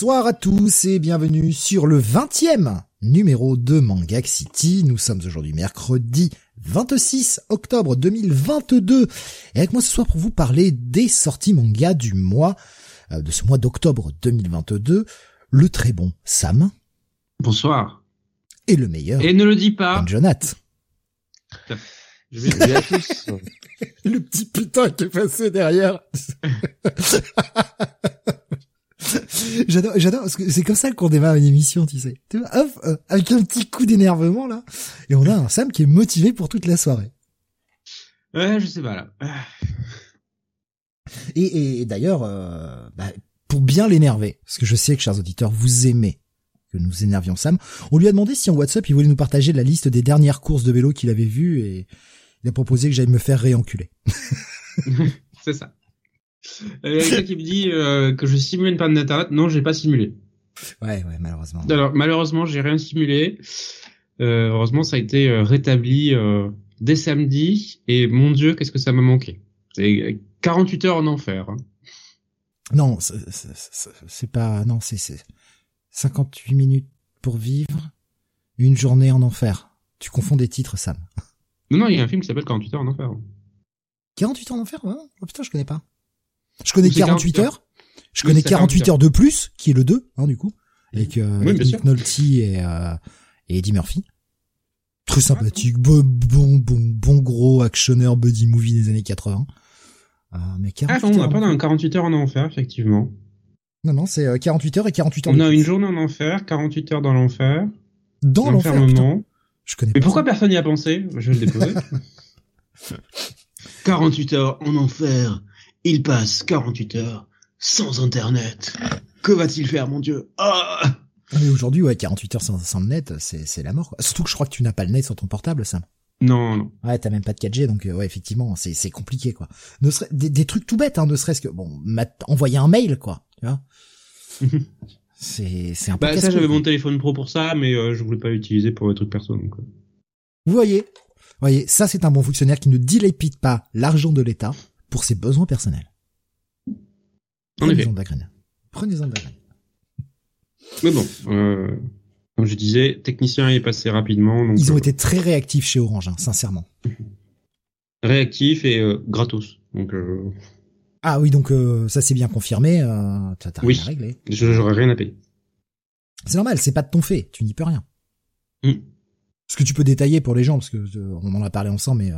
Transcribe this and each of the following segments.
Bonsoir à tous et bienvenue sur le 20e numéro de Manga City. Nous sommes aujourd'hui mercredi 26 octobre 2022 et avec moi ce soir pour vous parler des sorties manga du mois, euh, de ce mois d'octobre 2022, le très bon Sam. Bonsoir. Et le meilleur. Et ne le dis pas. Jonathan. Je vais à tous. le petit putain qui est passé derrière. j'adore, j'adore, parce que c'est comme ça qu'on démarre une émission, tu sais. Tu vois, hop, euh, avec un petit coup d'énervement, là. Et on a un Sam qui est motivé pour toute la soirée. Ouais, je sais pas, là. Et, et d'ailleurs, euh, bah, pour bien l'énerver, parce que je sais que, chers auditeurs, vous aimez que nous énervions Sam, on lui a demandé si en WhatsApp il voulait nous partager la liste des dernières courses de vélo qu'il avait vues et il a proposé que j'aille me faire réenculer. c'est ça. Il y a quelqu'un qui me dit euh, que je simule une panne d'internet. Non, j'ai pas simulé. Ouais, ouais, malheureusement. Alors, malheureusement, j'ai rien simulé. Euh, heureusement, ça a été euh, rétabli euh, dès samedi. Et mon Dieu, qu'est-ce que ça m'a manqué. C'est 48 heures en enfer. Hein. Non, c'est pas... Non, c'est 58 minutes pour vivre, une journée en enfer. Tu confonds des titres, Sam. Non, non, il y a un film qui s'appelle 48 heures en enfer. 48 heures en enfer ouais. Oh putain, je connais pas. Je connais 48 heures. Je connais 48 heures de plus, qui est le 2, hein, du coup. Avec euh, oui, Nick Nolte et, euh, et Eddie Murphy. Très sympathique, bon, bon, bon, bon gros actionneur buddy movie des années 80. Euh, mais 48 ah, on n'a pas d'un 48 heures en enfer, effectivement. Non, non, c'est 48 heures et 48 heures. On a une journée en enfer, 48 heures dans l'enfer. Dans l'enfer. Je connais Mais pourquoi personne n'y a pensé? Je vais le déposer. 48 heures en enfer. Il passe 48 heures sans internet. Que va-t-il faire, mon dieu? Ah Mais aujourd'hui, ouais, 48 heures sans, sans net, c'est la mort. Surtout que je crois que tu n'as pas le net sur ton portable, Sam. Non, non. Ouais, t'as même pas de 4G, donc euh, ouais, effectivement, c'est c'est compliqué, quoi. Ne serait, des, des trucs tout bêtes, hein, ne serait-ce que bon, envoyer un mail, quoi. Tu vois C'est c'est un peu. Bah ça, j'avais mon téléphone pro pour ça, mais euh, je voulais pas l'utiliser pour des trucs perso, donc. Euh. Vous voyez, vous voyez, ça c'est un bon fonctionnaire qui ne dilapide pas l'argent de l'État pour ses besoins personnels. Prenez-en de la graine. Prenez-en de la graine. Mais bon, euh, comme je disais, technicien est passé rapidement. Donc Ils ont euh, été très réactifs chez Orange, hein, sincèrement. Réactifs et euh, gratos. Donc. Ah oui, donc ça c'est bien confirmé. T'as oui. rien à régler. J'aurais rien à payer. C'est normal, c'est pas de ton fait. Tu n'y peux rien. Mm. Ce que tu peux détailler pour les gens, parce que on en a parlé ensemble, mais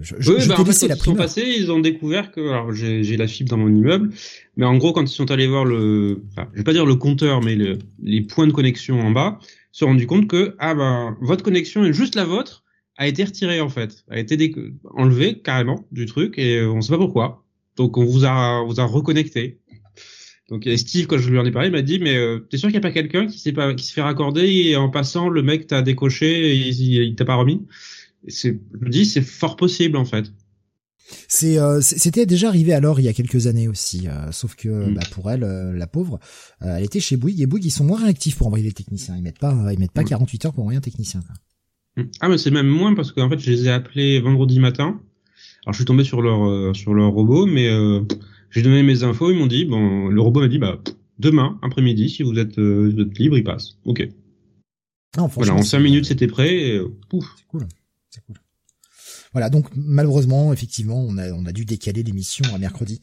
je, je, oui, je bah, en fait, quand la ils sont passés, ils ont découvert que alors j'ai la fibre dans mon immeuble, mais en gros quand ils sont allés voir le, enfin, je vais pas dire le compteur, mais le, les points de connexion en bas, ils se sont rendus compte que ah ben votre connexion est juste la vôtre a été retirée en fait, a été enlevée carrément du truc et on sait pas pourquoi. Donc on vous a vous a reconnecté. Donc et Steve quand je lui en ai parlé, il m'a dit mais euh, t'es sûr qu'il y a pas quelqu'un qui s'est pas qui se fait raccorder et en passant le mec t'a décoché et il, il t'a pas remis? C'est je me dis c'est fort possible en fait. C'est euh, c'était déjà arrivé alors il y a quelques années aussi, euh, sauf que Mm. bah, pour elle, euh, la pauvre, euh, elle était chez Bouygues et Bouygues ils sont moins réactifs pour envoyer les techniciens. Ils mettent pas ils mettent pas Mm. 48 heures pour envoyer un technicien. Quoi. Ah mais c'est même moins parce qu'en fait je les ai appelés vendredi matin. Alors je suis tombé sur leur euh, sur leur robot, mais euh, j'ai donné mes infos, ils m'ont dit bon le robot m'a dit bah demain après-midi si vous êtes, euh, vous êtes libre il passe. Ok. Non, Voilà en c'est- cinq minutes c'était prêt et euh, pouf. C'est cool. C'est cool. Voilà, donc malheureusement, effectivement, on a on a dû décaler l'émission à mercredi.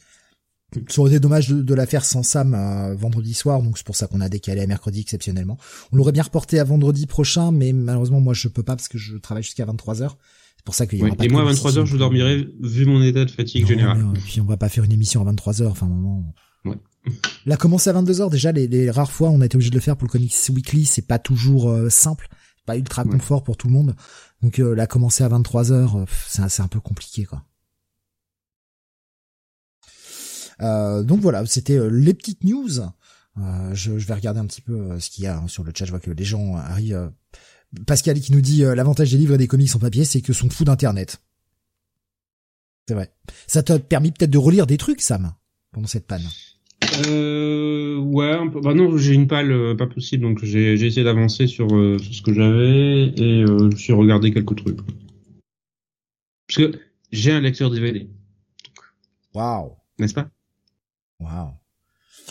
Ça aurait été dommage de, de la faire sans Sam à vendredi soir, donc c'est pour ça qu'on a décalé à mercredi exceptionnellement. On l'aurait bien reporté à vendredi prochain, mais malheureusement moi je peux pas parce que je travaille jusqu'à 23h. C'est pour ça qu'il y Ouais. aura pas Et de moi à Comic 23 City heures je non plus. dormirai vu mon état de fatigue Non, générale. mais, euh, puis on va pas faire une émission à 23h, enfin moment. Ouais. Là, commencer à 22h, déjà, les, les rares fois on a été obligé de le faire pour le Comics Weekly, c'est pas toujours euh, simple, pas ultra Ouais. confort pour tout le monde. Donc euh, là, commencer à 23h, euh, pff, c'est un peu compliqué, quoi. Euh, donc voilà, c'était euh, les petites news. Euh, je, vais regarder un petit peu euh, ce qu'il y a hein, sur le chat. Je vois que les gens arrivent. euh, Pascal qui nous dit euh, l'avantage des livres et des comics en papier, c'est que sont fous d'internet. C'est vrai. Ça t'a permis peut-être de relire des trucs, Sam, pendant cette panne. Euh, ouais, un peu. Bah non, j'ai une palle euh, pas possible, donc j'ai essayé d'avancer sur, euh, sur ce que j'avais et euh, je suis regardé quelques trucs. Parce que j'ai un lecteur DVD, Waouh, n'est-ce pas? Waouh.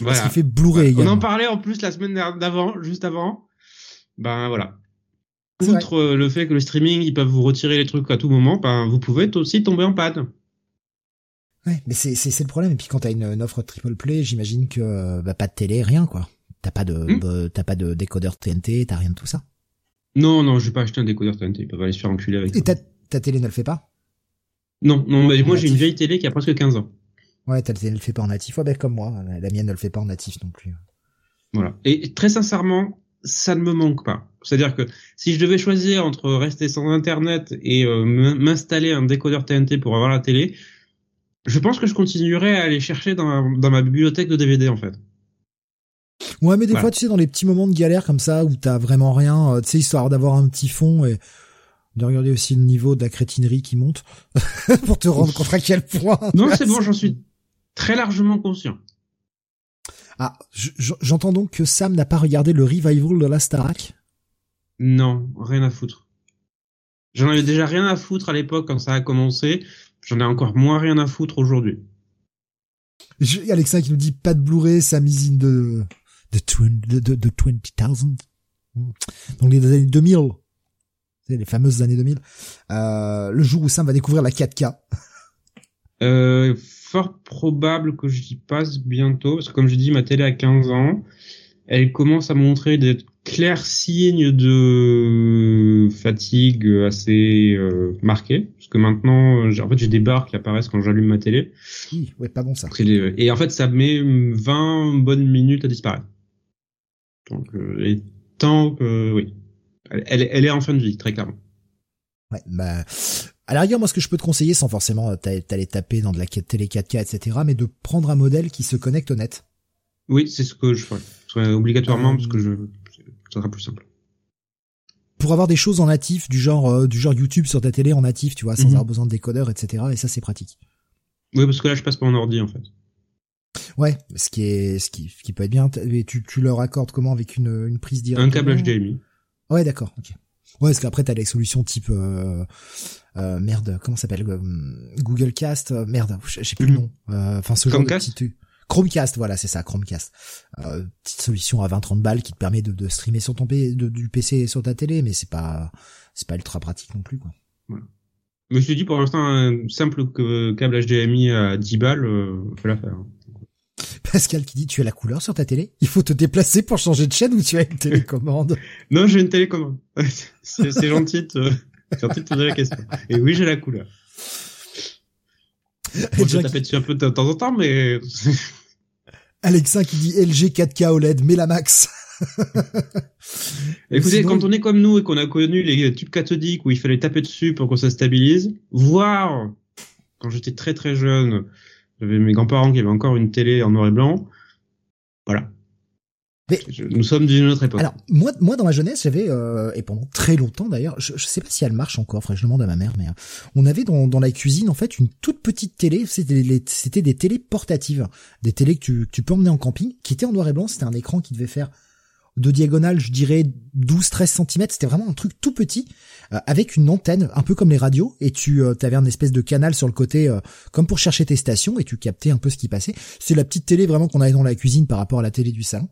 Voilà. Parce fait Blu-ray. On en parlait en plus la semaine d'avant, juste avant. Ben voilà. Outre euh, le fait que le streaming, ils peuvent vous retirer les trucs à tout moment, ben vous pouvez aussi tomber en panne. Ouais, mais c'est c'est le problème. Et puis quand t'as une, une offre triple play, j'imagine que bah pas de télé, rien quoi. T'as pas de hmm. t'as pas de décodeur TNT, t'as rien de tout ça. Non non, je vais pas acheter un décodeur TNT. Ils peuvent aller se faire enculer avec. Et ta, ta télé ne le fait pas? Non non, mais moi j'ai une vieille télé qui a presque 15 ans. Ouais, ta télé ne le fait pas en natif. Ouais, ben comme moi, la mienne ne le fait pas en natif non plus. Voilà. Et très sincèrement, ça ne me manque pas. C'est-à-dire que si je devais choisir entre rester sans internet et euh, m'installer un décodeur TNT pour avoir la télé, je pense que je continuerai à aller chercher dans ma, dans ma bibliothèque de DVD en fait. Ouais, mais des fois, tu sais, dans les petits moments de galère comme ça où t'as vraiment rien, euh, tu sais, histoire d'avoir un petit fond et de regarder aussi le niveau de la crétinerie qui monte pour te rendre compte à quel point. Non, c'est bon, j'en suis très largement conscient. Ah, j'entends donc que Sam n'a pas regardé le revival de la Starac? Non, rien à foutre. J'en avais déjà rien à foutre à l'époque quand ça a commencé. J'en ai encore moins rien à foutre aujourd'hui. Alexa qui nous dit pas de Blu-ray, Sam is in de de, de, de 20,000. Donc les années 2000. Les fameuses années 2000. Euh, le jour où Sam va découvrir la 4K. Euh, fort probable que j'y passe bientôt, parce que comme je dis, ma télé a 15 ans, elle commence à montrer des clairs signes de fatigue assez euh, marqués, parce que maintenant, en fait, j'ai des barres qui apparaissent quand j'allume ma télé. Oui, ouais, pas bon ça. Et en fait, ça met 20 bonnes minutes à disparaître. Donc, euh, et tant que, oui, elle, elle est en fin de vie, très clairement. Ouais, bah, à la rigueur, moi, ce que je peux te conseiller, sans forcément t'aller taper dans de la télé 4K, etc., mais de prendre un modèle qui se connecte au net. Oui, c'est ce que je ferai. Obligatoirement, parce que je, ça sera plus simple. Pour avoir des choses en natif, du genre, euh, du genre YouTube sur ta télé en natif, tu vois, sans mhm. avoir besoin de décodeur, etc., et ça, c'est pratique. Oui, parce que là, je passe pas en ordi, en fait. Ouais, ce qui est, ce qui, ce qui peut être bien. Tu, tu leur accordes comment avec une, une prise directe Un câble HDMI. Ouais, d'accord. Ok. Ouais, parce qu'après t'as les solutions type euh, euh, merde, comment s'appelle Google Cast, merde, j'ai plus le nom. Enfin ce genre de Chromecast, voilà, c'est ça, Chromecast. petite solution à 20-30 balles qui te permet de, de streamer sur ton P, de, du PC sur ta télé, mais c'est pas c'est pas ultra pratique non plus quoi. Voilà. Mais je te dis pour l'instant un simple câble HDMI à 10 balles, euh, fait l'affaire. Pascal qui dit tu as la couleur sur ta télé? Il faut te déplacer pour changer de chaîne ou tu as une télécommande? Non, j'ai une télécommande. c'est gentil de, gentil de poser la question. Et oui, j'ai la couleur. Je taper dessus un peu de temps en temps, mais... Alexa qui dit LG 4K OLED, mais la max. Écoutez, quand on est comme nous et qu'on a connu les tubes cathodiques où il fallait taper dessus pour qu'on se stabilise, voire quand j'étais très très jeune, j'avais mes grands-parents qui avaient encore une télé en noir et blanc. Voilà. Nous sommes d'une autre époque. Alors moi, moi dans ma jeunesse, j'avais euh, et pendant très longtemps d'ailleurs, je, je sais pas si elle marche encore. Faudrait je demande à ma mère, mais euh, on avait dans, dans la cuisine en fait une toute petite télé. C'était c'était des télés portatives, des télés que tu, que tu peux emmener en camping, qui étaient en noir et blanc. C'était un écran qui devait faire de diagonale, je dirais 12-13 cm. C'était vraiment un truc tout petit euh, avec une antenne, un peu comme les radios, et tu euh, avais un espèce de canal sur le côté, euh, comme pour chercher tes stations, et tu captais un peu ce qui passait. C'est la petite télé vraiment qu'on avait dans la cuisine par rapport à la télé du salon,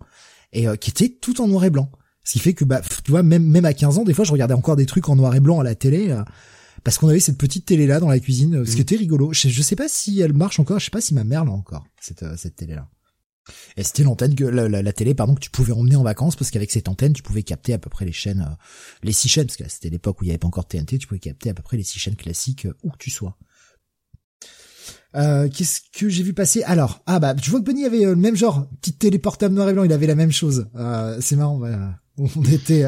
et qui était tout en noir et blanc. Ce qui fait que, bah, tu vois, même même à 15 ans, des fois, je regardais encore des trucs en noir et blanc à la télé. parce qu'on avait cette petite télé là dans la cuisine, ce qui mmh. était rigolo. Je, je sais pas si elle marche encore, je sais pas si ma mère l'a encore, cette, cette télé là. Et c'était l'antenne que la, télé pardon que tu pouvais emmener en vacances parce qu'avec cette antenne tu pouvais capter à peu près les chaînes euh, les six chaînes parce que c'était l'époque où il n'y avait pas encore TNT tu pouvais capter à peu près les six chaînes classiques euh, où que tu sois. Euh, qu'est-ce que j'ai vu passer? Alors, ah bah, je vois que Benny avait le même genre, petite télé portable noir et blanc, il avait la même chose. c'est marrant, on était,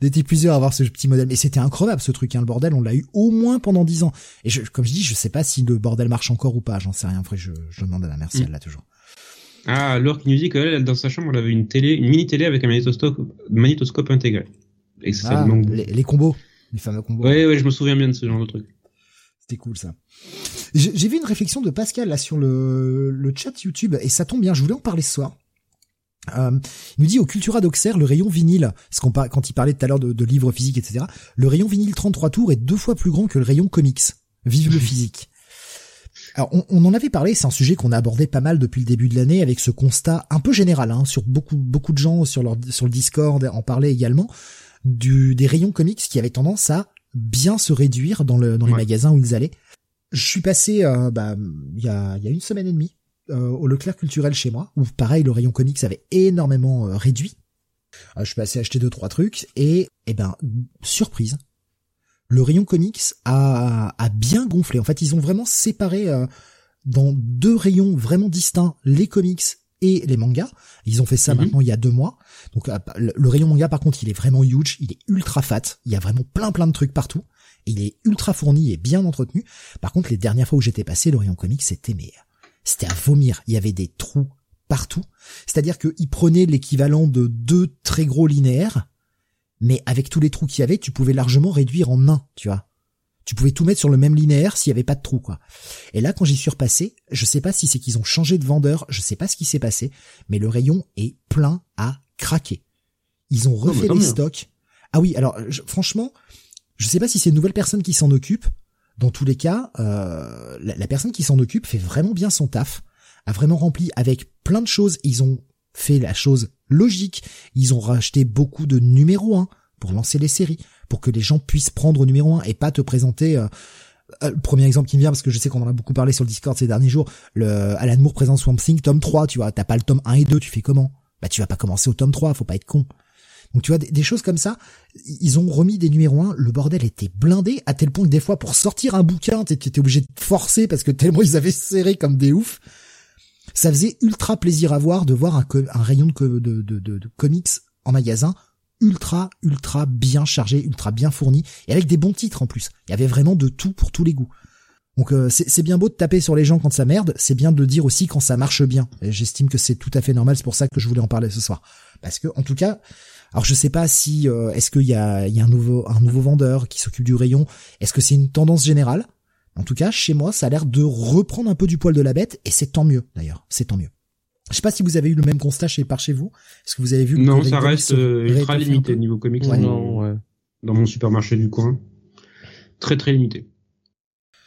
on était plusieurs à avoir ce petit modèle, mais c'était incroyable ce truc, hein, le bordel, on l'a eu au moins pendant dix ans. Et je, comme je dis, je sais pas si le bordel marche encore ou pas, j'en sais rien. Après, je, je demande à la merci, mm. elle l'a toujours. Ah, nous dit qu'elle, dans sa chambre, elle avait une télé, une mini télé avec un magnétoscope, intégré. Et ça ah, les, combos, les fameux combos. Ouais, ouais, je me souviens bien de ce genre de truc. C'était cool ça. J'ai vu une réflexion de Pascal là sur le, le chat YouTube et ça tombe bien. Je voulais en parler ce soir. Euh, il nous dit au Cultura d'Auxerre, le rayon vinyle, ce qu'on quand il parlait tout à l'heure de, de, livres physiques, etc. Le rayon vinyle 33 tours est deux fois plus grand que le rayon comics. Vive le physique. Alors, on, en avait parlé, c'est un sujet qu'on a abordé pas mal depuis le début de l'année avec ce constat un peu général, hein, sur beaucoup beaucoup de gens sur leur sur le Discord en parlaient également, du des rayons comics qui avaient tendance à bien se réduire dans le dans les magasins où ils allaient. Je suis passé euh, bah il y a y a une semaine et demie euh, au Leclerc culturel chez moi où pareil le rayon comics avait énormément euh, réduit. je suis passé acheter deux trois trucs et eh ben surprise le rayon comics a, a bien gonflé. En fait, ils ont vraiment séparé euh, dans deux rayons vraiment distincts les comics et les mangas. Ils ont fait ça mhm. maintenant il y a deux mois. Donc euh, le rayon manga par contre il est vraiment huge, il est ultra fat, il y a vraiment plein plein de trucs partout. il est ultra fourni et bien entretenu. Par contre les dernières fois où j'étais passé, le rayon comics c'était mais c'était à vomir. Il y avait des trous partout. C'est-à-dire qu'ils prenaient l'équivalent de deux très gros linéaires mais avec tous les trous qu'il y avait, tu pouvais largement réduire en un, tu vois. Tu pouvais tout mettre sur le même linéaire s'il y avait pas de trous, quoi. Et là, quand j'y suis repassé, je sais pas si c'est qu'ils ont changé de vendeur, je sais pas ce qui s'est passé, mais le rayon est plein à craquer. Ils ont refait les stocks. Ah oui, alors franchement, je sais pas si c'est une nouvelle personne qui s'en occupe. Dans tous les cas, euh, la, la, personne qui s'en occupe fait vraiment bien son taf, a vraiment rempli avec plein de choses. Ils ont fait la chose logique. Ils ont racheté beaucoup de numéro 1 pour lancer les séries, pour que les gens puissent prendre numéro 1 et pas te présenter euh, euh, le premier exemple qui me vient parce que je sais qu'on en a beaucoup parlé sur le Discord ces derniers jours, le Alan Moore présente Swamp Thing tome 3, tu vois, t'as pas le tome 1 et 2, tu fais comment? Bah tu vas pas commencer au tome 3, faut pas être con. Donc tu vois des, choses comme ça, ils ont remis des numéros 1, le bordel était blindé à tel point que des fois pour sortir un bouquin, t'étais obligé de forcer parce que tellement ils avaient serré comme des oufs. Ça faisait ultra plaisir à voir de voir un, rayon de, de, de, comics en magasin ultra ultra bien chargé, ultra bien fourni et avec des bons titres en plus. Il y avait vraiment de tout pour tous les goûts. Donc euh, c'est bien beau de taper sur les gens quand ça merde, c'est bien de le dire aussi quand ça marche bien. J'estime que c'est tout à fait normal, c'est pour ça que je voulais en parler ce soir. Parce que en tout cas, alors je sais pas si euh, est-ce qu'il y a, il y a un nouveau un nouveau vendeur qui s'occupe du rayon, est-ce que c'est une tendance générale? En tout cas, chez moi, ça a l'air de reprendre un peu du poil de la bête, et c'est tant mieux, d'ailleurs. C'est tant mieux. Je sais pas si vous avez eu le même constat chez par chez vous. Est-ce que vous avez vu Non, ça reste euh, ultra limité niveau comics dans, mon supermarché du coin. Très très limité.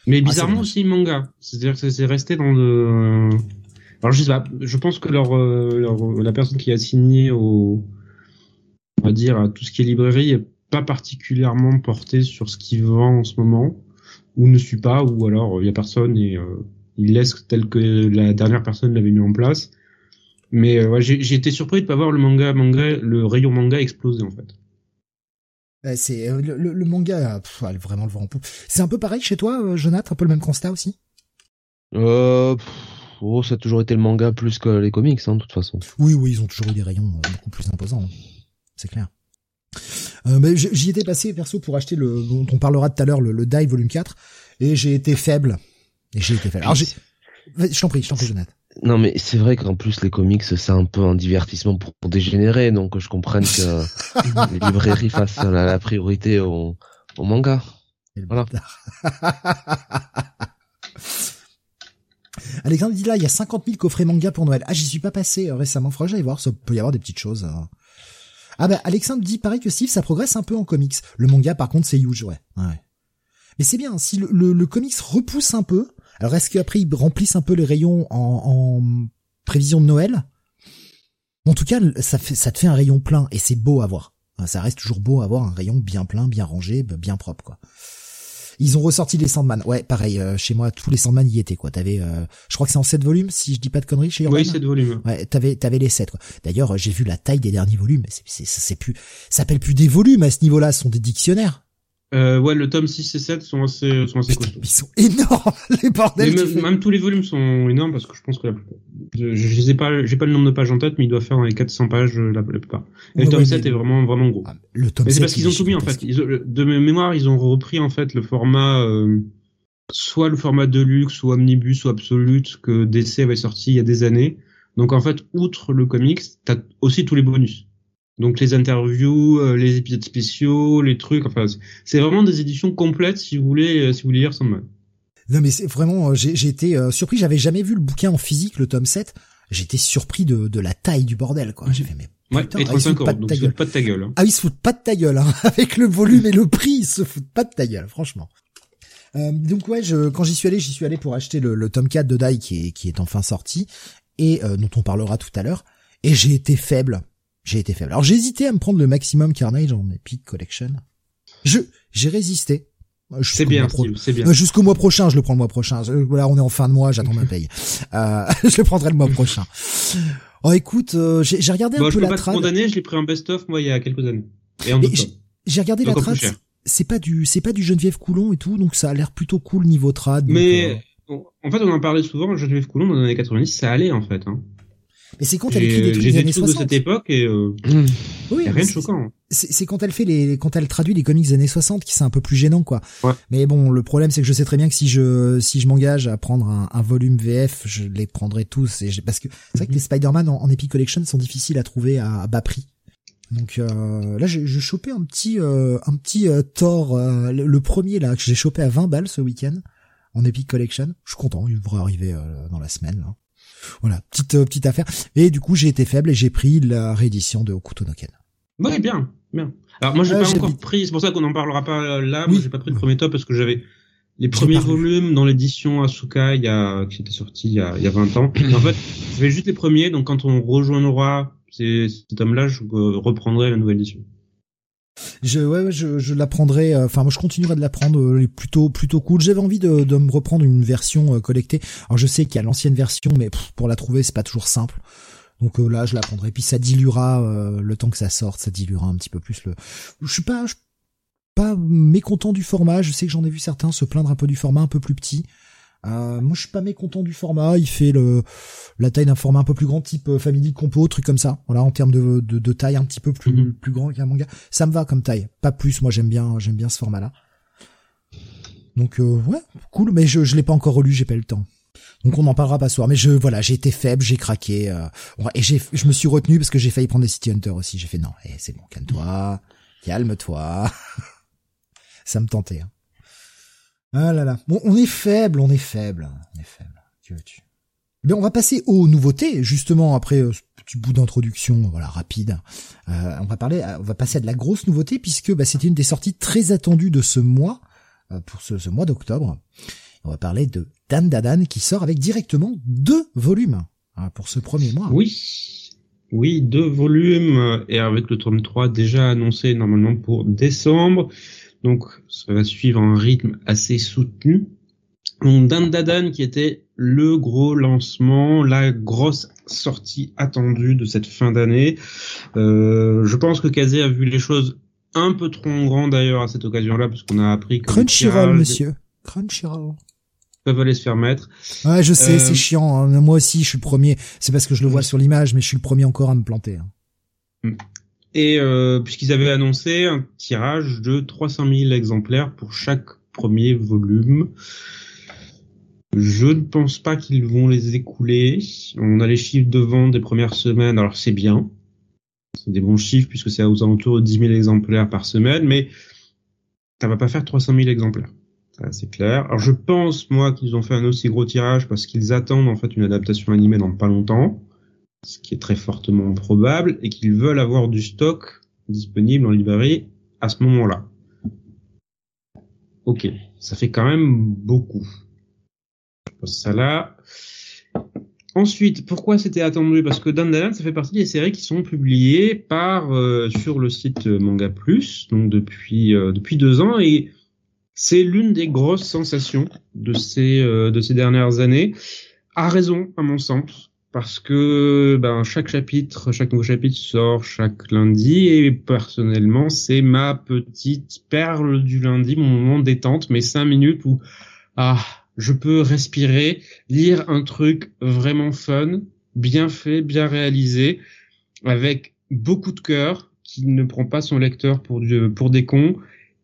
Mais ah, bizarrement aussi manga. C'est-à-dire que c'est resté dans le. Alors je sais pas. Je pense que leur, euh, leur, la personne qui a signé au, on va dire à tout ce qui est librairie est pas particulièrement portée sur ce qui vend en ce moment ou ne suit pas, ou alors il euh, y a personne et euh, il laisse tel que la dernière personne l'avait mis en place. Mais euh, ouais, j'ai été surpris de pas voir le manga, manga, le rayon manga exploser en fait. C'est le, manga, pff, vraiment le vent en poupe. C'est un peu pareil chez toi, Jonathan, un peu le même constat aussi? Euh, oh, ça a toujours été le manga plus que les comics, hein, de toute façon. Oui, oui, ils ont toujours eu des rayons beaucoup plus imposants, hein. c'est clair. Euh, j'y étais passé perso pour acheter le dont on parlera tout à l'heure le, le Die volume 4 et j'ai été faible et j'ai été faible. Alors j'ai je t'en prie, je t'en prie Jonathan. Non mais c'est vrai qu'en plus les comics c'est un peu un divertissement pour, dégénérer donc je comprends que les librairies fassent la, priorité au, au manga. Voilà. Alexandre dit là, il y a 50 000 coffrets manga pour Noël. Ah, j'y suis pas passé euh, récemment. Faudrait que j'aille voir. Ça peut y avoir des petites choses. Hein. Ah bah Alexandre dit pareil que Steve, ça progresse un peu en comics. Le manga par contre c'est huge, ouais. ouais. Mais c'est bien, si le, le, comics repousse un peu, alors est-ce qu'après ils remplissent un peu les rayons en, en prévision de Noël? En tout cas, ça, fait, ça te fait un rayon plein et c'est beau à voir. Ça reste toujours beau à voir un rayon bien plein, bien rangé, bien propre quoi. Ils ont ressorti les Sandman. Ouais, pareil, euh, chez moi, tous les Sandman y étaient, quoi. T'avais, euh, je crois que c'est en 7 volumes, si je dis pas de conneries, chez Urban. Oui, 7 volumes. Ouais, t'avais, t'avais les 7, quoi. D'ailleurs, j'ai vu la taille des derniers volumes. C'est, c'est, plus, ça s'appelle plus des volumes à ce niveau-là, ce sont des dictionnaires. Euh, ouais, le tome 6 et 7 sont assez, sont assez costauds. Ils sont énormes, les bordels. Même, même, tous les volumes sont énormes parce que je pense que la plupart, je, je sais pas, j'ai pas le nombre de pages en tête, mais il doit faire les 400 pages la, plupart. Et le tome 7 est vraiment, vraiment gros. Ah, le tome mais c'est parce qu'ils ont tout mis, en fait. Ils, de mémoire, ils ont repris, en fait, le format, euh, soit le format Deluxe, ou Omnibus, ou Absolute, que DC avait sorti il y a des années. Donc, en fait, outre le comics, t'as aussi tous les bonus. Donc les interviews, euh, les épisodes spéciaux, les trucs, enfin c'est vraiment des éditions complètes si vous voulez euh, si vous voulez lire Sandman. Non mais c'est vraiment euh, j'ai été surpris, j'avais jamais vu le bouquin en physique le tome 7. J'étais surpris de, de la taille du bordel quoi. J'ai fait mais putain, ouais, et 35 euros, donc ils pas de ta gueule. Hein. Ah ils se foutent pas de ta gueule hein. avec le volume et le prix, ils se foutent pas de ta gueule franchement. Euh, donc ouais, je, quand j'y suis allé, j'y suis allé pour acheter le, le tome 4 de Dai qui est, qui est enfin sorti et euh, dont on parlera tout à l'heure. Et j'ai été faible. J'ai été faible. Alors j'ai hésité à me prendre le maximum Carnage en Epic Collection. Je j'ai résisté. C'est bien, c'est bien. Euh, jusqu'au mois prochain, je le prends le mois prochain. Voilà, on est en fin de mois, j'attends ma paye. Euh, je le prendrai le mois prochain. Oh, écoute, euh, j'ai regardé un peu la trad. condamné, je l'ai pris en best-of moi il y a quelques années. Et en J'ai regardé la trad. C'est pas du, c'est pas du Geneviève Coulon et tout, donc ça a l'air plutôt cool niveau trad. Mais euh, en fait, on en parlait souvent. Geneviève Coulon dans les années 90, ça allait en fait. Hein. Mais c'est quand elle écrit des trucs des années 60. de cette époque et euh, oui, rien de choquant. C'est quand elle fait les, quand elle traduit les comics des années 60 qui c'est un peu plus gênant quoi. Ouais. Mais bon, le problème c'est que je sais très bien que si je si je m'engage à prendre un, un, volume VF, je les prendrai tous et parce que c'est vrai que les Spider-Man en, Epic Collection sont difficiles à trouver à, bas prix. Donc euh, là, j'ai chopé un petit euh, un petit euh, Thor, euh, le, premier là que j'ai chopé à 20 balles ce week-end en Epic Collection. Je suis content, il devrait arriver euh, dans la semaine. Là. Voilà, petite euh, petite affaire. Et du coup, j'ai été faible et j'ai pris la réédition de Okuto no Ken. Oui, bien, bien. Alors moi, j'ai euh, pas encore pris. C'est pour ça qu'on n'en parlera pas là. Moi, j'ai pas pris le premier top parce que j'avais les premiers volumes dans l'édition Asuka il y a qui était sorti il y a il y a 20 ans. en fait, j'avais juste les premiers. Donc quand on rejoindra ces, cet homme-là, je reprendrai la nouvelle édition. Je, ouais, je, je l'apprendrai. Euh, enfin, moi, je continuerai de l'apprendre. Euh, plutôt, plutôt cool. J'avais envie de, de me reprendre une version euh, collectée. Alors, je sais qu'il y a l'ancienne version, mais pour la trouver, c'est pas toujours simple. Donc là, je l'apprendrai. Puis ça diluera le temps que ça sorte. Ça diluera un petit peu plus le. Je suis pas, je suis pas mécontent du format. Je sais que j'en ai vu certains se plaindre un peu du format un peu plus petit. Euh, moi, je suis pas mécontent du format. Il fait le la taille d'un format un peu plus grand, type euh, Family Compo, truc comme ça. Voilà, en termes de, de, de taille un petit peu plus mhm. plus grand qu'un manga. Ça me va comme taille, pas plus. Moi, j'aime bien j'aime bien ce format-là. Donc euh, ouais, cool. Mais je je l'ai pas encore relu, j'ai pas eu le temps. Donc on en parlera pas ce soir. Mais je voilà, j'ai été faible, j'ai craqué euh, et j'ai je me suis retenu parce que j'ai failli prendre des City Hunter aussi. J'ai fait non, eh, c'est bon, calme-toi, calme-toi. ça me tentait. Hein. Ah là là. Bon, on est faible, on est faible, on est faible. Que veux-tu? Eh on va passer aux nouveautés, justement, après euh, ce petit bout d'introduction, voilà, rapide. Euh, on va parler, on va passer à de la grosse nouveauté, puisque bah, c'était une des sorties très attendues de ce mois, euh, pour ce, mois d'octobre. On va parler de Dan Dadan, qui sort avec directement deux volumes hein, pour ce premier mois. Oui, oui, deux volumes, et avec le tome 3 déjà annoncé normalement pour décembre. Donc ça va suivre un rythme assez soutenu. Donc Dan Dadan qui était le gros lancement, la grosse sortie attendue de cette fin d'année. Euh, je pense que Kazé a vu les choses un peu trop en grand d'ailleurs à cette occasion-là parce qu'on a appris que Crunchyroll monsieur, Crunchyroll peuvent aller se faire mettre. Ouais, je sais, c'est euh, chiant. Hein. Moi aussi, je suis le premier. C'est parce que je le vois sur l'image, mais je suis le premier encore à me planter. Hein. Et euh, puisqu'ils avaient annoncé un tirage de 300 000 exemplaires pour chaque premier volume. Je ne pense pas qu'ils vont les écouler. On a les chiffres de vente des premières semaines, alors c'est bien. C'est des bons chiffres puisque c'est aux alentours de 10 000 exemplaires par semaine, mais ça va pas faire 300 000 exemplaires. C'est clair. Alors je pense, moi, qu'ils ont fait un aussi gros tirage parce qu'ils attendent en fait une adaptation animée dans pas longtemps ce qui est très fortement probable, et qu'ils veulent avoir du stock disponible en librairie à ce moment-là. Ok, ça fait quand même beaucoup. Ça là. Ensuite, pourquoi c'était attendu? Parce que Dandalan, ça fait partie des séries qui sont publiées par euh, sur le site Manga Plus, donc depuis euh, depuis deux ans, et c'est l'une des grosses sensations de ces euh, de ces dernières années. À raison, à mon sens parce que ben, chaque chapitre, chaque nouveau chapitre sort chaque lundi et personnellement c'est ma petite perle du lundi, mon moment détente, mes cinq minutes où ah je peux respirer, lire un truc vraiment fun, bien fait, bien réalisé, avec beaucoup de cœur, qui ne prend pas son lecteur pour, pour des cons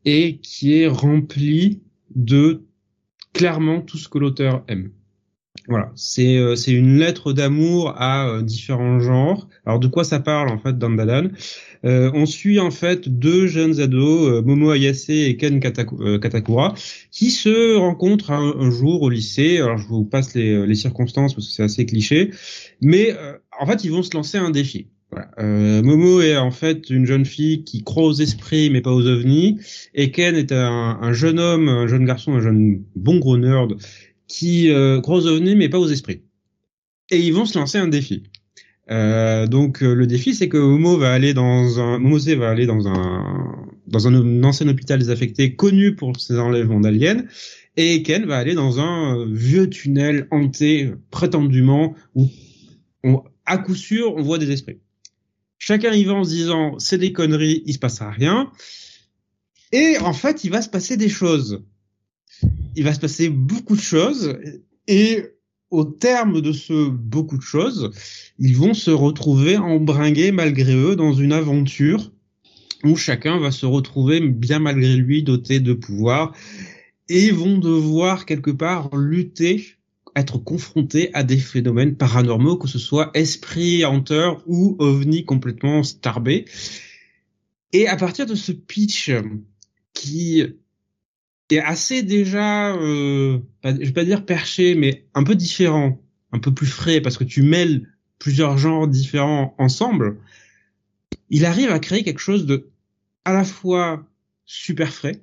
et qui est rempli de clairement tout ce que l'auteur aime. Voilà, c'est euh, c'est une lettre d'amour à euh, différents genres. Alors de quoi ça parle en fait dans euh, On suit en fait deux jeunes ados, Momo Ayase et Ken Katakura, qui se rencontrent un, jour au lycée. Alors je vous passe les, les circonstances parce que c'est assez cliché, mais en fait ils vont se lancer un défi. Euh, Momo est en fait une jeune fille qui croit aux esprits mais pas aux ovnis, et Ken est un, un jeune homme, un jeune garçon, un jeune bon gros nerd qui euh, croit aux ovnis mais pas aux esprits. Et ils vont se lancer un défi. Euh, donc euh, le défi c'est que Momo va aller dans un Momose va aller dans un dans un, ancien hôpital désaffecté connu pour ses enlèvements d'aliens et Ken va aller dans un vieux tunnel hanté prétendument où on, à coup sûr on voit des esprits. Chacun y va en se disant c'est des conneries, il se passera rien. Et en fait, il va se passer des choses. Il va se passer beaucoup de choses et au terme de ce beaucoup de choses, ils vont se retrouver embringués malgré eux dans une aventure où chacun va se retrouver bien malgré lui doté de pouvoir et vont devoir quelque part lutter être confronté à des phénomènes paranormaux, que ce soit esprit hanteur ou ovni complètement starbé. Et à partir de ce pitch qui est assez déjà, euh, je vais pas dire perché, mais un peu différent, un peu plus frais, parce que tu mêles plusieurs genres différents ensemble, il arrive à créer quelque chose de à la fois super frais,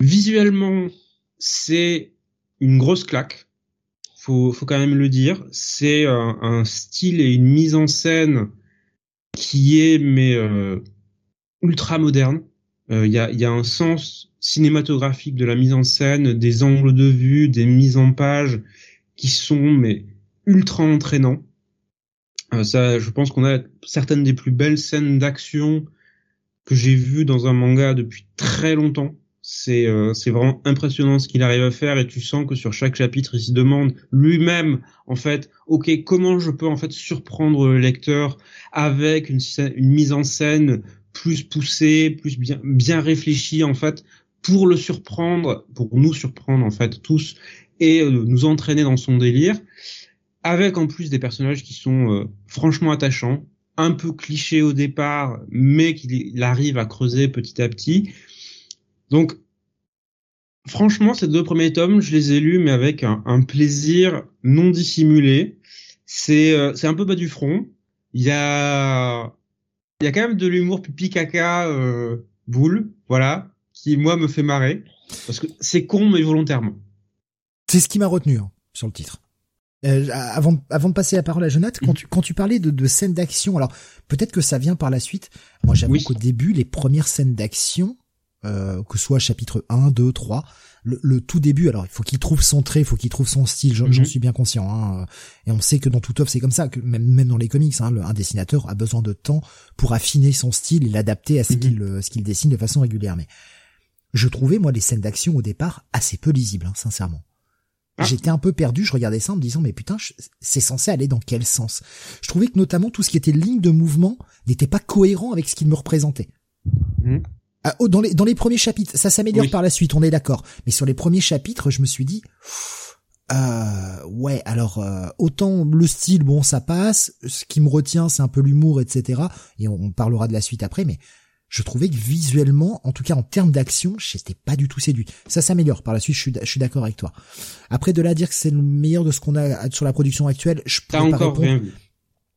visuellement c'est une grosse claque, faut, faut quand même le dire. C'est un, un, style et une mise en scène qui est mais euh, ultra moderne. Il euh, y, a, y, a, un sens cinématographique de la mise en scène, des angles de vue, des mises en page qui sont mais ultra entraînants. Euh, ça, je pense qu'on a certaines des plus belles scènes d'action que j'ai vues dans un manga depuis très longtemps. C'est euh, vraiment impressionnant ce qu'il arrive à faire et tu sens que sur chaque chapitre il se demande lui-même en fait ok comment je peux en fait surprendre le lecteur avec une mise en scène plus poussée plus bien bien réfléchie en fait pour le surprendre pour nous surprendre en fait tous et euh, nous entraîner dans son délire avec en plus des personnages qui sont euh, franchement attachants un peu clichés au départ mais qu'il arrive à creuser petit à petit donc, franchement, ces deux premiers tomes, je les ai lus, mais avec un, un plaisir non dissimulé. C'est euh, c'est un peu bas du front. Il y a il y a quand même de l'humour pipi caca euh, boule, voilà, qui moi me fait marrer parce que c'est con mais volontairement. C'est ce qui m'a retenu hein, sur le titre. Euh, avant, avant de passer la parole à Jonathan, quand tu, quand tu parlais de, de scènes d'action, alors peut-être que ça vient par la suite. Moi, j'avoue qu'au début, les premières scènes d'action, euh, que soit chapitre 1, 2, 3. Le, tout début, alors il faut qu'il trouve son trait, il faut qu'il trouve son style, j'en mhm. suis bien conscient. Hein, et on sait que dans tout œuvre, c'est comme ça, que même, même dans les comics, hein, un dessinateur a besoin de temps pour affiner son style et l'adapter à ce mhm. qu'il euh, ce qu'il dessine de façon régulière. Mais je trouvais, moi, les scènes d'action au départ assez peu lisibles, hein, sincèrement. Ah. J'étais un peu perdu, je regardais ça en me disant, mais putain, c'est censé aller dans quel sens? Je trouvais que notamment tout ce qui était ligne de mouvement n'était pas cohérent avec ce qu'il me représentait. Mhm. Ah, oh, dans les dans les premiers chapitres, ça s'améliore par la suite, on est d'accord. Mais sur les premiers chapitres, je me suis dit, euh, ouais, alors euh, autant le style, bon, ça passe. Ce qui me retient, c'est un peu l'humour, etc. Et on, parlera de la suite après, mais je trouvais que visuellement, en tout cas en termes d'action, j'étais pas du tout séduit. Ça s'améliore par la suite, je suis, je suis d'accord avec toi. Après, de là à dire que c'est le meilleur de ce qu'on a sur la production actuelle, je pourrais pas répondre.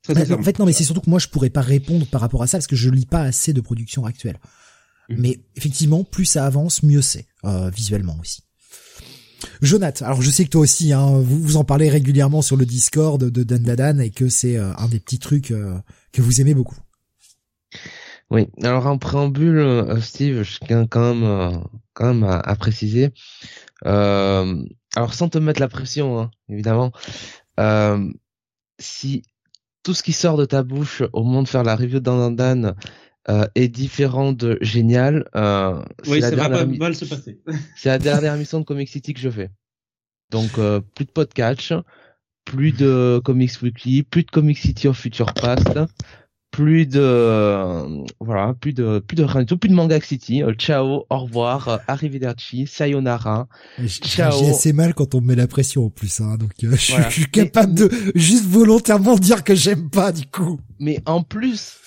en fait, non, mais c'est surtout que moi, je pourrais pas répondre par rapport à ça parce que je lis pas assez de production actuelle. Mhm. Mais effectivement, plus ça avance, mieux c'est, euh, visuellement aussi. Jonathan, alors je sais que toi aussi, hein, vous, vous en parlez régulièrement sur le Discord de Dandadan et que c'est euh, un des petits trucs euh, que vous aimez beaucoup. Oui, alors en préambule, Steve, je tiens quand même, quand même à, préciser. alors sans te mettre la pression, hein, évidemment, si tout ce qui sort de ta bouche au moment de faire la review de Dandadan euh, est différent de génial. Euh, oui, ça va pas mal se passer. c'est la dernière émission de Comic City que je fais. Donc euh, plus de podcast, plus de Comics Weekly, plus de Comic City of Future Past, plus de euh, voilà, plus de plus de rien plus de Manga City. Euh, ciao, au revoir, arrivederci, sayonara. Ciao. J'ai assez mal quand on me met la pression en plus, hein, donc je, je, suis capable de juste volontairement dire que j'aime pas du coup. Mais en plus,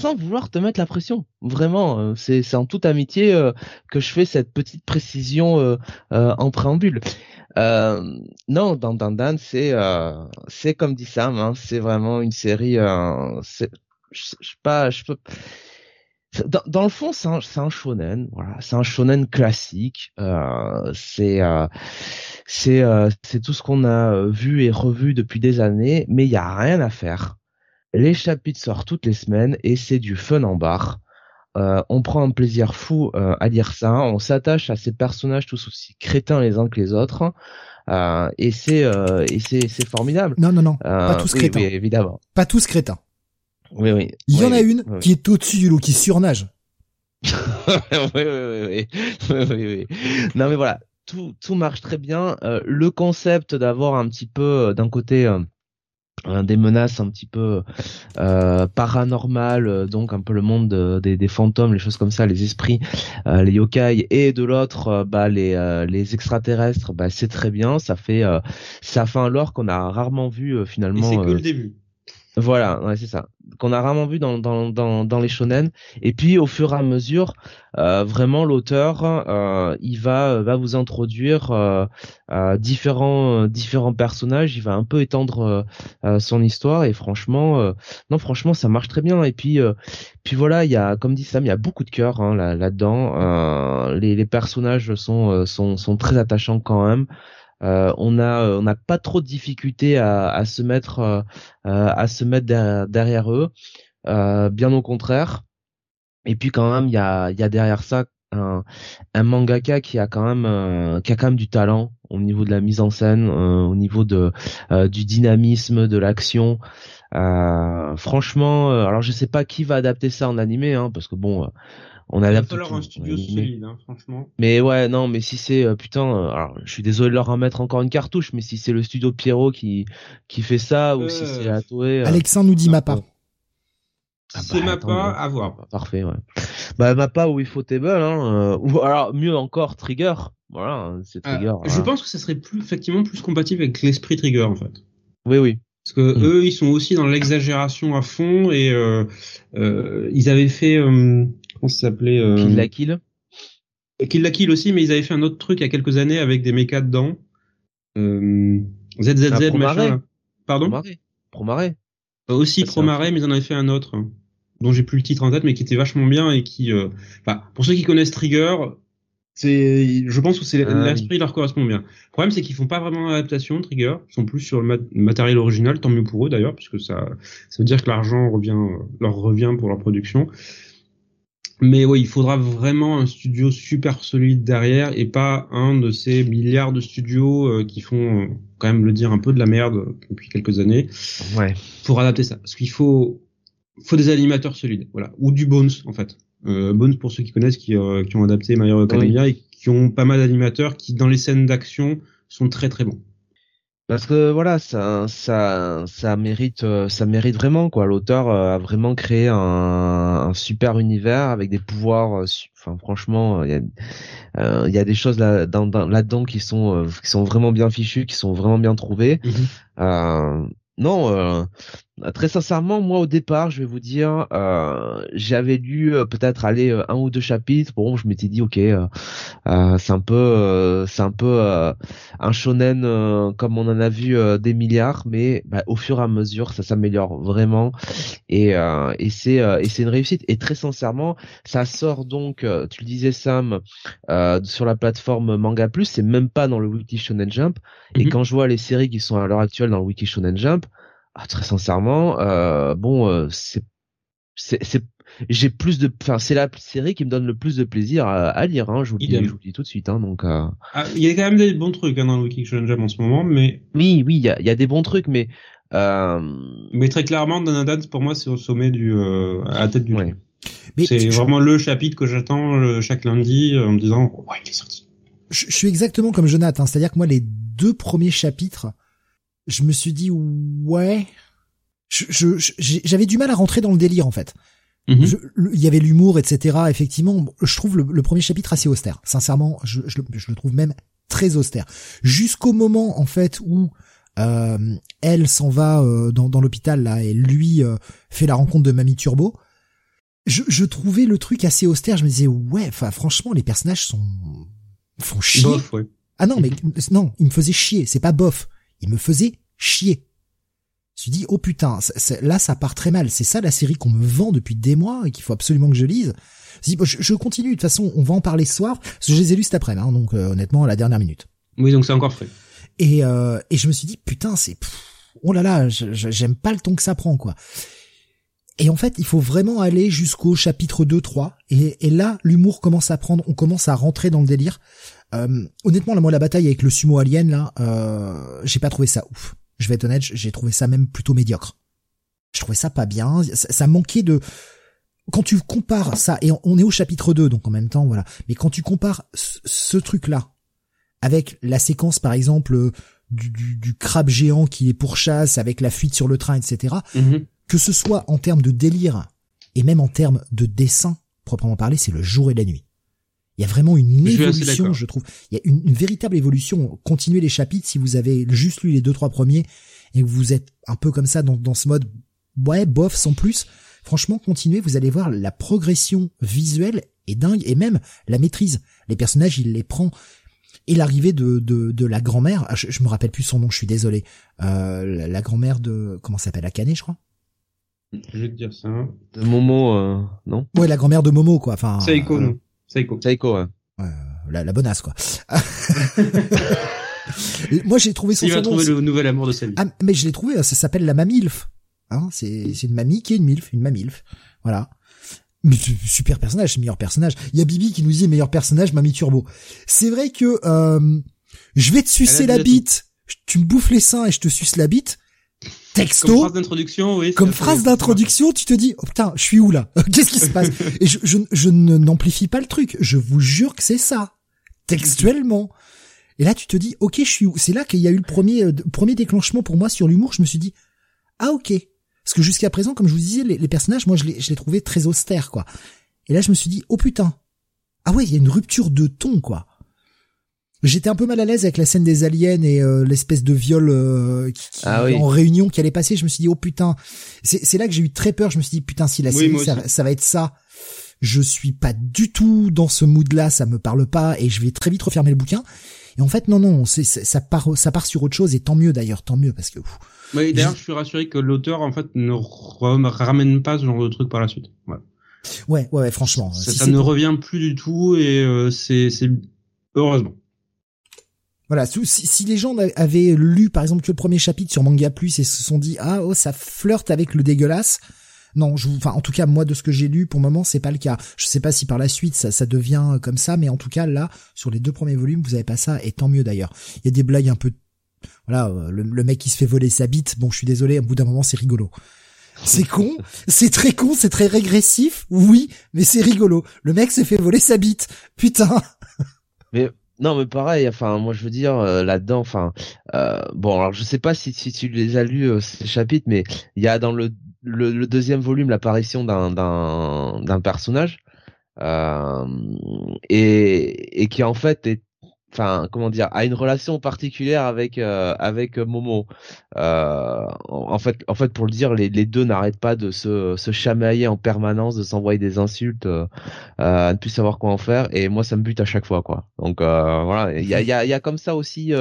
sans vouloir te mettre la pression. Vraiment, euh, c'est en toute amitié euh, que je fais cette petite précision euh, en préambule. non, dans Dan c'est c'est comme dit Sam, hein, c'est vraiment une série. je, je peux. Dans, dans le fond, c'est un, shonen, voilà, c'est un shonen classique. C'est, c'est, c'est tout ce qu'on a vu et revu depuis des années, mais il y a rien à faire. Les chapitres sortent toutes les semaines et c'est du fun en barre. Euh, on prend un plaisir fou euh, à lire ça. On s'attache à ces personnages tous aussi crétins les uns que les autres. Euh, et c'est et c'est c'est formidable. Non non non, pas tous crétins. Oui, évidemment. Pas tous crétins. Oui oui. Il y en a une qui est au-dessus du lot, qui surnage. oui, oui, oui, oui, oui, Non mais voilà, tout tout marche très bien. le concept d'avoir un petit peu d'un côté des menaces un petit peu euh, paranormales, euh, donc un peu le monde des, des, fantômes, les choses comme ça, les esprits, euh, les yokai, et de l'autre, euh, bah les euh, les extraterrestres, bah c'est très bien, ça fait ça fait un lore qu'on a rarement vu finalement. c'est que le début. Voilà, ouais, c'est ça. Qu'on a rarement vu dans, dans, dans, les shonen. Et puis au fur et à mesure, euh, vraiment l'auteur, euh, il va va vous introduire euh, différents différents personnages. Il va un peu étendre son histoire. Et franchement, non, franchement, ça marche très bien. Et puis puis voilà, il y a, comme dit Sam, il y a beaucoup de cœur hein, là là dedans. les, les personnages sont sont sont très attachants quand même. Euh, on a euh, on n'a pas trop de difficultés à, à se mettre euh, à se mettre derrière, eux. bien au contraire. Et puis quand même il y a y a derrière ça un, un, mangaka qui a quand même qui a quand même du talent au niveau de la mise en scène, au niveau de du dynamisme, de l'action. franchement, alors je sais pas qui va adapter ça en animé, hein, parce que bon, on a Il va falloir un studio solide, hein, franchement. Mais ouais, non, mais si c'est euh, putain, euh, alors je suis désolé de leur remettre encore une cartouche, mais si c'est le studio Pierrot qui qui fait ça ou si c'est la Toei. Euh, Alexandre nous dit Mappa. Ah c'est bah, Mappa, à voir. Bah, parfait, ouais. Bah Mappa ou Ifotable, hein, ou alors mieux encore Trigger. Voilà, hein, c'est Trigger. je pense que ça serait plus effectivement plus compatible avec l'esprit Trigger en fait. Oui, oui. Parce que mm. eux, ils sont aussi dans l'exagération à fond et euh, euh, ils avaient fait ça s'appelait euh, Kill la Kill. Kill la Kill aussi, mais ils avaient fait un autre truc il y a quelques années avec des mechas dedans. Euh, ZZZ ah, machin. Pardon. Promaré. Euh, aussi Promaré, mais ils en avaient fait un autre dont j'ai plus le titre en tête, mais qui était vachement bien et qui, euh, bah, pour ceux qui connaissent Trigger, c'est, je pense que c'est ah l'esprit leur correspond bien. Le problème, c'est qu'ils font pas vraiment d'adaptation, Trigger. Ils sont plus sur le matériel original, tant mieux pour eux d'ailleurs, puisque ça, ça veut dire que l'argent revient, leur revient pour leur production. Mais oui, il faudra vraiment un studio super solide derrière et pas un de ces milliards de studios euh, qui font, euh, quand même le dire, un peu de la merde depuis quelques années. Ouais. Pour adapter ça. Parce qu'il faut, faut des animateurs solides. Voilà. Ou du Bones, en fait. Euh, Bones pour ceux qui connaissent, qui, euh, qui ont adapté My Hero Academia et qui ont pas mal d'animateurs qui, dans les scènes d'action, sont très très bons. Parce que voilà, ça, ça, ça mérite, euh, ça mérite vraiment quoi. L'auteur a vraiment créé un, un, super univers avec des pouvoirs. Enfin, franchement, il y a, il y a des choses là, dans, là-dedans qui sont, qui sont vraiment bien fichues, qui sont vraiment bien trouvées. Mm non, euh, très sincèrement, moi au départ, je vais vous dire, euh, j'avais lu euh, peut-être aller un ou deux chapitres. Bon, je m'étais dit, ok, c'est un peu, c'est un peu un shonen comme on en a vu des milliards, mais bah, au fur et à mesure, ça s'améliore vraiment et, et c'est et c'est une réussite. Et très sincèrement, ça sort donc, tu le disais Sam, sur la plateforme Manga Plus, c'est même pas dans le Wiki Shonen Jump. Et mhm. quand je vois les séries qui sont à l'heure actuelle dans le Wiki Shonen Jump ah, très sincèrement, euh, bon, euh, c'est, c'est, j'ai plus de, enfin, c'est la série qui me donne le plus de plaisir à, lire. Hein, je vous le dis, je vous dis tout de suite. Hein, donc, euh... ah, il y a quand même des bons trucs hein, dans le Wiki Shonen Jump en ce moment, mais oui, oui, il y a, y a des bons trucs, mais euh... mais très clairement, Dance pour moi, c'est au sommet du, euh, à la tête du. Ouais. C'est vraiment le chapitre que j'attends chaque lundi en me disant, ouais, il est sorti. Je, je suis exactement comme Jonathan, c'est-à-dire que moi, les deux premiers chapitres je me suis dit ouais, je, j'avais du mal à rentrer dans le délire en fait. Mhm. Il y avait l'humour, etc. Effectivement, je trouve le, premier chapitre assez austère. Sincèrement, je, je, le trouve même très austère. Jusqu'au moment en fait où euh, elle s'en va euh, dans, dans l'hôpital là et lui euh, fait la rencontre de Mamie Turbo. Je, je trouvais le truc assez austère. Je me disais ouais, enfin franchement les personnages sont font chier. Ah non mais mhm. non, il me faisait chier. C'est pas bof il me faisait chier. Je me suis dit, oh putain, là ça part très mal. C'est ça la série qu'on me vend depuis des mois et qu'il faut absolument que je lise. Je, je, continue. De toute façon, on va en parler ce soir. Parce que je les ai lus cet après-midi, hein, donc euh, honnêtement, à la dernière minute. Oui, donc c'est encore frais. Et, euh, et je me suis dit, putain, c'est... Oh là là, j'aime pas le ton que ça prend, quoi. Et en fait, il faut vraiment aller jusqu'au chapitre 2, 3. Et, et là, l'humour commence à prendre, on commence à rentrer dans le délire. Euh, honnêtement, là, moi, la bataille avec le sumo alien, là, euh, j'ai pas trouvé ça ouf. Je vais être honnête, j'ai trouvé ça même plutôt médiocre. Je trouvais ça pas bien. Ça, manquait de... Quand tu compares ça, et on est au chapitre 2, donc en même temps, voilà. Mais quand tu compares ce, truc-là avec la séquence, par exemple, du, du, crabe géant qui est pourchasse avec la fuite sur le train, etc., mm-hmm. que ce soit en termes de délire et même en termes de dessin, proprement parlé, c'est le jour et la nuit. Il y a vraiment une évolution, je trouve. Il y a une, véritable évolution. Continuez les chapitres si vous avez juste lu les deux trois premiers et que vous êtes un peu comme ça dans, dans ce mode ouais bof sans plus. Franchement, continuez, vous allez voir la progression visuelle est dingue et même la maîtrise. Les personnages, il les prend. Et l'arrivée de, de, de la grand-mère, ah, je, me rappelle plus son nom, je suis désolé. Euh, la, grand-mère de comment s'appelle Akane, je crois? Je vais te dire ça. De Momo, euh, non? Ouais, la grand-mère de Momo, quoi. Enfin. Seiko, non. Seiko, ouais. la, la bonasse, quoi. Moi, j'ai trouvé son Il va trouver le nouvel amour de sa vie. Ah, mais je l'ai trouvé, ça s'appelle la mamilf. Hein, c'est, c'est une mamie qui est une milf, une mamilf. Voilà. super personnage, meilleur personnage. Il y a Bibi qui nous dit meilleur personnage, Mamie Turbo. C'est vrai que euh, je vais te sucer la bite, tu me bouffes les seins et je te suce la bite texto. Comme phrase d'introduction, oui. Comme phrase d'introduction, tu te dis, oh putain, je suis où là? Qu'est-ce qui se passe? Et je, je, je n'amplifie pas le truc. Je vous jure que c'est ça, textuellement. Et là, tu te dis, ok, je suis où? C'est là qu'il y a eu le premier, euh, premier déclenchement pour moi sur l'humour. Je me suis dit, ah ok. Parce que jusqu'à présent, comme je vous disais, les, les personnages, moi, je les, je les trouvais très austères, quoi. Et là, je me suis dit, oh putain. Ah ouais, il y a une rupture de ton, quoi. J'étais un peu mal à l'aise avec la scène des aliens et euh, l'espèce de viol euh, qui, ah en réunion qui allait passer. Je me suis dit oh putain, c'est là que j'ai eu très peur. Je me suis dit putain si la série ça, va être ça, je suis pas du tout dans ce mood là, ça me parle pas et je vais très vite refermer le bouquin. Et en fait non non, c'est ça part ça part sur autre chose et tant mieux d'ailleurs, tant mieux parce que. oui, d'ailleurs je suis rassuré que l'auteur en fait ne ramène pas ce genre de truc par la suite. Ouais. Ouais, ouais, franchement. Ça, ne revient plus du tout et euh, c'est heureusement. Voilà, si, les gens avaient lu par exemple que le premier chapitre sur Manga Plus et se sont dit ah oh ça flirte avec le dégueulasse, non, je, enfin en tout cas moi de ce que j'ai lu pour le moment c'est pas le cas. Je sais pas si par la suite ça, ça devient comme ça, mais en tout cas là sur les deux premiers volumes vous avez pas ça et tant mieux d'ailleurs. Il y a des blagues un peu, voilà, le, mec qui se fait voler sa bite. Bon je suis désolé, au bout d'un moment c'est rigolo. C'est con, c'est très con, c'est très régressif, oui, mais c'est rigolo. Le mec s'est fait voler sa bite, putain. Non, mais pareil. Enfin, moi, je veux dire euh, là-dedans. Enfin, euh, bon, alors je sais pas si, tu les as lus euh, ces chapitres, mais il y a dans le, le, deuxième volume l'apparition d'un d'un d'un personnage et et qui en fait est enfin comment dire a une relation particulière avec euh, avec Momo. Euh, en fait en fait pour le dire les, les deux n'arrêtent pas de se, se chamailler en permanence de s'envoyer des insultes euh, à ne plus savoir quoi en faire. Et moi ça me bute à chaque fois quoi. Donc voilà. Il y a y a, y a comme ça aussi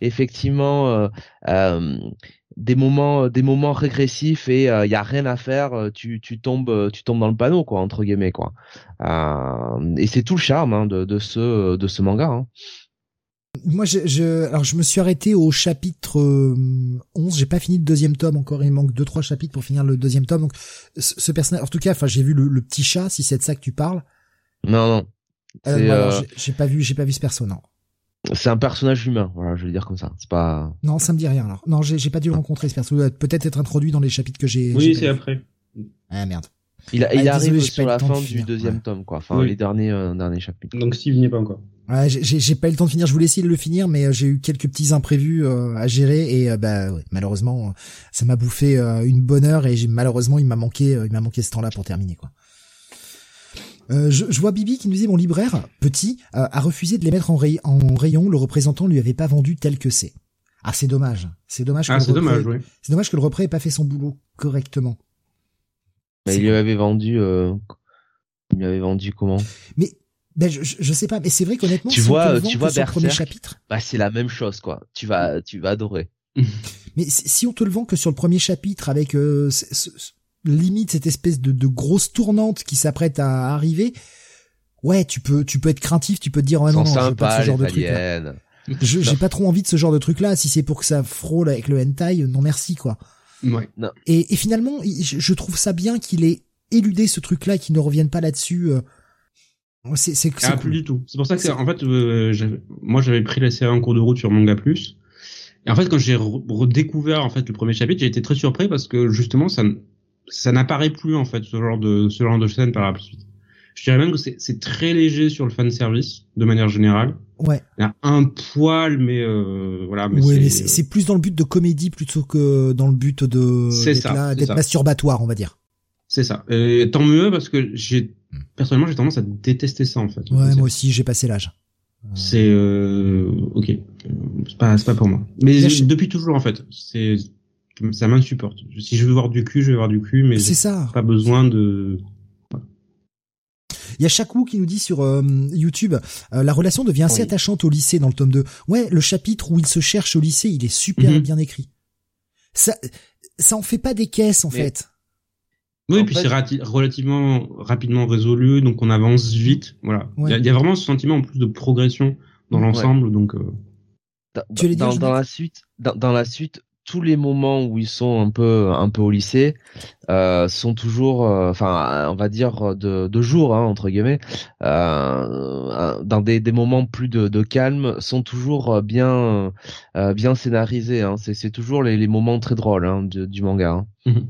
effectivement des moments des moments régressifs et il y a rien à faire tu tu tombes tu tombes dans le panneau quoi entre guillemets quoi. Et c'est tout le charme hein, de de ce de ce manga hein. Moi, je, je, alors je me suis arrêté au chapitre 11. Euh, j'ai pas fini le deuxième tome encore. Il manque deux trois chapitres pour finir le deuxième tome. Donc, ce, personnage, en tout cas, enfin, j'ai vu le, petit chat. Si c'est de ça que tu parles. Non, non. Euh, euh j'ai pas vu, j'ai pas vu ce perso, non. C'est un personnage humain, voilà, je vais dire comme ça. C'est pas. Non, ça me dit rien alors. Non, j'ai pas dû rencontrer ce perso. Peut-être être introduit dans les chapitres que j'ai. Oui, c'est après. Ah merde. Il, a, il ah, arrive sur la fin du deuxième tome, quoi. Enfin, les derniers, euh, derniers chapitres. Donc Steve n'y est pas encore. Ouais, j'ai pas eu le temps de finir. Je voulais essayer de le finir, mais euh, j'ai eu quelques petits imprévus euh, à gérer et bah malheureusement, ça m'a bouffé une bonne heure et malheureusement il m'a manqué, il m'a manqué ce temps-là pour terminer quoi. je, je, vois Bibi qui nous disait mon libraire petit a refusé de les mettre en, en, rayon. Le représentant lui avait pas vendu tel que c'est. Ah c'est dommage. C'est dommage. Ah c'est dommage. Oui. C'est dommage que le repris ait pas fait son boulot correctement. Mais il lui avait vendu. Euh... Il lui avait vendu comment? Mais ben je, je sais pas, mais c'est vrai qu'honnêtement, tu vois, tu vois premier chapitre, bah c'est la même chose quoi. Tu vas, tu vas adorer. Mais si on te le vend que sur le premier chapitre avec euh, limite cette espèce de, de grosse tournante qui s'apprête à arriver, ouais, tu peux, tu peux être craintif, tu peux te dire, oh non, non, je pas ce genre de truc. J'ai pas trop envie de ce genre de truc là. Si c'est pour que ça frôle avec le hentai, non merci quoi. Ouais. Et, et finalement, je trouve ça bien qu'il ait éludé ce truc là, qu'il ne revienne pas là-dessus. Euh. C'est c'est ah, plus du tout. C'est pour ça que en fait, euh, moi j'avais pris la série en cours de route sur Manga Plus. Et en fait, quand j'ai redécouvert en fait le premier chapitre, j'ai été très surpris parce que justement ça ça n'apparaît plus en fait ce genre de ce genre de scène par la suite. Je dirais même que c'est très léger sur le fan service de manière générale. Ouais. Il y a un poil, mais euh, voilà. Mais ouais, mais c'est plus dans le but de comédie plutôt que dans le but de d'être masturbatoire, on va dire. C'est ça. Et tant mieux parce que j'ai personnellement j'ai tendance à détester ça en fait. Ouais, moi aussi j'ai passé l'âge. C'est euh, ok, c'est pas c'est pas pour moi. Mais depuis toujours en fait, c'est ça m'insupporte. Si je veux voir du cul, je vais voir du cul, mais c'est ça. Pas besoin de il y a Chakou qui nous dit sur euh, YouTube, euh, la relation devient assez attachante au lycée dans le tome 2. Ouais, le chapitre où il se cherche au lycée, il est super mhm. bien écrit. Ça, ça en fait pas des caisses en fait. Oui, puis c'est relativement rapidement résolu, donc on avance vite. Voilà. Il y, a vraiment ce sentiment en plus de progression dans l'ensemble, donc. Euh... Dans, dans, la suite, dans, dans, la suite, tous les moments où ils sont un peu un peu au lycée euh, sont toujours euh, enfin on va dire de, de jour hein, entre guillemets euh, dans des, des moments plus de, de calme sont toujours bien euh, bien scénarisés hein. c'est c'est toujours les, les moments très drôles hein, du, manga hein. Mhm.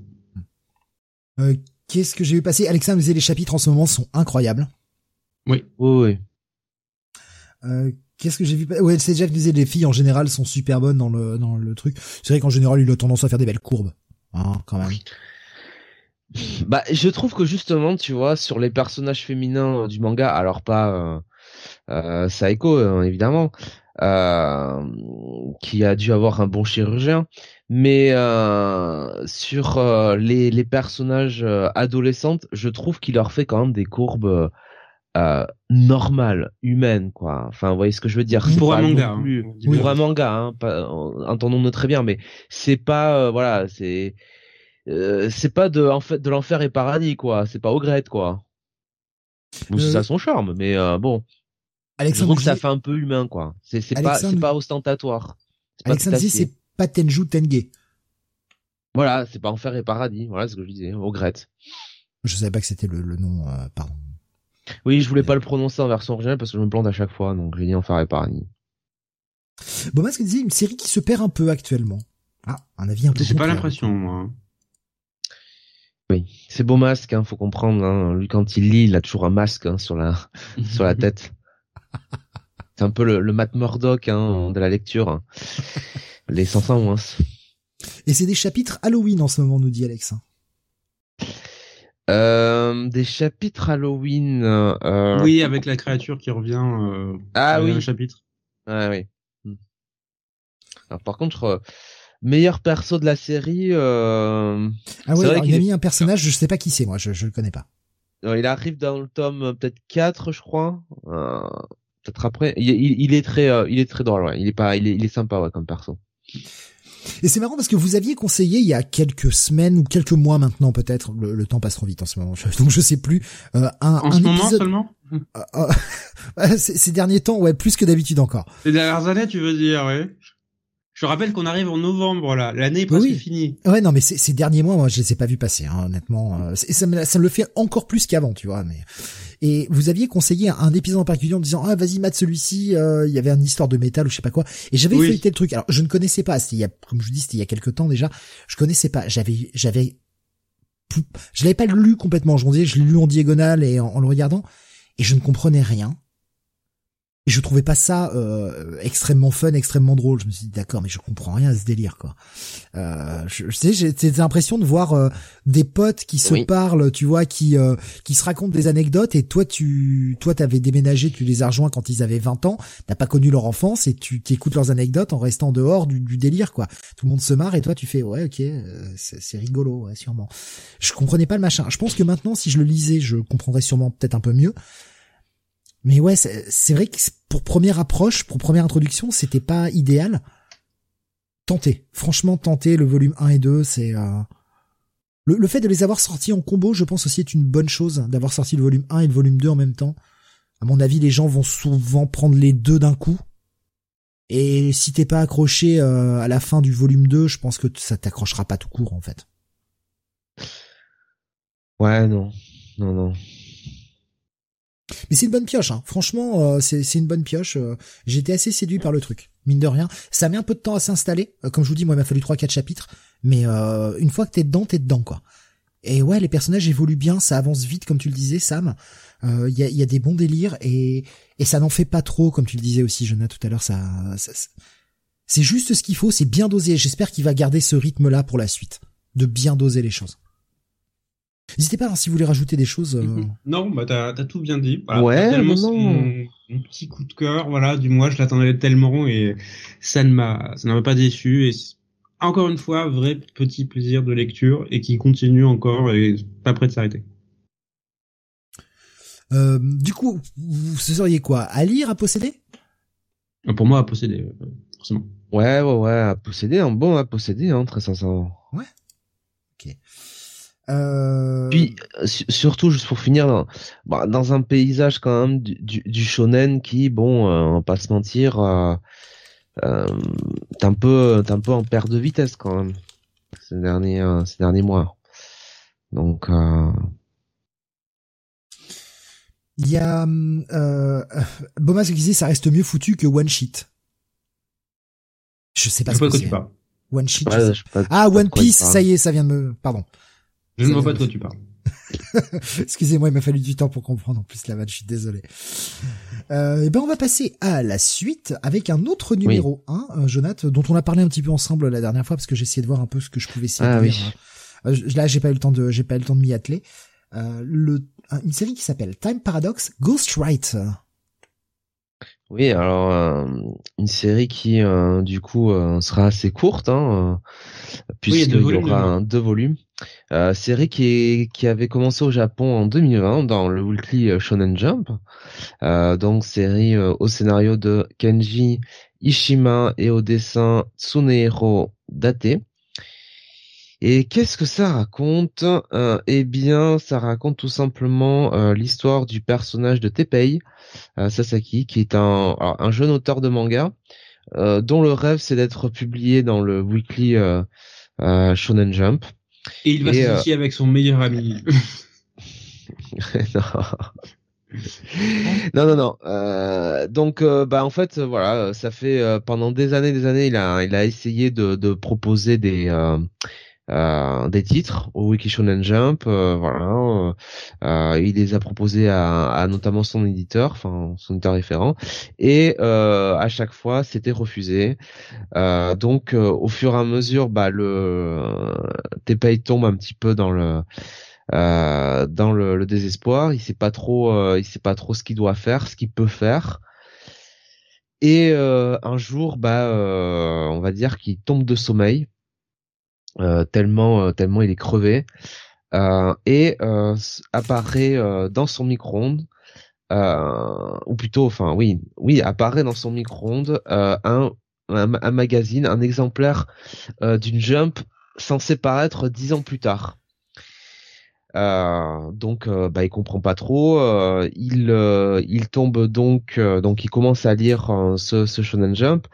Euh, qu'est-ce que j'ai vu passer? Alexandre nous disait les chapitres en ce moment sont incroyables oui oui, oui. Qu'est-ce que j'ai vu Ouais, c'est Jeff disait les filles en général sont super bonnes dans le dans le truc. C'est vrai qu'en général, il a tendance à faire des belles courbes, hein, quand même. Bah, je trouve que justement, tu vois, sur les personnages féminins du manga, alors pas euh, euh, Saeko hein, évidemment, euh, qui a dû avoir un bon chirurgien, mais euh, sur euh, les les personnages euh, adolescentes, je trouve qu'il leur fait quand même des courbes euh, normale, humaine, quoi. Enfin, vous voyez ce que je veux dire? Pour un manga. Hein. pour un manga, hein, entendons-nous très bien, mais c'est pas, euh, voilà, c'est, euh, c'est pas de, en fait, de l'enfer et paradis, quoi. C'est pas au grette, quoi. Bon, ça son charme, mais bon. Alexandre je trouve que ça fait un peu humain, quoi. C'est, c'est pas, c'est pas ostentatoire. Alexandre c'est pas Tenju Tenge. Voilà, c'est pas enfer et paradis. Voilà ce que je disais, au grette. Je savais pas que c'était le, le nom, pardon. Oui, je voulais pas le prononcer en version originale parce que je me plante à chaque fois, donc j'ai dit en faire épargne. Bon, moi, ce que disait une série qui se perd un peu actuellement. Ah, un avis un peu. J'ai pas l'impression, moi. Oui, c'est beau masque, hein, faut comprendre. Hein. Lui, quand il lit, il a toujours un masque hein, sur la sur la tête. C'est un peu le, le Matt Murdock hein, de la lecture. Hein. Les 500 moins. Et c'est des chapitres Halloween en ce moment, nous dit Alex. Euh, des chapitres Halloween. Euh, oui, avec la créature qui revient. Euh, ah oui. chapitre. Ah oui. Hmm. Alors par contre, euh, meilleur perso de la série. Euh, ah oui, il a mis un personnage, je sais pas qui c'est, moi, je je le connais pas. il arrive dans le tome peut-être 4 je crois. peut-être après. Il, il, est très, il est très drôle. Ouais. Il est pas, il est, il est sympa ouais, comme perso. Et c'est marrant parce que vous aviez conseillé il y a quelques semaines ou quelques mois maintenant peut-être, le, temps passe trop vite en ce moment, donc je sais plus. Euh, un, en ce moment seulement euh, euh, ces, derniers temps, ouais, plus que d'habitude encore. Ces dernières années, tu veux dire, ouais. Je rappelle qu'on arrive en novembre là, l'année est presque oui. finie. Ouais, non, mais ces, derniers mois, moi, je les ai pas vus passer, hein, honnêtement. ça, me, ça me le fait encore plus qu'avant, tu vois. Mais et vous aviez conseillé un, épisode en particulier en disant ah vas-y mate celui-ci, euh, il y avait une histoire de métal ou je sais pas quoi. Et j'avais oui. feuilleté le truc. Alors je ne connaissais pas. C'était il y a, comme je vous dis, c'était il y a quelques temps déjà. Je connaissais pas. J'avais, j'avais, je l'avais pas lu complètement. Je disais, je l'ai lu en diagonale et en, le regardant et je ne comprenais rien. Et je trouvais pas ça euh, extrêmement fun, extrêmement drôle. Je me suis dit d'accord, mais je comprends rien à ce délire quoi. Euh, je, sais, j'ai l'impression de voir euh, des potes qui se parlent, tu vois, qui euh, qui se racontent des anecdotes. Et toi, tu toi t'avais déménagé, tu les as rejoints quand ils avaient 20 ans. T'as pas connu leur enfance et tu t'écoutes leurs anecdotes en restant dehors du, du, délire quoi. Tout le monde se marre et toi tu fais ouais ok, euh, c'est rigolo, ouais, sûrement. Je comprenais pas le machin. Je pense que maintenant, si je le lisais, je comprendrais sûrement peut-être un peu mieux. Mais ouais, c'est vrai que pour première approche, pour première introduction, c'était pas idéal. tentez. Franchement, tentez le volume 1 et 2, c'est euh, le, le, fait de les avoir sortis en combo, je pense aussi est une bonne chose d'avoir sorti le volume 1 et le volume 2 en même temps. À mon avis, les gens vont souvent prendre les deux d'un coup. Et si t'es pas accroché euh, à la fin du volume 2, je pense que ça t'accrochera pas tout court en fait. Ouais, non. Non, non. Mais c'est une bonne pioche, hein. franchement, euh, c'est une bonne pioche. Euh, J'étais assez séduit par le truc, mine de rien. Ça met un peu de temps à s'installer. Euh, comme je vous dis, moi, il m'a fallu trois, quatre chapitres, mais une fois que t'es dedans, t'es dedans, quoi. Et ouais, les personnages évoluent bien, ça avance vite, comme tu le disais, Sam. Il y a, y, a, des bons délires et, et ça n'en fait pas trop, comme tu le disais aussi, Jonah, tout à l'heure. Ça, ça c'est juste ce qu'il faut, c'est bien dosé. J'espère qu'il va garder ce rythme-là pour la suite, de bien doser les choses. N'hésitez pas hein, si vous voulez rajouter des choses. Euh. Non, bah t'as as tout bien dit. ouais, non. Mon, petit coup de cœur, voilà, du mois, je l'attendais tellement et ça ne m'a, ça m'a pas déçu et encore une fois, vrai petit plaisir de lecture et qui continue encore et pas prêt de s'arrêter. Euh, du coup, vous seriez quoi À lire, à posséder? Euh, Pour moi, à posséder, forcément. Ouais, ouais, ouais, à posséder, un bon à posséder, hein, très sincèrement. Ouais. Ok. Euh... Puis surtout juste pour finir dans, bah, dans un paysage quand même du, du, shonen qui bon euh, on va pas se mentir euh, euh, t'es un peu t'es un peu en perte de vitesse quand même ces derniers euh, ces derniers mois. Donc euh... il y a euh, Bomas qui disait ça reste mieux foutu que One Sheet je sais pas ce que c'est. One Sheet ah One Piece ça y est ça vient de me pardon je ne vois pas de quoi tu parles. Excusez-moi, il m'a fallu du temps pour comprendre en plus la vanne, je suis désolé. Euh, et eh ben on va passer à la suite avec un autre numéro 1, euh, Jonathan, dont on a parlé un petit peu ensemble la dernière fois parce que j'ai essayé de voir un peu ce que je pouvais essayer ah, de oui. Euh, là, j'ai pas eu le temps de j'ai pas eu le temps de m'y atteler. Euh, le une série qui s'appelle Time Paradox Ghostwriter. Oui, alors euh, une série qui euh, du coup euh, sera assez courte, hein, puisqu'il y aura deux volumes. Série qui, est, qui avait commencé au Japon en 2020 dans le Weekly Shonen Jump. donc série au scénario de Kenji Ishima et au dessin Tsunehiro Date. Et qu'est-ce que ça raconte? Euh, Eh bien, ça raconte tout simplement euh, l'histoire du personnage de Tepei euh, Sasaki, qui est un, un jeune auteur de manga dont le rêve c'est d'être publié dans le weekly Shonen Jump. Et il va s'associer avec son meilleur ami. non. non, non, donc, bah en fait, voilà, ça fait pendant des années, des années, il a, il a essayé de, de proposer des, euh, des titres au Wiki Shonen Jump, euh, voilà, euh, il les a proposés à, à, notamment son éditeur, enfin son éditeur référent, et à chaque fois c'était refusé. donc au fur et à mesure, bah le TPay tombe un petit peu dans le dans le, le, désespoir. Il sait pas trop, il sait pas trop ce qu'il doit faire, ce qu'il peut faire. Et un jour, bah, on va dire qu'il tombe de sommeil euh, tellement euh, tellement il est crevé. Euh, et apparaît dans son micro-ondes ou plutôt enfin oui oui apparaît dans son micro-ondes un, un, magazine un exemplaire d'une Jump censé paraître dix ans plus tard. Euh, donc bah il comprend pas trop il il tombe donc donc il commence à lire ce, ce Shonen Jump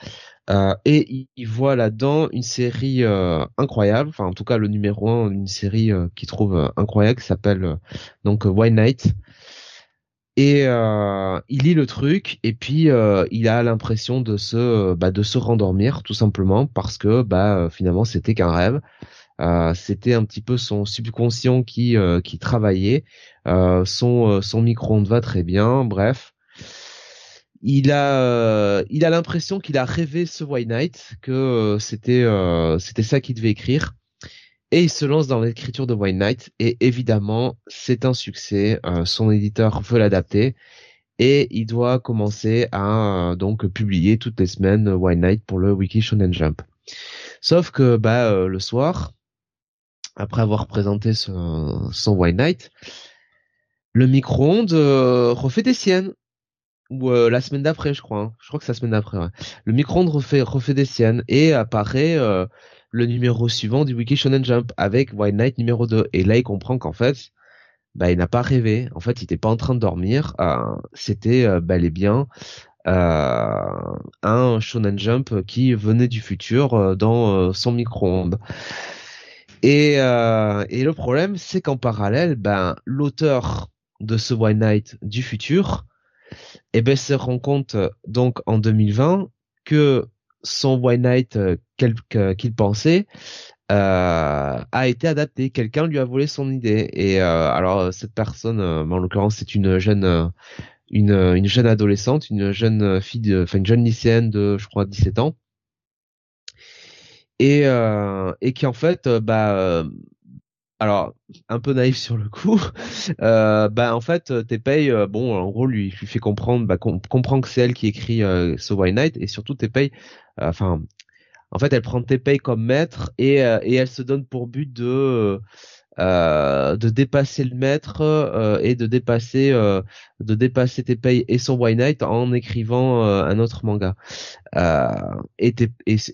euh, et il, voit là-dedans une série euh, incroyable, enfin en tout cas le numéro un, une série euh, qu'il trouve incroyable, qui s'appelle donc White Night. Et il lit le truc et puis il a l'impression de se bah, de se rendormir tout simplement parce que bah finalement c'était qu'un rêve. c'était un petit peu son subconscient qui qui travaillait. son son micro-ondes va très bien. Bref, il a euh, il a l'impression qu'il a rêvé ce White Knight que euh, c'était euh, c'était ça qu'il devait écrire. Et il se lance dans l'écriture de White Knight. Et évidemment c'est un succès. Son éditeur veut l'adapter. Et il doit commencer à donc publier toutes les semaines White Knight pour le Wiki Shonen Jump. Sauf que bah le soir après avoir présenté son, son White Knight le micro-ondes refait des siennes ou euh, la semaine d'après, je crois. Hein. Je crois que c'est la semaine d'après. Ouais. Le micro-ondes refait, refait des siennes et apparaît euh, le numéro suivant du Wiki Shonen Jump avec White Knight numéro 2. Et là, il comprend qu'en fait, bah, il n'a pas rêvé. En fait, il n'était pas en train de dormir. Euh, C'était euh, bel et bien un Shonen Jump qui venait du futur dans son micro-ondes. Et, et le problème, c'est qu'en parallèle, ben l'auteur de ce White Knight du futur et eh ben se rend compte donc en 2020 que son White Knight euh, qu'il pensait euh, a été adapté. Quelqu'un lui a volé son idée. Et euh, alors cette personne, en l'occurrence, c'est une jeune, une, une jeune adolescente, une jeune fille, enfin une jeune lycéenne de, je crois, 17 ans, et et qui en fait, bah alors un peu naïf sur le coup, euh, bah en fait tes payes, euh, bon en gros lui, fait comprendre, bah comprend que c'est elle qui écrit euh, ce White Knight et surtout tes payes, euh, enfin en fait elle prend tes payes comme maître et et elle se donne pour but de dépasser le maître et de dépasser de payes et son White Knight en écrivant un autre manga. et,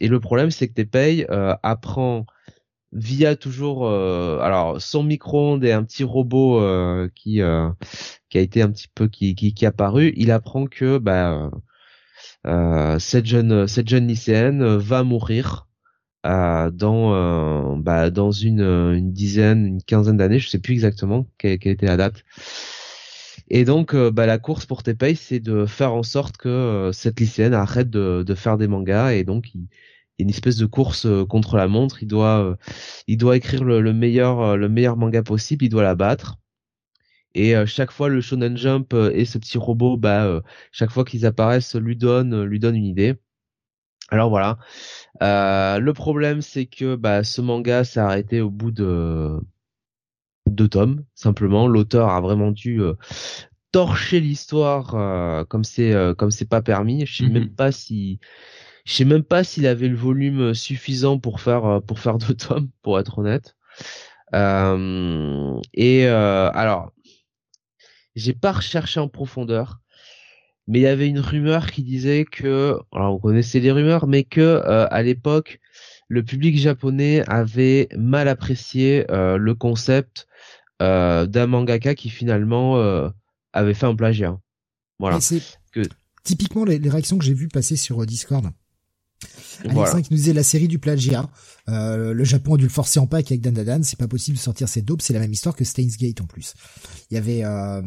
le problème c'est que tes payes apprend via toujours euh, alors son micro-ondes et un petit robot euh, qui euh, qui a été un petit peu qui qui, qui apparu. Il apprend que bah cette jeune cette jeune lycéenne va mourir dans bah, dans une une dizaine une quinzaine d'années. Je sais plus exactement quelle, quelle, était la date. Et donc bah, la course pour Tepei c'est de faire en sorte que cette lycéenne arrête de de faire des mangas. Et donc il une espèce de course euh, contre la montre. Il doit, euh, il doit écrire le, meilleur, euh, le meilleur manga possible. Il doit la battre. Et chaque fois, le Shonen Jump et ce petit robot, bah, chaque fois qu'ils apparaissent, lui donne, lui donne une idée. Alors voilà. le problème, c'est que bah, ce manga s'est arrêté au bout de deux tomes. Simplement, l'auteur a vraiment dû torcher l'histoire comme c'est comme c'est pas permis. Je sais mm-hmm. même pas si je sais même pas s'il avait le volume suffisant pour faire euh, pour faire deux tomes, pour être honnête. Euh, et euh, alors, j'ai pas recherché en profondeur, mais il y avait une rumeur qui disait que, alors on connaissait les rumeurs, mais que euh, à l'époque, le public japonais avait mal apprécié euh, le concept d'un mangaka qui finalement avait fait un plagiat. Voilà. Que typiquement les, les réactions que j'ai vues passer sur Discord. Alexandre qui nous disait la série du plagiat. Euh, le Japon a dû le forcer en pack avec Dan C'est pas possible de sortir ces dopes. C'est la même histoire que Steins Gate en plus. Il y avait euh,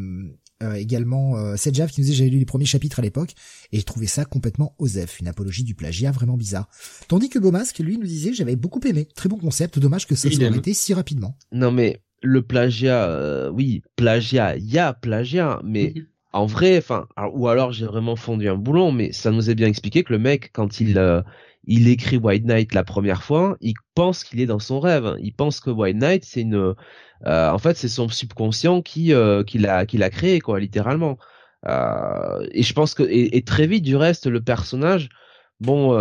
euh, également euh, Sedjaf qui nous disait j'avais lu les premiers chapitres à l'époque et j'ai trouvé ça complètement osef, une apologie du plagiat vraiment bizarre. Tandis que Beaumasque lui nous disait j'avais beaucoup aimé, très bon concept, dommage que ça soit arrêté si rapidement. Non mais le plagiat, euh, oui, plagiat, il y a plagiat, mais mhm en vrai, enfin, ou alors j'ai vraiment fondu un boulon, mais ça nous est bien expliqué que le mec, quand il euh, il écrit White Knight la première fois, il pense qu'il est dans son rêve. Il pense que White Knight, c'est une, euh, en fait, c'est son subconscient qui euh, qui l'a qui l'a créé quoi, littéralement. et je pense que et, très vite du reste, le personnage, bon,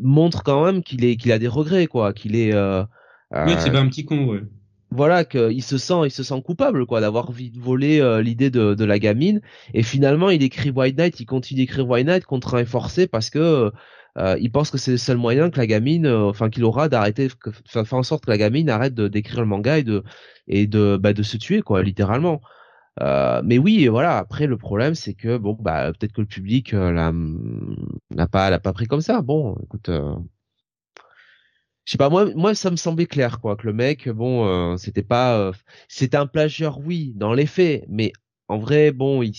montre quand même qu'il est qu'il a des regrets quoi, qu'il est. oui, c'est pas un petit con, ouais voilà qu'il se sent il se sent coupable quoi d'avoir volé euh, l'idée de, de la gamine. Et finalement il écrit White Knight il continue d'écrire White Knight contraint et forcé parce que euh, il pense que c'est le seul moyen que la gamine euh, enfin qu'il aura d'arrêter faire en sorte que la gamine arrête d'écrire le manga et de et de bah, de se tuer quoi littéralement. Mais oui voilà après le problème c'est que bon bah peut-être que le public l'a n'a pas l'a pas pris comme ça. Bon écoute je sais pas moi moi ça me semblait clair quoi que le mec bon euh, c'était pas euh, c'était un plagieur oui dans les faits mais en vrai bon il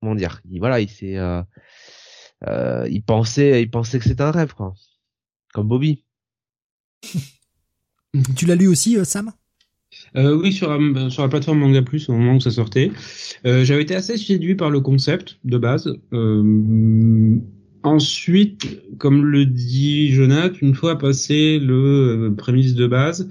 comment dire il, voilà il s'est euh, il pensait il pensait que c'était un rêve quoi comme Bobby tu l'as lu aussi Sam? Oui, sur, sur la plateforme Manga Plus au moment où ça sortait. J'avais été assez séduit par le concept de base. Ensuite, comme le dit Jonathan, une fois passé le euh, prémisse de base,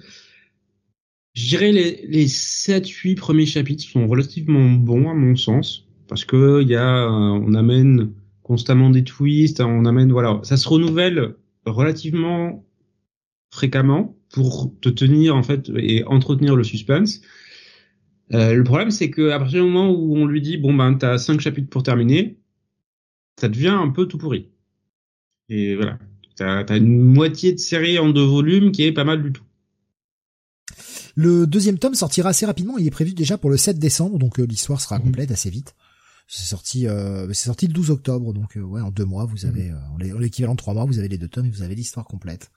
je dirais les, les 7-8 premiers chapitres sont relativement bons à mon sens, parce que il y a, on amène constamment des twists, on amène, voilà, ça se renouvelle relativement fréquemment pour te tenir en fait et entretenir le suspense. Euh, le problème, c'est que à partir du moment où on lui dit bon ben t'as cinq chapitres pour terminer, ça devient un peu tout pourri. Et voilà, t'as as une moitié de série en deux volumes qui est pas mal du tout. Le deuxième tome sortira assez rapidement. Il est prévu déjà pour le 7 décembre, donc euh, l'histoire sera Mhm. complète assez vite. C'est sorti, euh, c'est sorti le 12 octobre, donc euh, ouais, en deux mois, vous Mhm. avez, euh, en l'é- en l'équivalent de trois mois, vous avez les deux tomes et vous avez l'histoire complète.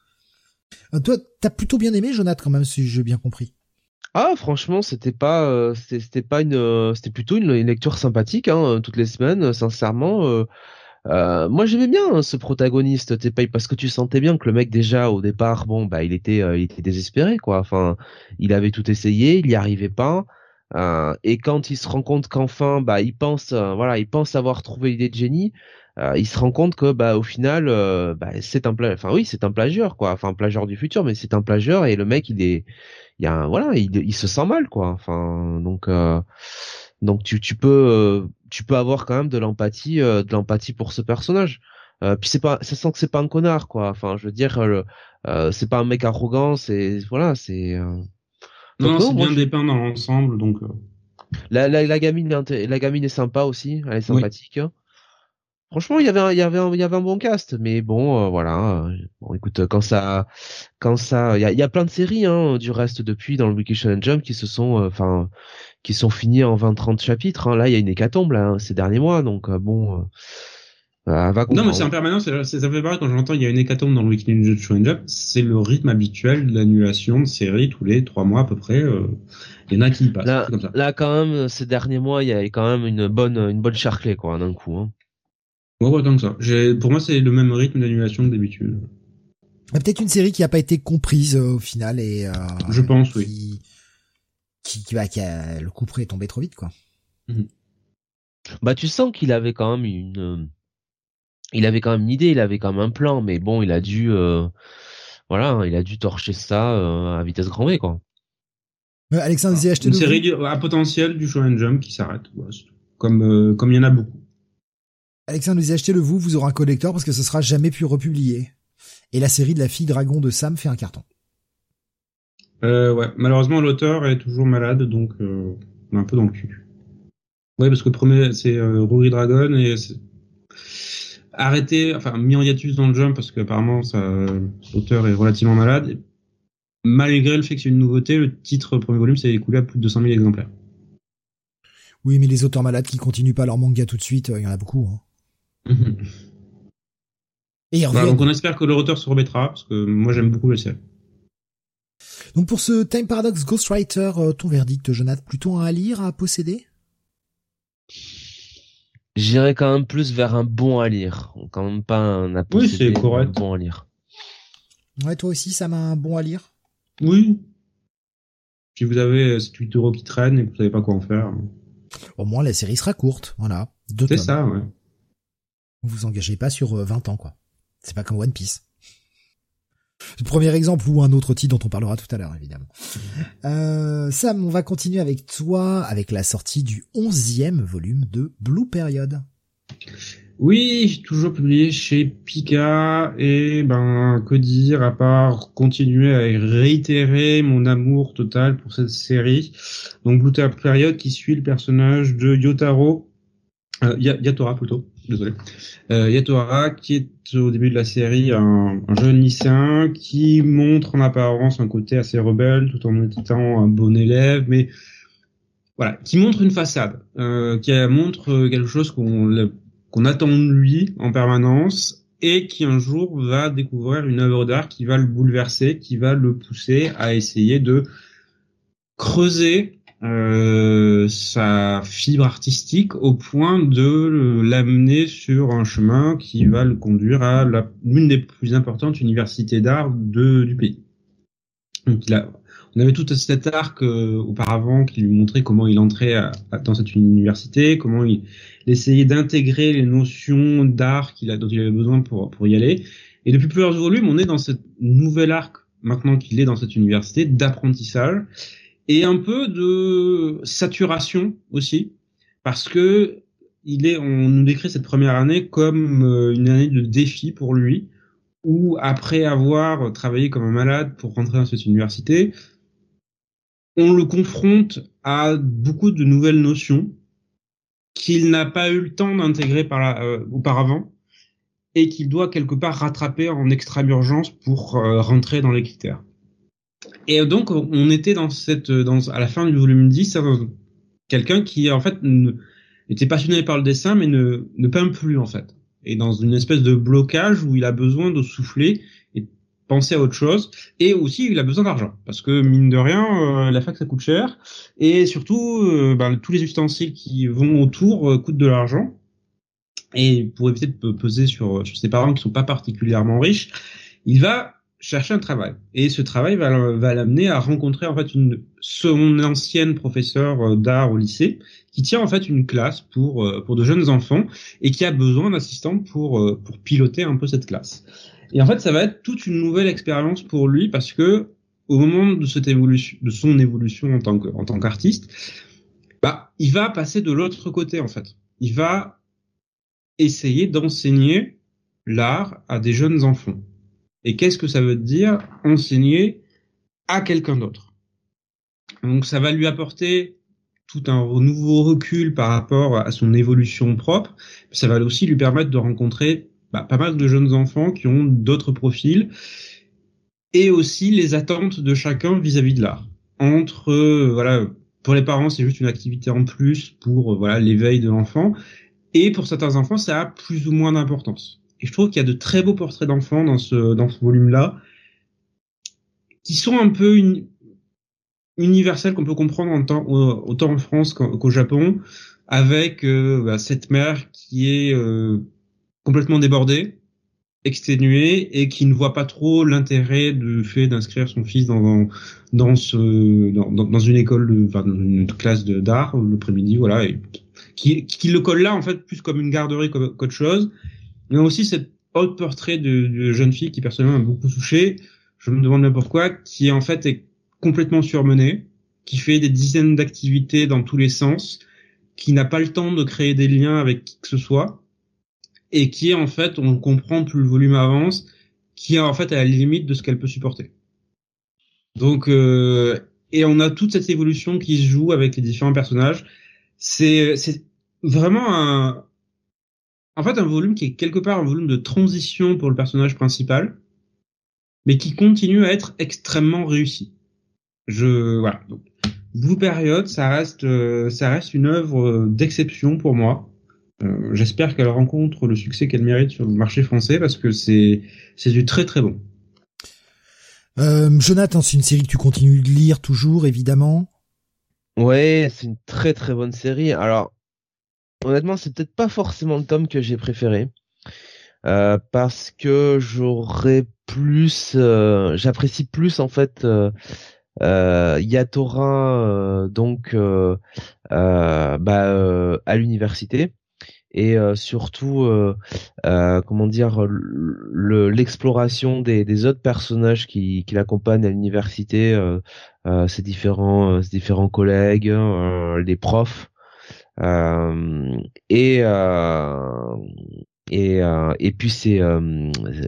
Toi, t'as plutôt bien aimé, Jonathan, quand même, si j'ai bien compris. Ah, franchement, c'était pas, euh, c'était pas une, euh, c'était plutôt une, lecture sympathique, hein, toutes les semaines, euh, sincèrement. euh, euh, moi, j'aimais bien hein, ce protagoniste, t'es pas, parce que tu sentais bien que le mec déjà au départ, bon, bah, il était, euh, il était désespéré, quoi. Enfin, il avait tout essayé, il y arrivait pas. euh, et quand il se rend compte qu'enfin, bah, il pense, euh, voilà, il pense avoir trouvé l'idée de génie. euh, il se rend compte que, bah, au final, euh, bah, c'est un enfin oui, c'est un plagieur, quoi. Enfin, un plagieur du futur, mais c'est un plagieur et le mec, il est il y a un- voilà il, il se sent mal quoi enfin donc euh, donc tu tu peux euh, tu peux avoir quand même de l'empathie euh, de l'empathie pour ce personnage euh, puis c'est pas ça sent que c'est pas un connard quoi enfin je veux dire euh, euh, c'est pas un mec arrogant c'est voilà c'est euh... Non, Donc, non, c'est bien je- dépeint dans l'ensemble, donc. la, la la gamine la gamine est sympa aussi elle est sympathique hein. Franchement, il y avait un, il y avait un, il y avait un bon cast, mais bon, euh, voilà. euh, Bon, écoute, quand ça, quand ça, il y a, il y a plein de séries, hein, du reste depuis dans le Wiki Shonen Jump qui se sont, euh, enfin, qui sont finies en 20-30 chapitres. hein. Là, il y a une hécatombe là hein, ces derniers mois, donc euh, bon, euh, euh, va Non, mais c'est en permanence, ça fait pareil quand j'entends il y a une hécatombe dans le Shonen Jump, c'est le rythme habituel de l'annulation de séries tous les trois mois à peu près. euh, Il y en a qui y passent, Là, comme ça. là, quand même, ces derniers mois, il y a quand même une bonne, une bonne charclée, quoi, d'un coup. Hein. Ouais, ouais, tant que ça. J'ai- Pour moi, c'est le même rythme d'annulation que d'habitude. Peut-être une série qui a pas été comprise euh, au final et euh, Je pense, oui. qui, qui, qui va, qui a, le coup près est tombé trop vite, quoi. Bah, tu sens qu'il avait quand même une, euh, il avait quand même une idée, il avait quand même un plan, mais bon, il a dû, euh, voilà, hein, il a dû torcher ça euh, à vitesse grand V, quoi. Euh, Alexandre disait acheter Une série à potentiel du Shonen Jump qui s'arrête. Comme euh, comme il y en a beaucoup. Alexandre disait acheter le vous, vous aurez un collector parce que ce sera jamais plus republié. Et la série de la fille dragon de Sam fait un carton. Euh, ouais, malheureusement l'auteur est toujours malade, donc euh, on est un peu dans le cul. Ouais, parce que le premier c'est euh, Rory Dragon et arrêté, enfin mis en hiatus dans le jump parce qu'apparemment l'auteur est relativement malade. Malgré le fait que c'est une nouveauté, le titre premier volume s'est écoulé à plus de 200 000 exemplaires. Oui, mais les auteurs malades qui continuent pas leur manga tout de suite, euh, il y en a beaucoup. Hein. Et reviennent. donc on espère que le auteur se remettra parce que moi j'aime beaucoup la série. Donc pour ce Time Paradox Ghostwriter, euh, ton verdict, Jonathan, plutôt un à lire, à posséder? J'irais quand même plus vers un bon à lire, quand même pas un à Oui, posséder, c'est correct. Un bon à lire. Ouais, toi aussi, ça m'a un bon à lire? Oui. Si vous avez 8 euros qui traînent et que vous savez pas quoi en faire, Au moins, la série sera courte, voilà. Deux c'est tomes. ça, ouais. Vous vous engagez pas sur euh, 20 ans, quoi. C'est pas comme One Piece. Premier exemple ou un autre titre dont on parlera tout à l'heure, évidemment. Euh, Sam, on va continuer avec toi avec la sortie du onzième volume de Blue Period. Oui, toujours publié chez Pika et ben que dire à part continuer à réitérer mon amour total pour cette série. Donc Blue Period qui suit le personnage de Yotaro, euh, Ya- Yatora plutôt, désolé. Euh, Yatora qui est au début de la série un, un jeune lycéen qui montre en apparence un côté assez rebelle tout en étant un bon élève, mais voilà, qui montre une façade, euh, qui montre quelque chose qu'on qu'on attend de lui en permanence et qui un jour va découvrir une œuvre d'art qui va le bouleverser, qui va le pousser à essayer de creuser euh, sa fibre artistique au point de l'amener sur un chemin qui va le conduire à l'une des plus importantes universités d'art du pays. Donc il on avait tout cet arc auparavant qui lui montrait comment il entrait dans cette université, comment il, essayait d'intégrer les notions d'art dont il avait besoin pour, pour y aller. Et depuis plusieurs volumes, on est dans cette nouvel arc, maintenant qu'il est dans cette université, d'apprentissage et un peu de saturation aussi, parce que il est, on nous décrit cette première année comme euh, une année de défi pour lui, où après avoir travaillé comme un malade pour rentrer dans cette université, on le confronte à beaucoup de nouvelles notions qu'il n'a pas eu le temps d'intégrer par euh, auparavant et qu'il doit quelque part rattraper en extrême urgence pour euh, rentrer dans les critères. Et donc on était dans cette dans à la fin du volume 10 quelqu'un qui en fait était passionné par le dessin mais ne ne peint plus en fait. Et dans une espèce de blocage où il a besoin de souffler et penser à autre chose. Et aussi il a besoin d'argent. Parce que mine de rien euh, la fac ça coûte cher. Et surtout euh, ben, tous les ustensiles qui vont autour euh, coûtent de l'argent. Et pour éviter de peser sur, sur ses parents qui sont pas particulièrement riches il va chercher un travail. Et ce travail va, l'amener à rencontrer en fait une son ancienne professeure euh, d'art au lycée qui tient en fait une classe pour euh, pour de jeunes enfants et qui a besoin d'assistants pour euh, pour piloter un peu cette classe. Et en fait, ça va être toute une nouvelle expérience pour lui parce que au moment de cette évolution, de son évolution en tant que en tant qu'artiste, bah, il va passer de l'autre côté en fait. Il va essayer d'enseigner l'art à des jeunes enfants. Et qu'est-ce que ça veut dire enseigner à quelqu'un d'autre? Donc ça va lui apporter tout un nouveau recul par rapport à son évolution propre. Ça va aussi lui permettre de rencontrer bah, pas mal de jeunes enfants qui ont d'autres profils et aussi les attentes de chacun vis-à-vis de l'art. Entre voilà, pour les parents c'est juste une activité en plus pour voilà l'éveil de l'enfant et pour certains enfants ça a plus ou moins d'importance. Et je trouve qu'il y a de très beaux portraits d'enfants dans ce, dans ce volume-là, qui sont un peu universels qu'on peut comprendre autant en France qu'au Japon, avec euh, bah, cette mère qui est euh, complètement débordée, exténuée et qui ne voit pas trop l'intérêt du fait d'inscrire son fils dans dans ce dans, une école de, enfin, dans une classe d'art le l'après-midi voilà et qui qui le colle là en fait plus comme une garderie qu'autre chose mais aussi cette autre portrait de, de, jeune fille qui personnellement m'a beaucoup touché. Je me demande pourquoi, qui en fait est complètement surmenée, qui fait des dizaines d'activités dans tous les sens, qui n'a pas le temps de créer des liens avec qui que ce soit, et qui en fait, on comprend plus le volume avance, qui est en fait à la limite de ce qu'elle peut supporter. Donc, euh, et on a toute cette évolution qui se joue avec les différents personnages. C'est vraiment un, en fait un volume qui est quelque part un volume de transition pour le personnage principal, mais qui continue à être extrêmement réussi. Je voilà. Donc, Blue Period, ça reste euh, ça reste une œuvre d'exception pour moi. Euh, J'espère qu'elle rencontre le succès qu'elle mérite sur le marché français parce que c'est c'est du très très bon. Euh, Jonathan, c'est une série que tu continues de lire toujours, évidemment? Ouais, c'est une très très bonne série. Alors, honnêtement, c'est peut-être pas forcément le tome que j'ai préféré. Euh, parce que j'aurais plus, euh, j'apprécie plus en fait euh, Yatora donc bah, à l'université et surtout comment dire l'exploration des, autres personnages qui, qui l'accompagnent à l'université, ses différents ses différents collègues, les profs. Euh, et euh, et euh, et puis c'est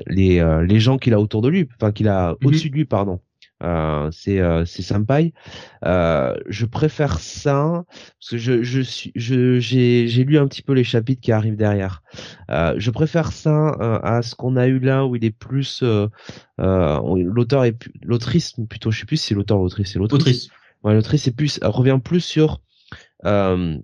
les les gens qu'il a autour de lui, enfin qu'il a mhm. au-dessus de lui, pardon. Euh, c'est euh, c'est Senpai. Euh, je préfère ça parce que je je suis je j'ai j'ai lu un petit peu les chapitres qui arrivent derrière. Euh, je préfère ça à ce qu'on a eu là où il est plus l'auteur est l'autrice plutôt je sais plus si c'est l'auteur ou l'autrice c'est l'autrice. Ouais, l'autrice est plus revient plus sur euh,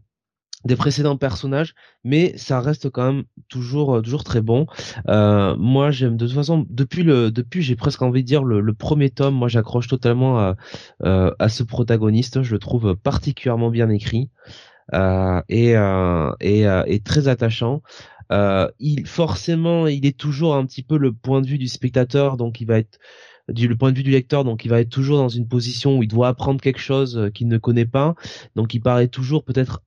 des précédents personnages, mais ça reste quand même toujours euh, toujours très bon. Euh, moi, j'aime de toute façon depuis le depuis j'ai presque envie de dire le, premier tome. Moi, j'accroche totalement à, euh, à ce protagoniste. Je le trouve particulièrement bien écrit euh, et, euh, et, et très attachant. il forcément, il est toujours un petit peu le point de vue du spectateur, donc il va être du le point de vue du lecteur, donc il va être toujours dans une position où il doit apprendre quelque chose qu'il ne connaît pas, donc il paraît toujours peut-être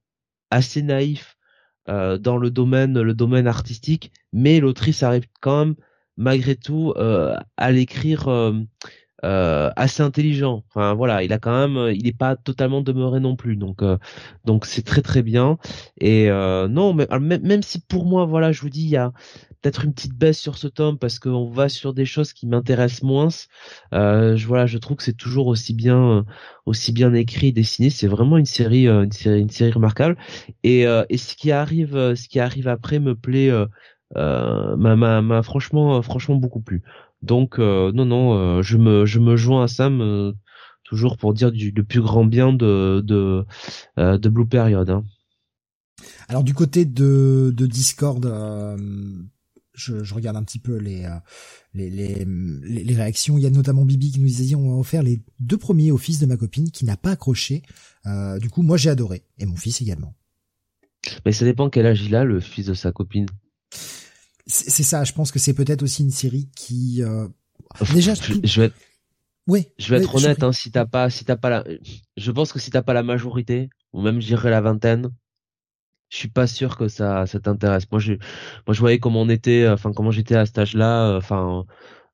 assez naïf euh, dans le domaine le domaine artistique, mais l'autrice arrive quand même malgré tout euh, à l'écrire euh, euh assez intelligent. Enfin voilà, il a quand même, il n'est pas totalement demeuré non plus. Donc donc c'est très très bien. Et non, mais même, même si pour moi voilà, je vous dis il y a peut-être une petite baisse sur ce tome parce qu'on va sur des choses qui m'intéressent moins. Euh, je voilà, je trouve que c'est toujours aussi bien aussi bien écrit, dessiné. C'est vraiment une série une série une série remarquable. Et et ce qui arrive ce qui arrive après me plaît m'a m'a franchement franchement beaucoup plu. Donc non non, je me je me joins à Sam toujours pour dire du le plus grand bien de de de Blue Period. Hein. Alors du côté de, de Discord, euh, je, je, regarde un petit peu les, euh, les, les, les, réactions. Il y a notamment Bibi qui nous disait on va offrir les deux premiers au fils de ma copine qui n'a pas accroché. Euh, du coup, moi j'ai adoré et mon fils également. Mais ça dépend quel âge il a, le fils de sa copine. C'est ça. Je pense que c'est peut-être aussi une série qui euh... déjà. Je, je vais être... Oui. Je vais être honnête. Hein, si t'as pas, si t'as pas la, je pense que si t'as pas la majorité ou même j'irai la vingtaine, je suis pas sûr que ça, ça t'intéresse. Moi, je, moi, je voyais comment on était, euh, enfin, comment j'étais à cet âge-là, euh, enfin,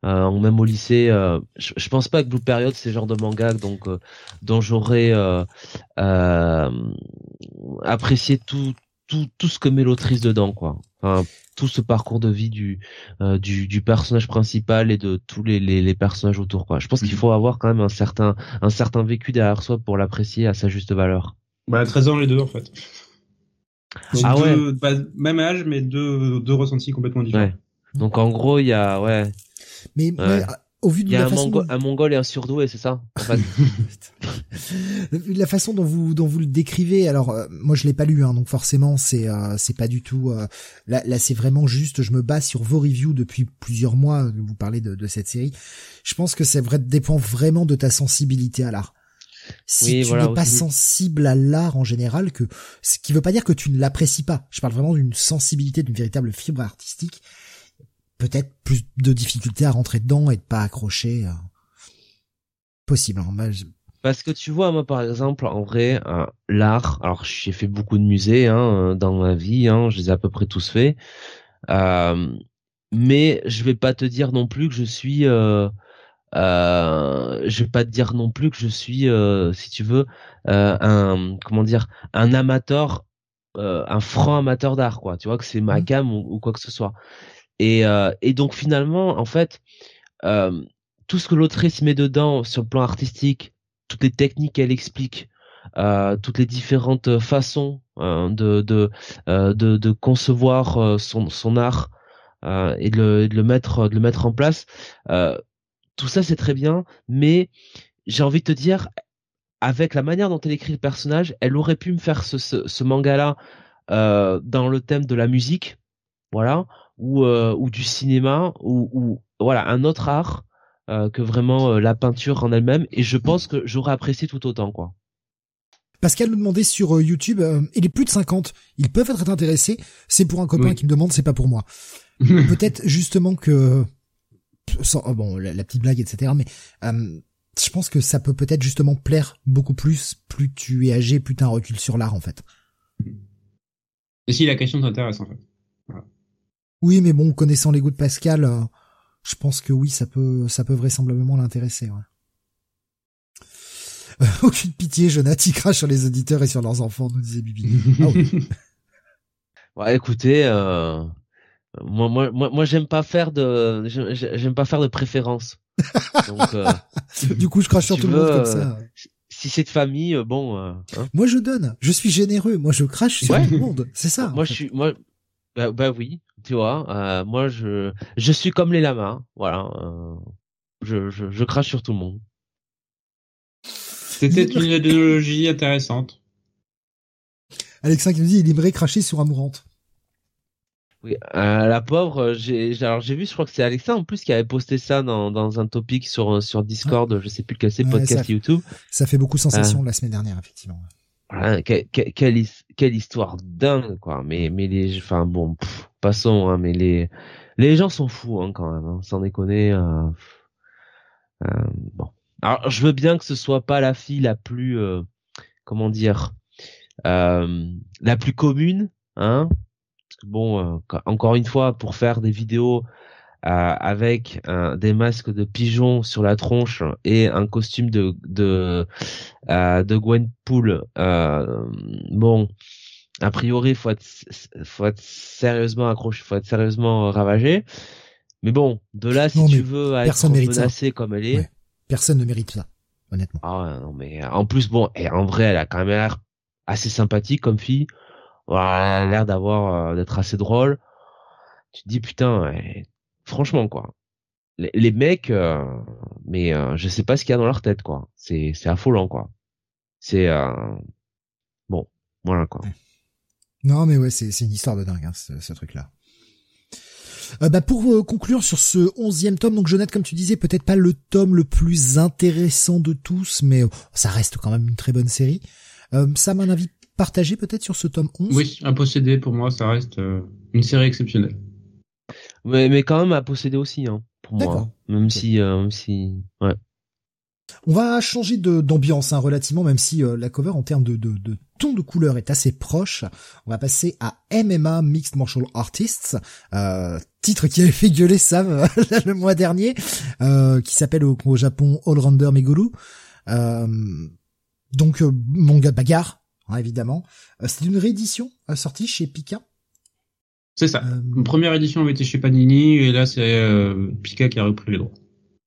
euh, même au lycée. Euh, je, je, pense pas que Blue Period c'est le genre de manga donc dont j'aurais apprécié tout, tout, tout ce que met l'autrice dedans, quoi. Enfin, tout ce parcours de vie du, du, du personnage principal et de tous les, les, les personnages autour, quoi. Je pense qu'il mhm. faut avoir quand même un certain, un certain vécu derrière soi pour l'apprécier à sa juste valeur. Bah, 13 ans les deux en fait ah ouais. Bah, même âge, mais deux, deux ressentis complètement différents. Donc en gros, il y a ouais. Mais, au vu de il y a la un, façon un mongol et un surdoué, c'est ça en fait. La façon dont vous dont vous le décrivez, alors euh, moi je l'ai pas lu, hein, donc forcément c'est euh, c'est pas du tout. Euh, là là c'est vraiment juste, je me base sur vos reviews depuis plusieurs mois. Vous parlez de, de cette série. Je pense que ça dépend vraiment de ta sensibilité à l'art si tu n'es pas sensible à l'art en général, que ce qui veut pas dire que tu ne l'apprécies pas. Je parle vraiment d'une sensibilité, d'une véritable fibre artistique. Peut-être plus de difficultés à rentrer dedans et de pas accrocher. Euh, possible. Hein. Parce que tu vois, moi par exemple, en vrai, euh, l'art. Alors j'ai fait beaucoup de musées hein, dans ma vie. Hein, je les ai à peu près tous faits. Euh, mais je vais pas te dire non plus que je suis euh, euh, je vais pas te dire non plus que je suis, euh, si tu veux, euh, un comment dire, un amateur, euh, un franc amateur d'art, quoi. Tu vois que c'est ma gamme mmh. ou, quoi que ce soit. Et, euh, et donc finalement, en fait, tout ce que l'autrice met dedans sur le plan artistique, toutes les techniques qu'elle explique, toutes les différentes façons de de, de, de concevoir son son art. et de le, de le mettre de le mettre en place euh, tout ça c'est très bien, mais j'ai envie de te dire, avec la manière dont elle écrit le personnage, elle aurait pu me faire ce, ce, manga-là euh, dans le thème de la musique, voilà, ou, euh, ou du cinéma, ou, ou, voilà un autre art euh, que vraiment euh, la peinture en elle-même. Et je pense que j'aurais apprécié tout autant, quoi. Pascal me demandait sur euh, YouTube, il est plus de 50, ils peuvent être intéressés. C'est pour un copain qui me demande, c'est pas pour moi. Peut-être justement que sans, oh, bon, la, petite blague, etc. Mais euh, je pense que ça peut peut-être justement plaire beaucoup plus, plus tu es âgé, plus t'as un recul sur l'art, en fait. Et si la question t'intéresse, en fait. Oui, mais bon, connaissant les goûts de Pascal, euh, je pense que oui, ça peut, ça peut vraisemblablement l'intéresser. Ouais. Euh, aucune pitié, Jonathan, crache sur les auditeurs et sur leurs enfants, nous disait Bibi. Ah oui. ouais, écoutez, euh, moi, moi, moi, moi j'aime pas faire de, j'aime pas faire de préférence. Donc, euh, du coup, je crache sur tout le monde comme ça. Euh, si c'est de famille, euh, bon. Hein. Moi, je donne. Je suis généreux. Moi, je crache sur tout le monde. C'est ça. Moi, je suis, moi, bah, bah, oui, tu vois. moi, je, je suis comme les lamas. Voilà. je, je, je crache sur tout le monde. C'était une idéologie intéressante. Alexa qui nous dit il aimerait cracher sur Amourante. Oui, euh, la pauvre, euh, j'ai alors j'ai vu, je crois que c'est Alexa en plus qui avait posté ça dans, dans un topic sur euh, sur Discord, ah. je sais plus quel c'est, podcast YouTube. Ça fait beaucoup sensation la semaine dernière effectivement. Voilà, quelle, quelle, histoire dingue quoi. Mais mais les, enfin bon, passons. Hein, mais les les gens sont fous hein, quand même, hein, sans déconner. Euh, bon, alors je veux bien que ce soit pas la fille la plus, comment dire, la plus commune, hein bon, euh, encore une fois, pour faire des vidéos euh, avec des masques de pigeons sur la tronche et un costume de de euh, de Gwenpool, bon, a priori, faut être, faut être sérieusement accroché, faut être sérieusement ravagé. Mais bon, de là, si tu veux être menacé comme elle est, personne ne mérite ça, honnêtement. Ah non, mais en plus, bon, et en vrai, elle a quand même l'air assez sympathique comme fille. A l'air d'avoir, euh, d'être assez drôle. Tu te dis putain, franchement quoi. Les, mecs, euh, mais euh, je sais pas ce qu'il y a dans leur tête quoi. C'est c'est affolant quoi. C'est bon, voilà quoi. Non mais ouais, c'est c'est une histoire de dingue hein, ce, ce truc là. Euh, bah pour euh, conclure sur ce onzième tome, donc Jonathan, comme tu disais, peut-être pas le tome le plus intéressant de tous, mais oh, ça reste quand même une très bonne série. Euh, ça m'a un avis partagé peut-être sur ce tome 11 Oui, à posséder pour moi, ça reste euh, une série exceptionnelle. Mais, mais quand même à posséder aussi, hein, pour moi. Même si, même si, ouais. On va changer d'ambiance hein, relativement, même si euh, la cover en termes de, de, de, ton de couleur est assez proche. On va passer à MMA Mixed Martial Artists, euh, titre qui avait fait gueuler Sam euh, le mois dernier, euh, qui s'appelle au, Japon All Rounder Meguru. donc manga bagarre, hein, évidemment. C'est une réédition sortie chez Pika. C'est ça. Une première édition avait été chez Panini et là c'est Pika qui a repris les droits.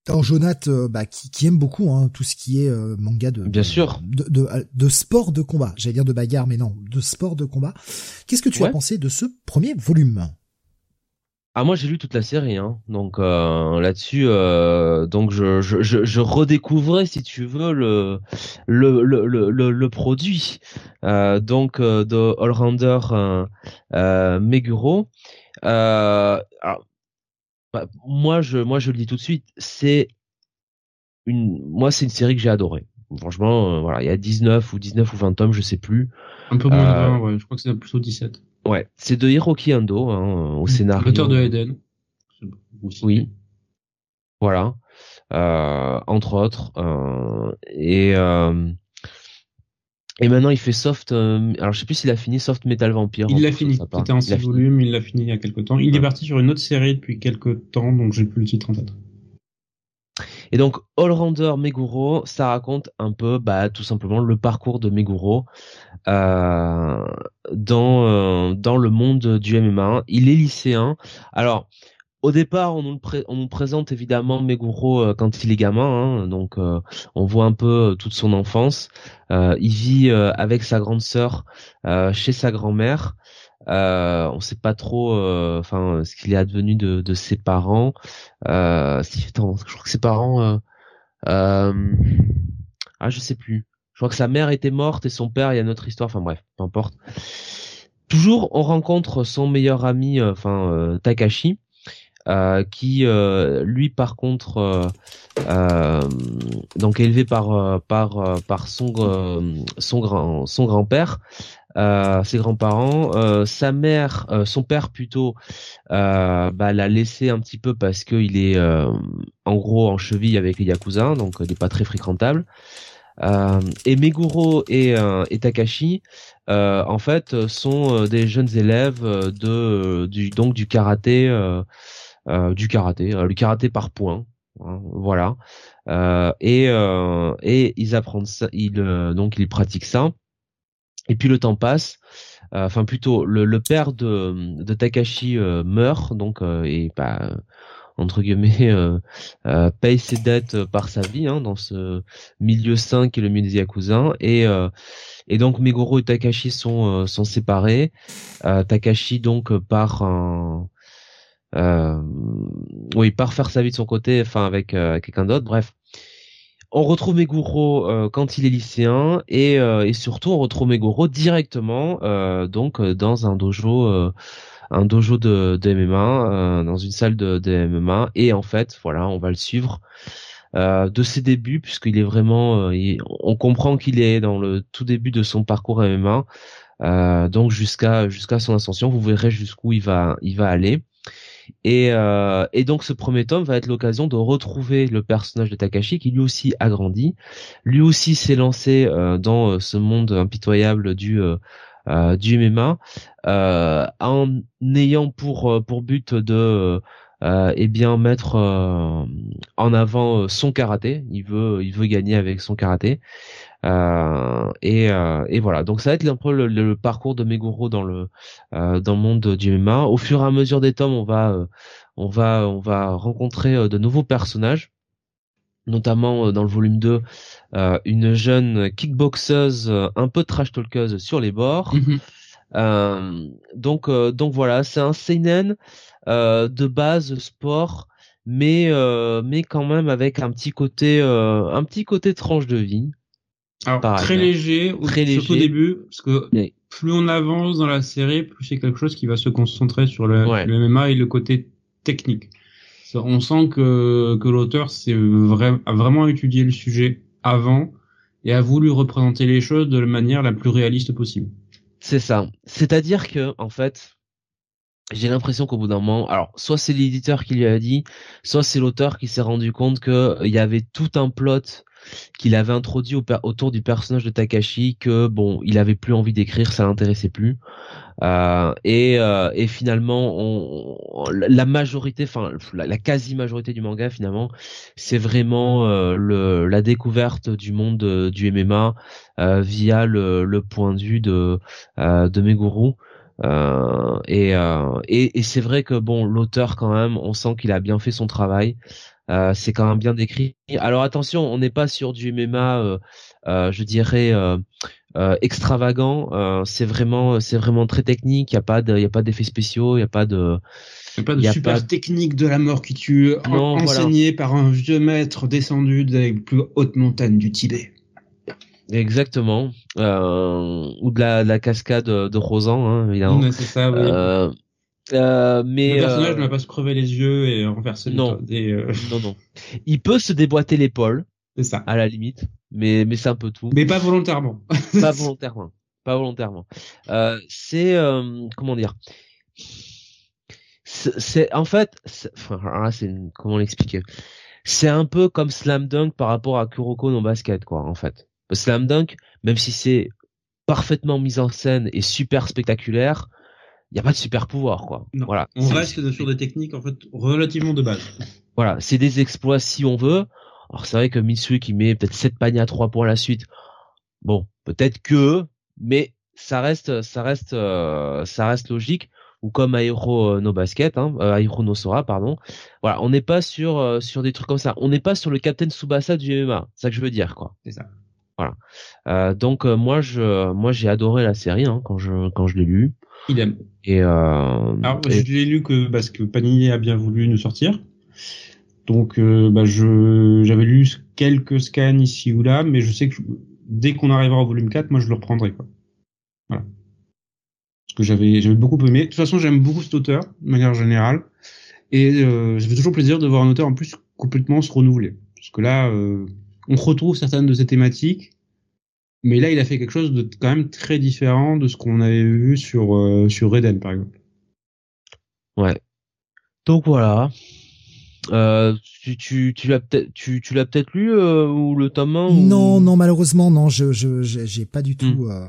Alors Jonath, euh, bah, qui, qui, aime beaucoup hein, tout ce qui est euh, manga de, bien sûr de, de, de, sport de combat. J'allais dire de bagarre, mais non, de sport de combat. Qu'est-ce que tu as pensé de ce premier volume? Ah moi j'ai lu toute la série hein. donc euh, là-dessus donc je, je, je, redécouvrais si tu veux le le le le, le produit donc de Allrounder Meguro alors bah, moi je moi je le dis tout de suite, c'est une moi c'est une série que j'ai adorée. Franchement, euh, voilà, il y a 19 ou 19 ou 20 tomes, je sais plus. Un peu moins de 20, euh, ouais, je crois que c'est plutôt 17. Ouais, c'est de Hiroki Ando hein, au scénario. L'auteur de Eden. Oui. Voilà. Euh, entre autres. Euh, et euh, et maintenant, il fait Soft. Euh, alors, je sais plus s'il a fini Soft Metal Vampire. Il l'a fini. C'était en 6 volumes. Il l'a fini il y a quelques temps. Il est parti sur une autre série depuis quelques temps, donc j'ai plus le titre en tête. Et donc, Allrounder Meguro, ça raconte un peu, bah, tout simplement le parcours de Meguro euh, dans euh, dans le monde du MMA. Il est lycéen. Alors, au départ, on nous, présente évidemment Meguro euh, quand il est gamin, hein, donc on voit un peu toute son enfance. il vit avec sa grande sœur chez sa grand-mère. On ne sait pas trop, enfin, ce qu'il est advenu de, ses parents. je crois que ses parents, ah, je sais plus. Je crois que sa mère était morte et son père, il y a notre histoire. Enfin bref, peu importe. Toujours, on rencontre son meilleur ami, enfin Takashi euh, qui euh, lui par contre euh, donc élevé par par par son son grand son grand-père ses grands-parents sa mère son père plutôt bah, l'a laissé un petit peu parce qu'il est en gros en cheville avec les yakuza donc il n'est pas très fréquentable et Meguro et, et Takashi en fait sont des jeunes élèves de du donc du karaté euh, du karaté, euh, le karaté par points, hein, voilà. Euh, et et ils apprennent ça, ils donc ils pratiquent ça. Et puis le temps passe. Enfin plutôt le, le, père de, de Takashi meurt donc et bah, entre guillemets euh, paye ses dettes par sa vie hein, dans ce milieu 5 et le milieu des yakuza et et donc Meguro et Takashi sont sont séparés Takashi donc part en euh, oui, part faire sa vie de son côté, enfin avec euh, quelqu'un d'autre. Bref, on retrouve Meguro euh, quand il est lycéen et, euh, et surtout on retrouve Meguro directement donc dans un dojo un dojo de, de MMA dans une salle de, de, MMA et en fait voilà on va le suivre de ses débuts puisqu'il est vraiment on comprend qu'il est dans le tout début de son parcours MMA donc jusqu'à jusqu'à son ascension. Vous verrez jusqu'où il va il va aller et, euh, et, donc ce premier tome va être l'occasion de retrouver le personnage de Takashi qui lui aussi a grandi, lui aussi s'est lancé euh, dans euh, ce monde impitoyable du euh, du MMA en ayant pour pour but de euh, eh bien mettre euh, en avant son karaté. Il veut, il veut gagner avec son karaté. Et, et voilà. Donc ça va être un peu le, parcours de Meguro dans le dans le monde du MMA. Au fur et à mesure des tomes, on va on va on va rencontrer de nouveaux personnages notamment dans le volume 2 une jeune kickboxeuse un peu trash talkeuse sur les bords. Mhm. Euh, donc euh, donc voilà, c'est un seinen euh, de base sport, mais mais quand même avec un petit côté un petit côté tranche de vie. Alors, très léger, très surtout au début, parce que plus on avance dans la série, plus c'est quelque chose qui va se concentrer sur le, le MMA et le côté technique. On sent que, que l'auteur vrai, a vraiment étudié le sujet avant et a voulu représenter les choses de la manière la plus réaliste possible. C'est ça. C'est-à-dire que, en fait, j'ai l'impression qu'au bout d'un moment, alors soit c'est l'éditeur qui lui a dit, soit c'est l'auteur qui s'est rendu compte que euh, il y avait tout un plot qu'il avait introduit autour du personnage de Takashi que bon, il avait plus envie d'écrire, ça l'intéressait plus. Euh, et, euh, et, finalement, on, la majorité, enfin la, quasi-majorité du manga finalement, c'est vraiment euh, le, la découverte du monde euh, du MMA euh, via le, le, point de vue de, de Meguru. et, et, et c'est vrai que bon, l'auteur quand même, on sent qu'il a bien fait son travail. C'est quand même bien décrit. Alors attention, on n'est pas sur du MMA, je dirais euh, extravagant. Euh, c'est vraiment, c'est vraiment très technique. Il y a pas de, il y a pas d'effets spéciaux. Il y a pas de. Il n'y a pas de super technique de la mort qui tue, enseigné par un vieux maître descendu des plus hautes montagnes du Tibet. Exactement. Euh, ou de la, la, cascade de Rosan, hein, évidemment. c'est ça, oui. Euh, euh, mais le personnage ne va pas se crever les yeux et renverser non. non, non. Il peut se déboîter l'épaule. C'est ça. À la limite mais mais c'est un peu tout. Mais pas volontairement. pas volontairement. Pas volontairement. Euh, c'est euh, comment dire? C'est en fait, enfin, c'est comment l'expliquer? C'est un peu comme Slam Dunk par rapport à Kuroko no Basket, quoi, en fait. Slam Dunk, même si c'est parfaitement mis en scène et super spectaculaire, il n'y a pas de super pouvoir, quoi. Voilà. On reste sur des techniques en fait relativement de base. Voilà, c'est des exploits si on veut. Alors c'est vrai que Mitsui qui met peut-être 7 paniers à 3 points à la suite. Bon, peut-être que, mais ça reste, ça reste, euh, ça reste logique. Ou comme Aero euh, No Basket, hein, euh, Aero No Sora, pardon. Voilà, on n'est pas sur euh, sur des trucs comme ça. On n'est pas sur le Captain Tsubasa du MMA. C'est ça que je veux dire, quoi. C'est ça. Voilà. Euh, donc moi je, moi j'ai adoré la série hein, quand je quand je l'ai lu. Idem. Et, euh, Alors je l'ai lu que parce que Panini a bien voulu nous sortir. Donc, euh, bah, je j'avais lu quelques scans ici ou là, mais je sais que dès qu'on arrivera au volume 4, moi je le reprendrai quoi. Voilà. Parce que j'avais j'avais beaucoup aimé. De toute façon, j'aime beaucoup cet auteur de manière générale, et euh, ça fait toujours plaisir de voir un auteur en plus complètement se renouveler. Parce que là, euh, on retrouve certaines de ses thématiques, mais là, il a fait quelque chose de quand même très différent de ce qu'on avait vu sur euh, sur Eden par exemple. Ouais. Donc voilà, euh, tu, tu, tu l'as peut-être tu, tu l'as peut-être lu euh, ou le tome 1 Non non malheureusement non je je j'ai pas du tout hmm. euh,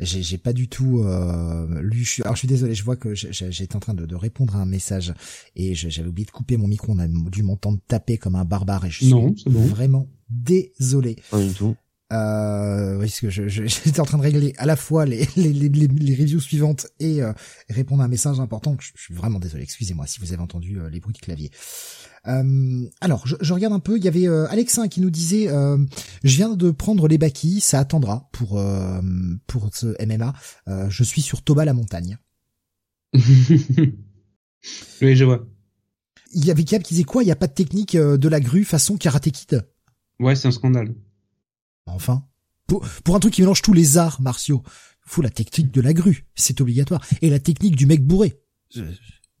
j'ai j'ai pas du tout euh, lu je suis, alors je suis désolé je vois que j'étais en train de, de, répondre à un message et j'avais oublié de couper mon micro on a dû m'entendre taper comme un barbare et je suis non, vraiment désolé. Pas du tout. Euh, oui, parce que je, j'étais en train de régler à la fois les, les, les, les reviews suivantes et euh, répondre à un message important. Je, je suis vraiment désolé, excusez-moi si vous avez entendu euh, les bruits de clavier. Euh, alors, je, je, regarde un peu, il y avait euh, Alexin qui nous disait Je viens de prendre les baquilles, ça attendra pour, pour ce MMA. je suis sur Toba la montagne. oui, je vois. Il y avait Cap qui disait quoi Il n'y a pas de technique de la grue façon Karate Kid? Ouais, c'est un scandale. Enfin, pour, pour un truc qui mélange tous les arts martiaux, faut la technique de la grue, c'est obligatoire, et la technique du mec bourré,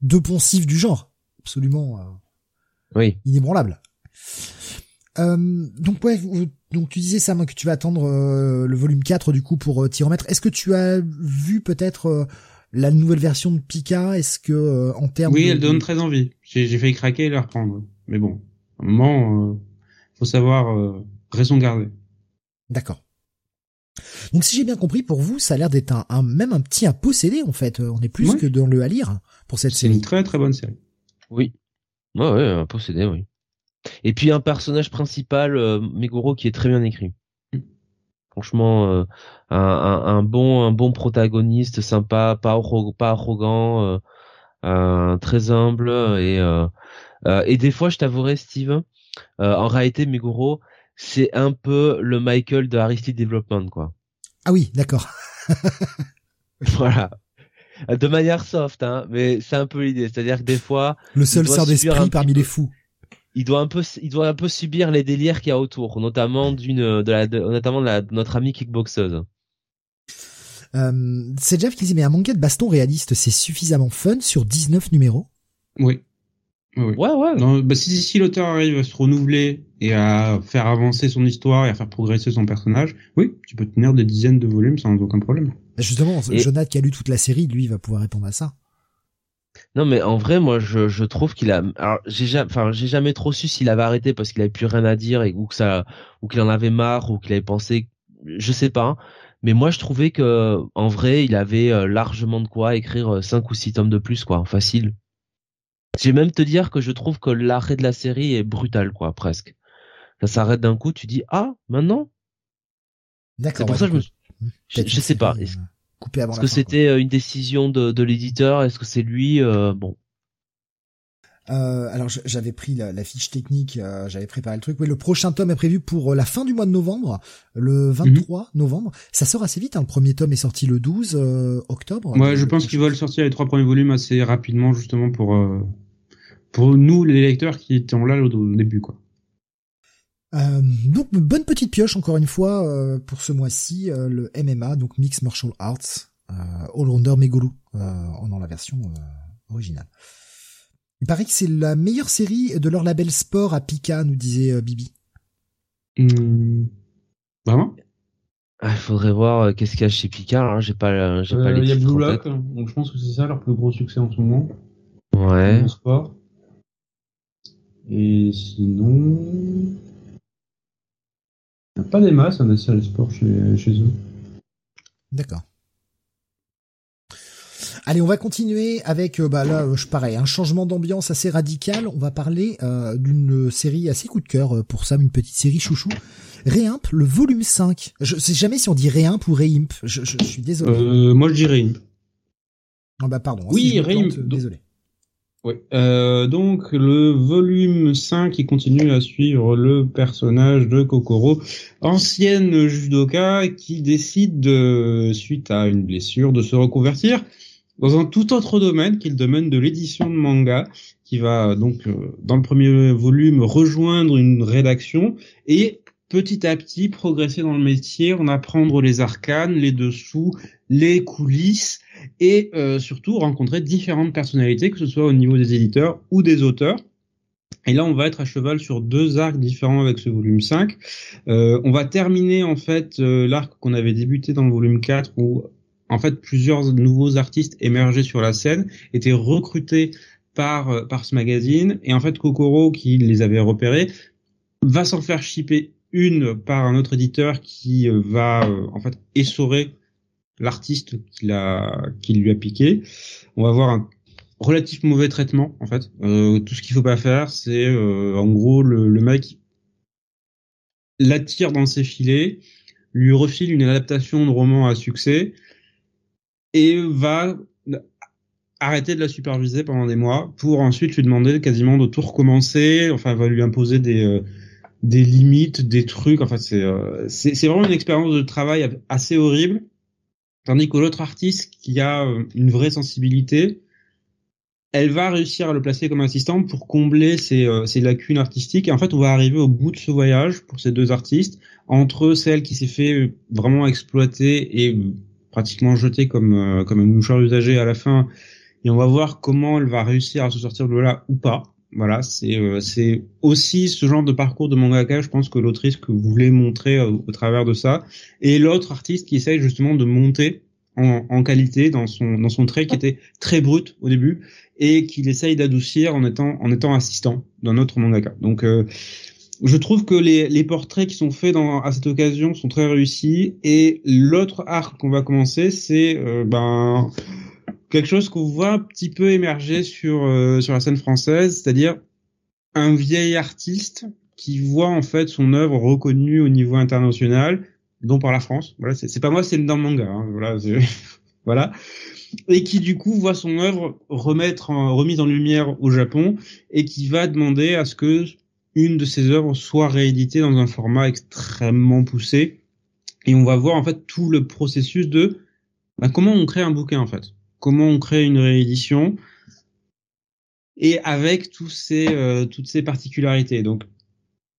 deux poncifs du genre, absolument, euh, oui, inébranlable. Euh, donc ouais, donc tu disais Sam que tu vas attendre euh, le volume 4 du coup pour t'y remettre. Est-ce que tu as vu peut-être la nouvelle version de Pika? Est-ce que en termes Oui, elle donne très envie. J'ai failli craquer et la reprendre. Mais bon, à un moment, faut savoir raison garder. D'accord. Donc si j'ai bien compris, pour vous, ça a l'air d'être un, même un petit à posséder en fait. On est plus que dans le à lire pour cette série. C'est une très très bonne série. Oui. Ouais, ouais, un possédé, oui. Et puis un personnage principal, euh, Meguro, qui est très bien écrit. Mm. Franchement, euh, un, un, un, bon, un bon protagoniste, sympa, pas, pas arrogant, euh, très humble et et des fois, je t'avouerai, Steve, en réalité, Meguro, c'est un peu le Michael de Aristide Development, quoi. Ah oui, d'accord. voilà. De manière soft, hein, mais c'est un peu l'idée. C'est-à-dire que des fois, le seul sort d'esprit parmi les fous il doit un peu il doit un peu subir les délires qu'il y a autour notamment d'une de la notamment de, la, notre amie kickboxeuse euh, c'est Jeff qui dit mais un manga de baston réaliste c'est suffisamment fun sur 19 numéros? Oui oui, ouais ouais bah, si, si l'auteur arrive à se renouveler et à faire avancer son histoire et à faire progresser son personnage oui tu peux tenir des dizaines de volumes sans aucun problème justement Jonathan qui a lu toute la série lui va pouvoir répondre à ça non, mais en vrai, moi, je, je trouve qu'il a. Alors, j'ai jamais, enfin, j'ai jamais trop su s'il avait arrêté parce qu'il avait plus rien à dire et ou que ça, ou qu'il en avait marre ou qu'il avait pensé, je sais pas. Hein. Mais moi, je trouvais que, en vrai, il avait euh, largement de quoi écrire 5 euh, ou 6 tomes de plus, quoi, facile. J'ai même te dire que je trouve que l'arrêt de la série est brutal, quoi, presque. Ça s'arrête d'un coup, tu dis ah, maintenant? D'accord. C'est pour ça que je me, je, sais pas. Est-ce que c'était euh, une décision de, de l'éditeur? Est-ce que c'est lui? Euh, Bon. Euh, alors j'avais pris la, la, fiche technique, j'avais préparé le truc. Oui, le prochain tome est prévu pour la fin du mois de novembre, le 23 mhm. novembre. Ça sort assez vite. Hein. Le premier tome est sorti le 12 octobre. Ouais, je pense qu'ils veulent sortir les trois premiers volumes assez rapidement, justement pour pour nous les lecteurs qui étaient là au début, quoi. Euh, donc bonne petite pioche encore une fois euh, pour ce mois-ci euh, le MMA donc Mixed Martial Arts All-Rounder Meguru en dans la version originale. Il paraît que c'est la meilleure série de leur label sport à Pika nous disait Bibi. Mmh. Vraiment? Ah, Il faudrait voir qu'est-ce qu'il y a chez Pika. Hein. J'ai pas, j'ai pas les Il y a Blue Lock, donc je pense que c'est ça leur plus gros succès en ce moment. Ouais. Sport. Et sinon. Il n'y a pas des masses hein, de séries sport chez, chez eux. D'accord. Allez, on va continuer avec, euh, bah là, euh, je pareil, un changement d'ambiance assez radical. On va parler euh, d'une série assez coup de cœur pour Sam, une petite série chouchou. Réimp, le volume 5. Je sais jamais si on dit Réimp ou Réimp. Je, je, suis désolé. Euh, moi, je dis Réimp. Ah bah pardon. Oui, si Réimp. Désolé. Oui. Euh, donc le volume 5 qui continue à suivre le personnage de Kokoro, ancienne judoka qui décide de, suite à une blessure de se reconvertir dans un tout autre domaine qui est le domaine de l'édition de manga, qui va donc euh, dans le premier volume rejoindre une rédaction et petit à petit progresser dans le métier, en apprendre les arcanes, les dessous, les coulisses et euh, surtout rencontrer différentes personnalités, que ce soit au niveau des éditeurs ou des auteurs. Et là, on va être à cheval sur deux arcs différents avec ce volume 5. Euh, on va terminer en fait euh, l'arc qu'on avait débuté dans le volume 4 où en fait plusieurs nouveaux artistes émergeaient sur la scène, étaient recrutés par euh, par ce magazine et en fait Kokoro qui les avait repérés va s'en faire shipper une par un autre éditeur qui va en fait essorer l'artiste qui l'a qui lui a piqué. On va voir un relatif mauvais traitement en fait. Euh, tout ce qu'il faut pas faire, c'est euh, en gros le, le mec l'attire dans ses filets, lui refile une adaptation de roman à succès et va arrêter de la superviser pendant des mois pour ensuite lui demander quasiment de tout recommencer. Enfin, va lui imposer des euh, des limites, des trucs. Enfin, c'est euh, c'est vraiment une expérience de travail assez horrible Tandis que l'autre artiste qui a euh, une vraie sensibilité, elle va réussir à le placer comme assistant pour combler ses, euh, ses, lacunes artistiques. Et en fait, on va arriver au bout de ce voyage pour ces deux artistes, entre celle qui s'est fait euh, vraiment exploiter et pratiquement jetée comme, comme un mouchoir usagé à la fin. Et on va voir comment elle va réussir à se sortir de là ou pas. Voilà, c'est c'est aussi ce genre de parcours de mangaka, je pense que l'autrice que voulait montrer au, travers de ça, et l'autre artiste qui essaye justement de monter en, en, qualité dans son dans son trait qui était très brut au début et qu'il essaye d'adoucir en étant en étant assistant d'un autre mangaka. Donc euh, je trouve que les, les portraits qui sont faits dans, à cette occasion sont très réussis et l'autre arc qu'on va commencer c'est euh, ben quelque chose qu'on voit un petit peu émerger sur euh, sur la scène française, c'est-à-dire un vieil artiste qui voit en fait son œuvre reconnue au niveau international, dont par la France. Voilà, c'est pas moi, c'est dans le manga. Hein, voilà, voilà, et qui du coup voit son œuvre remettre en, remise en lumière au Japon et qui va demander à ce que une de ses œuvres soit rééditée dans un format extrêmement poussé. Et on va voir en fait tout le processus de bah, comment on crée un bouquin en fait, comment on crée une réédition et avec ces euh, toutes ces particularités. Donc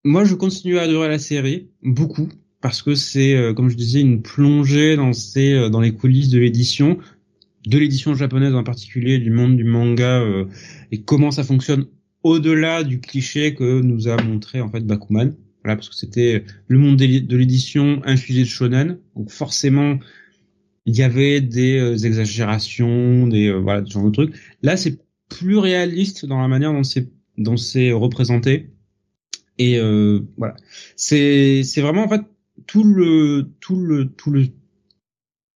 moi je continue à adorer la série beaucoup parce que c'est euh, comme je disais une plongée dans ces euh, dans les coulisses de l'édition de l'édition japonaise en particulier du monde du manga et comment ça fonctionne au-delà du cliché que nous a montré en fait Bakuman. Voilà, parce que c'était le monde de l'édition infusé de shonen, donc forcément il y avait des euh, exagérations, des euh, voilà, ce genre de trucs. Là, c'est plus réaliste dans la manière dont c'est dont c'est représenté. Et euh, voilà, c'est c'est vraiment en fait tout le tout le tout le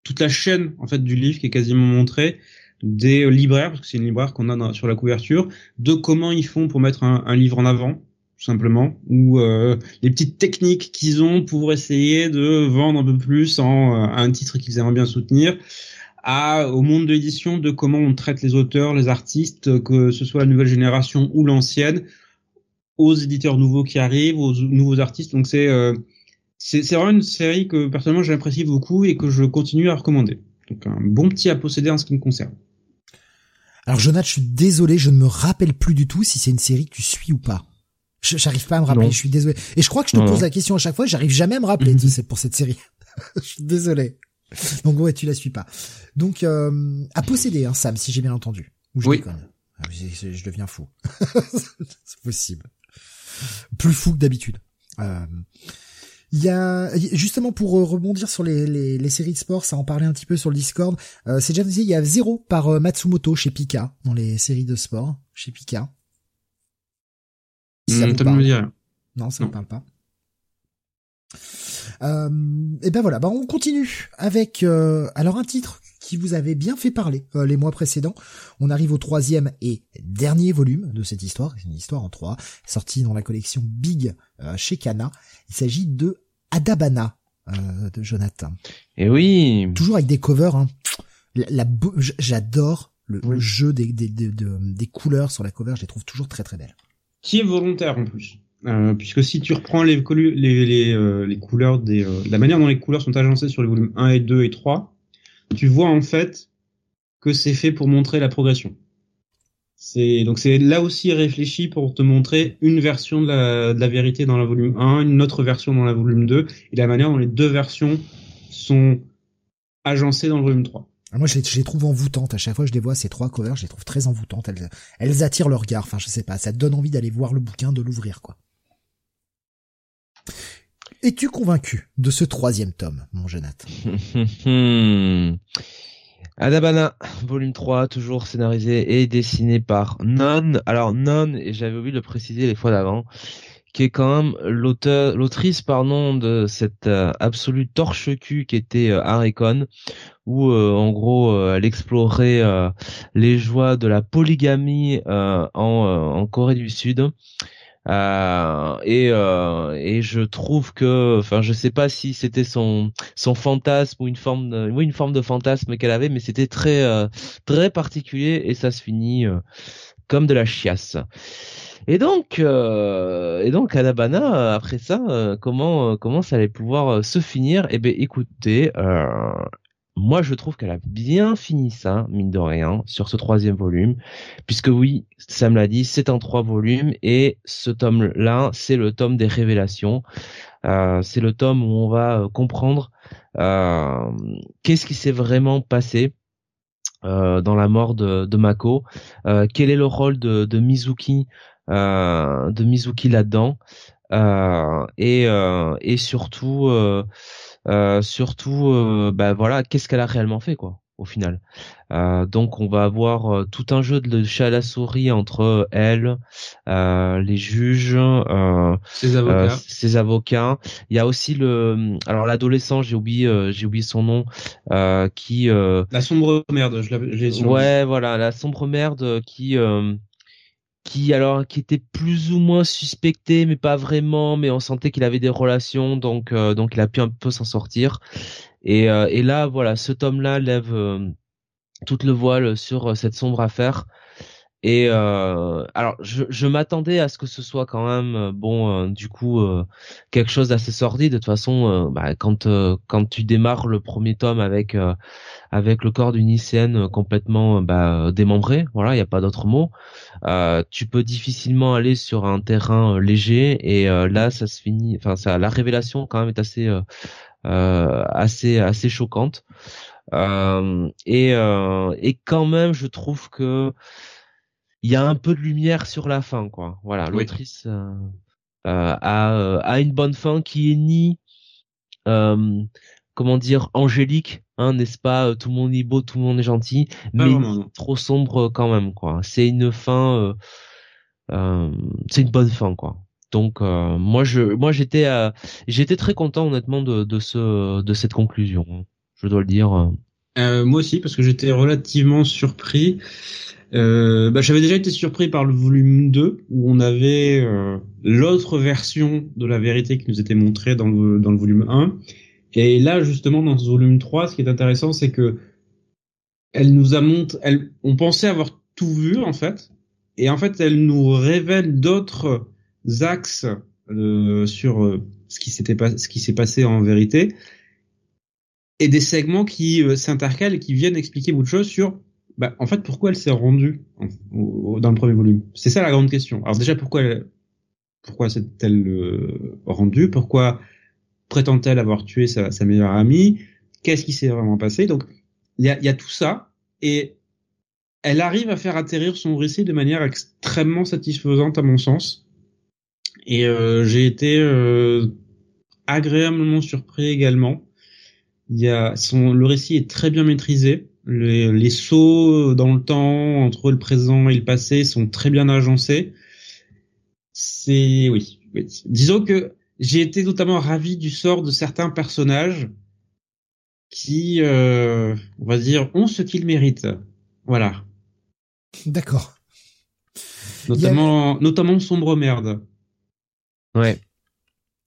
toute la chaîne en fait du livre qui est quasiment montrée des libraires parce que c'est une libraire qu'on a sur la couverture de comment ils font pour mettre un livre en avant tout simplement ou euh, les petites techniques qu'ils ont pour essayer de vendre un peu plus en euh, un titre qu'ils aimeraient bien soutenir à au monde de l'édition de comment on traite les auteurs, les artistes, que ce soit la nouvelle génération ou l'ancienne, aux éditeurs nouveaux qui arrivent, aux nouveaux artistes. Donc c'est euh, c'est vraiment une série que personnellement j'apprécie beaucoup et que je continue à recommander. Donc un bon petit à posséder en ce qui me concerne. Alors Jonathan, je suis désolé, je ne me rappelle plus du tout si c'est une série que tu suis ou pas. J'arrive pas à me rappeler, je suis désolé. Et je crois que je te pose la question à chaque fois, j'arrive jamais à me rappeler mm pour cette série. je suis désolé. Donc ouais, tu la suis pas. Donc euh, à posséder, hein, Sam, si j'ai bien entendu. Ou je oui. Ah, je, je, deviens fou. C'est possible. Plus fou que d'habitude. Euh, il y a justement pour euh, rebondir sur les, les, les, séries de sport, ça en parlait un petit peu sur le Discord. Euh, c'est déjà dit, il y a zéro par euh, Matsumoto chez Pika dans les séries de sport chez Pika. Ça mmh, Non, ça ne parle pas. Euh, et ben voilà, bah on continue avec alors un titre qui vous avait bien fait parler les mois précédents. On arrive au troisième et dernier volume de cette histoire, c'est une histoire en trois, sortie dans la collection Big chez Kana. Il s'agit de Adabana euh, de Jonathan. Et oui. Toujours avec des covers. Hein. La, j'adore le, jeu des, des, des, des, couleurs sur la cover. Je les trouve toujours très très belles. Qui est volontaire en plus. Euh, puisque si tu reprends les, les, les, euh, les couleurs des, euh, la manière dont les couleurs sont agencées sur les volumes 1 et 2 et 3, tu vois en fait que c'est fait pour montrer la progression. C'est donc c'est là aussi réfléchi pour te montrer une version de la, de la vérité dans la volume 1, une autre version dans la volume 2 et la manière dont les deux versions sont agencées dans le volume 3. Ah, moi, je les, trouve envoûtantes. À chaque fois que je les vois, ces trois covers, je les trouve très envoûtantes. Elles, elles attirent le regard. Enfin, je sais pas. Ça te donne envie d'aller voir le bouquin, de l'ouvrir, quoi. Es-tu convaincu de ce troisième tome, mon Jonathan Adabana, volume 3, toujours scénarisé et dessiné par Non. Alors Non, et j'avais oublié de le préciser les fois d'avant, qui est quand même l'auteur, l'autrice, pardon, de cette euh, absolue torche-cul qui était euh, Arecon, où euh, en gros elle explorait les joies de la polygamie en, en Corée du Sud. Euh, et, euh, et je trouve que, enfin, je sais pas si c'était son son fantasme ou une forme, de, une forme de fantasme qu'elle avait, mais c'était très euh, très particulier et ça se finit euh, comme de la chiasse. Et donc, euh, et donc, Anabana, après ça, comment comment ça allait pouvoir se finir? Eh ben, écoutez, moi, je trouve qu'elle a bien fini ça, mine de rien, sur ce troisième volume, puisque oui, Sam l'a dit, c'est un trois volumes et ce tome-là, c'est le tome des révélations. Euh, c'est le tome où on va euh, comprendre euh, qu'est-ce qui s'est vraiment passé dans la mort de, de Mako, quel est le rôle de Mizuki, de Mizuki là-dedans, et, et surtout euh, surtout, euh, bah voilà, qu'est-ce qu'elle a réellement fait quoi au final. Euh, donc on va avoir euh, tout un jeu de chat à la souris entre elle, euh, les juges, ses avocats. ses avocats. Il y a aussi le, alors l'adolescent, j'ai oublié, j'ai oublié son nom, qui. la sombre merde, je l'ai. Ouais, voilà, la sombre merde qui qui alors qui était plus ou moins suspecté mais pas vraiment mais on sentait qu'il avait des relations donc donc il a pu un peu s'en sortir et, euh, et là, voilà, ce tome-là lève euh, toute le voile sur euh, cette sombre affaire. Et euh, alors, je, je m'attendais à ce que ce soit quand même bon, du coup, quelque chose d'assez sordide. De toute façon, bah, quand quand tu démarres le premier tome avec avec le corps d'une lycéenne complètement bah, démembré, voilà, il n'y a pas d'autre mot. tu peux difficilement aller sur un terrain léger. Et là, ça se finit. Enfin, ça, la révélation quand même est assez euh, assez assez choquante. Euh, et euh, et quand même, je trouve que il y a un peu de lumière sur la fin, quoi. Voilà, l'autrice a a une bonne fin qui est ni comment dire angélique hein, n'est-ce pas tout le monde est beau tout le monde est gentil mais trop sombre quand même quoi c'est une fin euh, c'est une bonne fin quoi donc euh, moi je moi j'étais euh, j'étais très content honnêtement de, de ce de cette conclusion. Je dois le dire. Euh, moi aussi parce que j'étais relativement surpris. Euh, bah, j'avais déjà été surpris par le volume 2 où on avait l'autre version de la vérité qui nous était montrée dans le, dans le volume 1. Et là, justement, dans ce volume 3, ce qui est intéressant, c'est que elle nous a montré, elle, on pensait avoir tout vu, en fait. Et en fait, elle nous révèle d'autres axes euh, sur euh, ce qui s'était pas, ce qui s'est passé en vérité, et des segments qui euh, s'intercalent et qui viennent expliquer beaucoup de choses sur, bah, en fait, pourquoi elle s'est rendue dans le premier volume. C'est ça la grande question. Alors déjà, pourquoi elle, pourquoi s'est-elle rendue? Pourquoi prétend-elle avoir tué sa, sa meilleure amie? Qu'est-ce qui s'est vraiment passé? Donc, il y a, y a tout ça, et elle arrive à faire atterrir son récit de manière extrêmement satisfaisante à mon sens. Et euh, j'ai été euh, agréablement surpris également. Il y a son, le récit est très bien maîtrisé. Les, les sauts dans le temps entre le présent et le passé sont très bien agencés. C'est oui, oui. Disons que j'ai été notamment ravi du sort de certains personnages qui, euh, on va dire, ont ce qu'ils méritent. Voilà. D'accord. Notamment, notamment sombre merde. Ouais.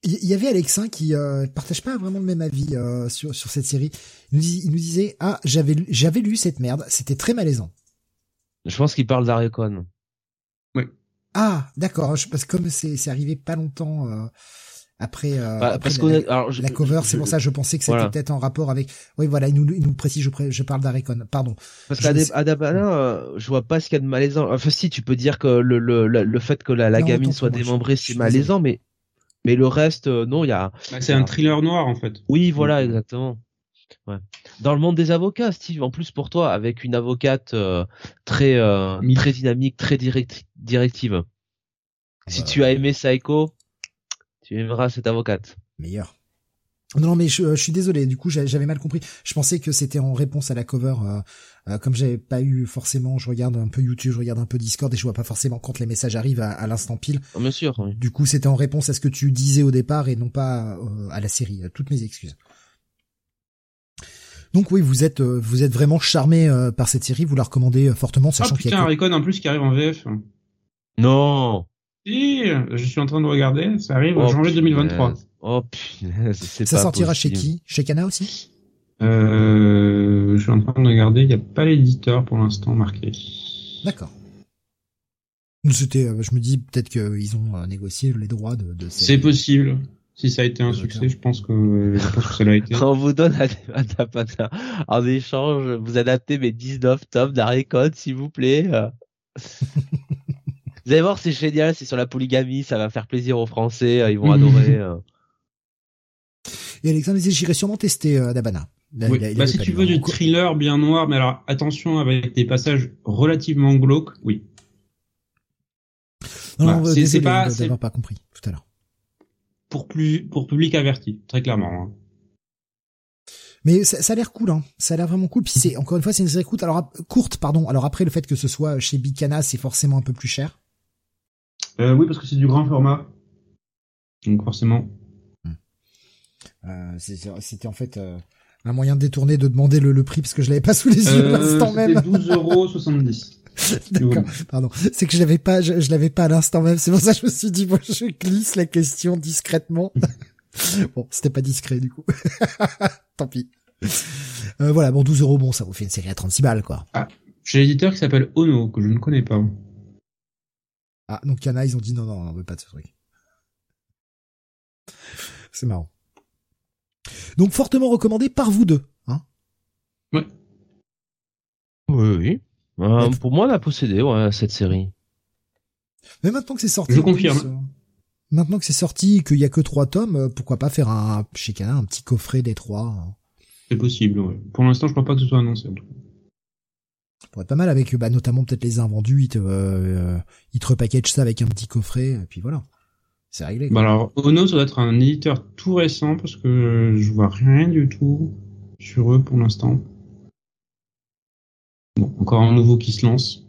Il y avait Alexin qui euh, partage pas vraiment le même avis euh, sur sur cette série. Il nous, disait ah j'avais j'avais lu cette merde, c'était très malaisant. Je pense qu'il parle d'Arecon. Oui. Ah d'accord, parce que comme c'est c'est arrivé pas longtemps euh, après, euh, bah, parce la, alors, la cover, c'est pour ça je pensais que c'était peut-être en rapport avec. Oui voilà, il nous il nous précise, je, je parle d'Arecon, pardon. Parce qu'Adabana, euh, je vois pas ce qu'il y a de malaisant. Enfin si, tu peux dire que le le le, fait que la, la gamine soit démembrée, c'est malaisant, mais mais le reste, euh, non, il y a. Bah, c'est un thriller noir en fait. Oui, voilà, euh, exactement. Ouais. Dans le monde des avocats, Steve, en plus pour toi, avec une avocate euh, très très dynamique, très direct directive. Si tu as aimé Psycho, tu aimeras cette avocate. Meilleur. Non, mais je, suis désolé. Du coup, j'avais mal compris. Je pensais que c'était en réponse à la cover. Euh, euh, comme j'avais pas eu forcément, je regarde un peu YouTube, je regarde un peu Discord et je vois pas forcément quand les messages arrivent à, l'instant pile. Oh, bien sûr. Du coup, c'était en réponse à ce que tu disais au départ et non pas euh, à la série. Toutes mes excuses. Donc oui, vous êtes vous êtes vraiment charmé par cette série. Vous la recommandez fortement, sachant oh, qu'il y a. Recon en plus qui arrive en VF. Non. Si, je suis en train de regarder. Ça arrive en oh, janvier 2023. Oh punaise, c'est Ça sortira chez qui? Chez Kana aussi? Euh, Je suis en train de regarder, il n'y a pas l'éditeur pour l'instant marqué. D'accord. C'était, euh, je me dis peut-être qu'ils ont euh, négocié les droits de. de C'est possible. Si ça a été un succès, je pense que, je pense que ça l'a été. On vous donne en échange, vous adaptez mes 19 tomes code, s'il vous plaît. vous allez voir, c'est génial, c'est sur la polygamie, ça va faire plaisir aux Français, ils vont adorer. Et Alexandre disait, j'irai sûrement tester euh, Dabana. bah, si tu veux du thriller bien noir, mais alors attention avec des passages relativement glauques, oui. Non, bah, c'est pas d'avoir pas compris tout à l'heure. Pour plus pour public averti, très clairement. Hein. Mais ça, ça a l'air cool, hein. Ça a l'air vraiment cool. Puis c'est encore une fois, c'est une série courte. Alors courte, pardon. Alors après, le fait que ce soit chez Bicana, c'est forcément un peu plus cher. Euh, oui, parce que c'est du grand format. Donc forcément. Euh, C'était en fait euh, un moyen de détourner de demander le, le prix parce que je l'avais pas sous les yeux à l'instant même. Euh, C'était 12,70€. D'accord. Pardon. C'est que je l'avais pas, je, je l'avais pas à l'instant même. C'est pour ça que je me suis dit, bon, je glisse la question discrètement. bon, c'était pas discret du coup. Tant pis. Euh, voilà, bon, 12 euros, bon, ça vous fait une série à 36 balles, quoi. Chez l'éditeur qui s'appelle Ono, que je ne connais pas. Ah, donc Yana, ils ont dit non, non, on veut pas de ce truc. C'est marrant. Donc fortement recommandé par vous deux. Hein Oui, oui. Euh, pour moi, la posséder, ouais, cette série. Mais maintenant que c'est sorti, Je plus, confirme. euh, maintenant que c'est sorti, qu'il y a que trois tomes, euh, pourquoi pas faire un chez Kana un petit coffret des trois. hein. C'est possible, ouais. Pour l'instant, je crois pas que ce soit annoncé. en tout cas. Ça pourrait être pas mal avec, bah, notamment peut-être les invendus, ils te, euh, euh, ils te repackagent ça avec un petit coffret, et puis voilà. C'est réglé. Bah alors, Ono, ça doit être un éditeur tout récent parce que je vois rien du tout sur eux pour l'instant. Bon, encore un nouveau qui se lance.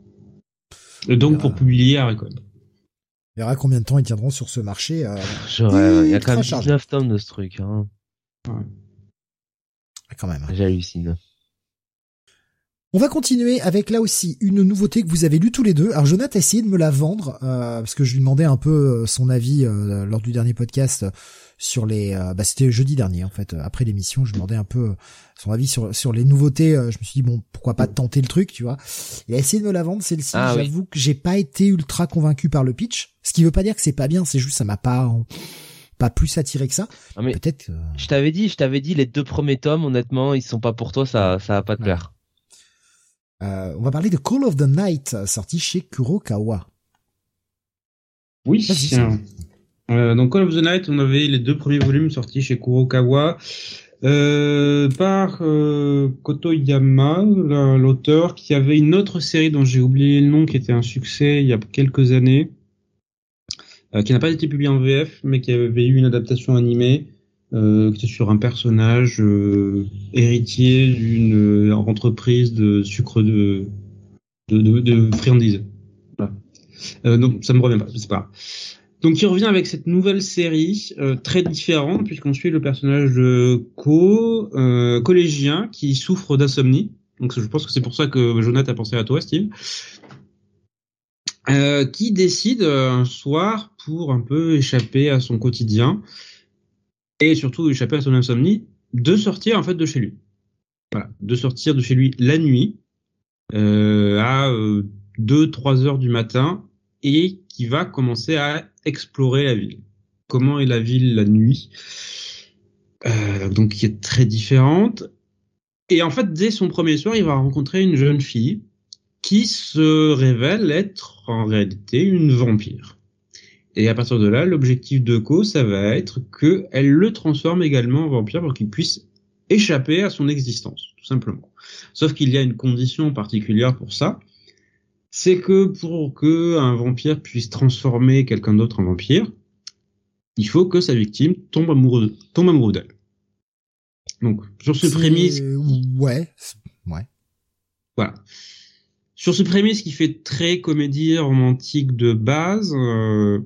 Et donc, pour Ah. publier à Recon. On verra combien de temps ils tiendront sur ce marché. euh. Il y a quand même chargé. 19 tomes de ce truc, hein. quand même. hein. J'hallucine. On va continuer avec là aussi une nouveauté que vous avez lue tous les deux. Alors Jonathan a essayé de me la vendre euh, parce que je lui demandais un peu euh, son avis euh, lors du dernier podcast euh, sur les. euh, bah c'était jeudi dernier en fait. euh, Après l'émission, je lui demandais un peu son avis sur sur les nouveautés. Je me suis dit bon pourquoi pas tenter le truc, tu vois. Il a essayé de me la vendre celle-ci. Ah oui. J'avoue que j'ai pas été ultra convaincu par le pitch. Ce qui veut pas dire que c'est pas bien. C'est juste ça m'a pas pas plus attiré que ça. Ah, mais Peut-être. euh, je t'avais dit, je t'avais dit, les deux premiers tomes, honnêtement, ils sont pas pour toi, ça, ça va pas te plaire. Euh, on va parler de Call of the Night euh, sorti chez Kurokawa. Oui. Euh, donc Call of the Night, on avait les deux premiers volumes sortis chez Kurokawa euh, par euh, Kotoyama, la- l'auteur, qui avait une autre série dont j'ai oublié le nom, qui était un succès il y a quelques années, qui n'a pas été publiée en VF, mais qui avait eu une adaptation animée, euh, sur un personnage euh, héritier d'une euh, entreprise de sucre de de, friandises. Euh, donc ça me revient pas, c'est pas. Donc il revient avec cette nouvelle série très différente puisqu'on suit le personnage de euh, collégien qui souffre d'insomnie. Donc je pense que c'est pour ça que Jonathan a pensé à toi, Steve. Qui décide un soir pour un peu échapper à son quotidien et surtout échapper à son insomnie, de sortir en fait de chez lui. Voilà, de sortir de chez lui la nuit euh, à 2-3 heures du matin et qui va commencer à explorer la ville. Comment est la ville la nuit euh, Donc qui est très différente. Et en fait, dès son premier soir, il va rencontrer une jeune fille qui se révèle être en réalité une vampire. Et à partir de là, l'objectif de Ko, ça va être que elle le transforme également en vampire pour qu'il puisse échapper à son existence, tout simplement. Sauf qu'il y a une condition particulière pour ça, c'est que pour que un vampire puisse transformer quelqu'un d'autre en vampire, il faut que sa victime tombe amoureux, tombe amoureux d'elle. Donc, sur ce prémisse, Ouais. Ouais. voilà. Sur ce prémisse qui fait très comédie romantique de base, euh,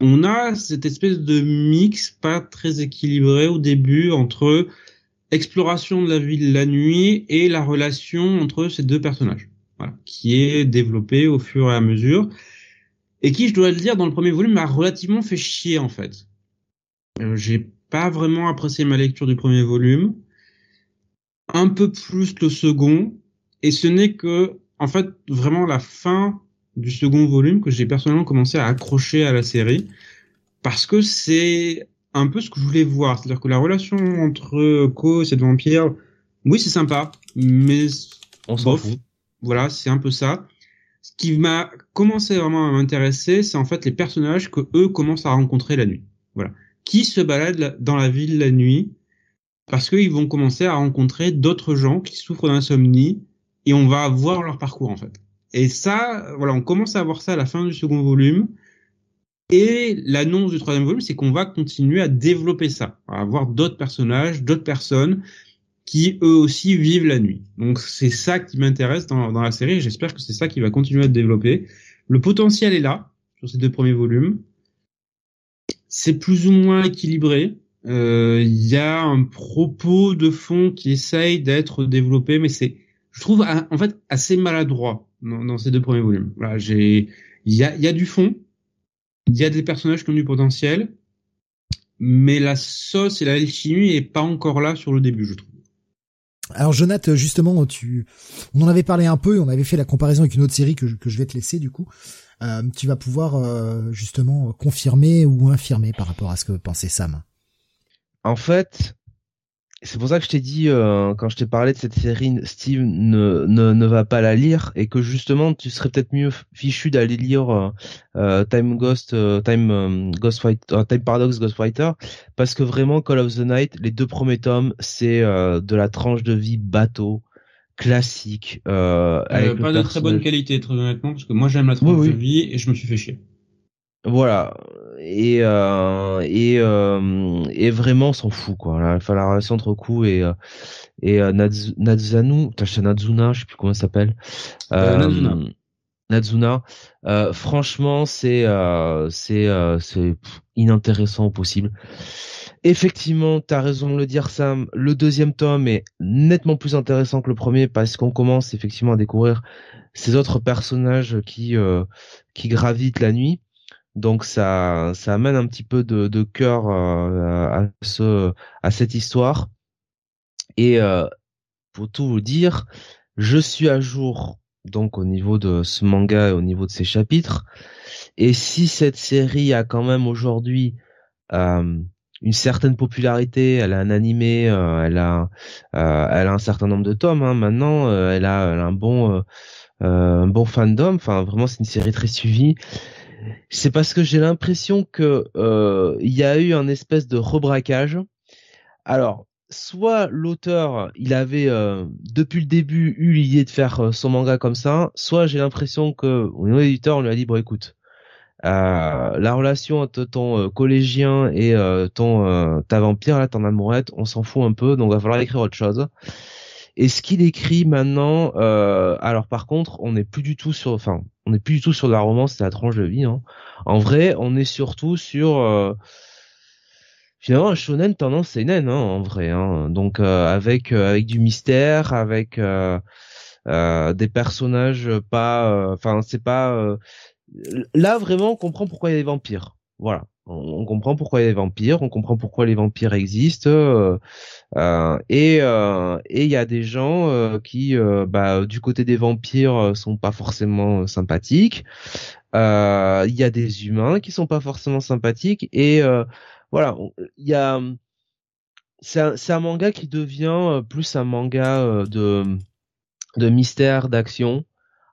on a cette espèce de mix pas très équilibré au début entre exploration de la ville la nuit et la relation entre ces deux personnages, voilà, qui est développée au fur et à mesure et qui, je dois le dire, dans le premier volume m'a relativement fait chier en fait. Euh, J'ai pas vraiment apprécié ma lecture du premier volume, un peu plus le second, et ce n'est que, en fait, vraiment la fin du second volume que j'ai personnellement commencé à accrocher à la série, parce que c'est un peu ce que je voulais voir. C'est-à-dire que la relation entre Ko et cette vampire, oui, c'est sympa, mais On s'en fout. Voilà, c'est un peu ça. Ce qui m'a commencé vraiment à m'intéresser, c'est en fait les personnages que eux commencent à rencontrer la nuit. Voilà. Qui se baladent la- dans la ville la nuit parce qu'ils vont commencer à rencontrer d'autres gens qui souffrent d'insomnie et on va voir leur parcours en fait. Et ça, voilà, on commence à voir ça à la fin du second volume. Et l'annonce du troisième volume, c'est qu'on va continuer à développer ça, à avoir d'autres personnages, d'autres personnes qui eux aussi vivent la nuit. Donc c'est ça qui m'intéresse dans, la série. J'espère que c'est ça qui va continuer à être développé. Le potentiel est là sur ces deux premiers volumes. C'est plus ou moins équilibré. Euh, Il y a un propos de fond qui essaye d'être développé, mais c'est, je trouve, en fait, assez maladroit dans, dans ces deux premiers volumes. Voilà, j'ai, il y a, y a du fond, il y a des personnages qui ont du potentiel, mais la sauce et la alchimie est pas encore là sur le début, je trouve. Alors Jonathan, justement, tu, on en avait parlé un peu, on avait fait la comparaison avec une autre série que je, que je vais te laisser du coup. Euh, tu vas pouvoir euh, justement confirmer ou infirmer par rapport à ce que pensait Sam. En fait, c'est pour ça que je t'ai dit euh, quand je t'ai parlé de cette série, Steve ne, ne, ne va pas la lire et que justement tu serais peut-être mieux fichu d'aller lire euh, euh Time Ghost, euh, Time euh, Ghost Fight, Time Paradox Ghost Fighter parce que vraiment Call of the Night, les deux premiers tomes, c'est de la tranche de vie bateau classique. Avec pas de très bonne qualité très honnêtement parce que moi j'aime la tranche de vie et je me suis fait chier. Voilà et euh, et euh, et vraiment s'en fout quoi. La, enfin, la relation entre Ku et euh, et euh, Nadzanu, Nadzuna, je sais plus comment s'appelle. Euh, Nadzuna. Nadzuna. Euh, franchement, c'est euh, c'est c'est inintéressant au possible. Effectivement, tu as raison de le dire Sam, le deuxième tome est nettement plus intéressant que le premier parce qu'on commence effectivement à découvrir ces autres personnages qui qui gravitent la nuit. Donc ça, ça amène un petit peu de, de cœur euh, à, ce, à cette histoire. Et euh, pour tout vous dire, je suis à jour donc au niveau de ce manga et au niveau de ses chapitres. Et si cette série a quand même aujourd'hui euh, une certaine popularité, elle a un animé, euh, elle a, euh, elle a un certain nombre de tomes. Hein, maintenant, elle a, elle, a, un bon, un bon fandom. Enfin, vraiment, c'est une série très suivie c'est parce que j'ai l'impression que euh, il y a eu un espèce de rebraquage. Alors, soit l'auteur, il avait euh, depuis le début eu l'idée de faire euh, son manga comme ça, soit j'ai l'impression que au niveau éditeur, on lui a dit bon écoute, la relation entre ton collégien et ton ta vampire là, ton amourette, on s'en fout un peu, donc va falloir écrire autre chose. Et ce qu'il écrit maintenant, euh, alors par contre, on n'est plus du tout sur, enfin, on n'est plus du tout sur la romance, c'est la tranche de vie. Hein. En vrai, on est surtout sur euh, finalement un shonen tendance seinen, hein, en vrai. Hein. Donc euh, avec euh, avec du mystère, avec des personnages pas, enfin c'est pas là vraiment on comprend pourquoi il y a des vampires. Voilà on, comprend pourquoi il y a des vampires, on comprend pourquoi les vampires existent, euh, euh, et euh, et il y a des gens qui, bah, du côté des vampires, sont pas forcément sympathiques. Il y a des humains qui sont pas forcément sympathiques, et voilà, il y a c'est un, un, manga qui devient plus un manga de de mystère, d'action.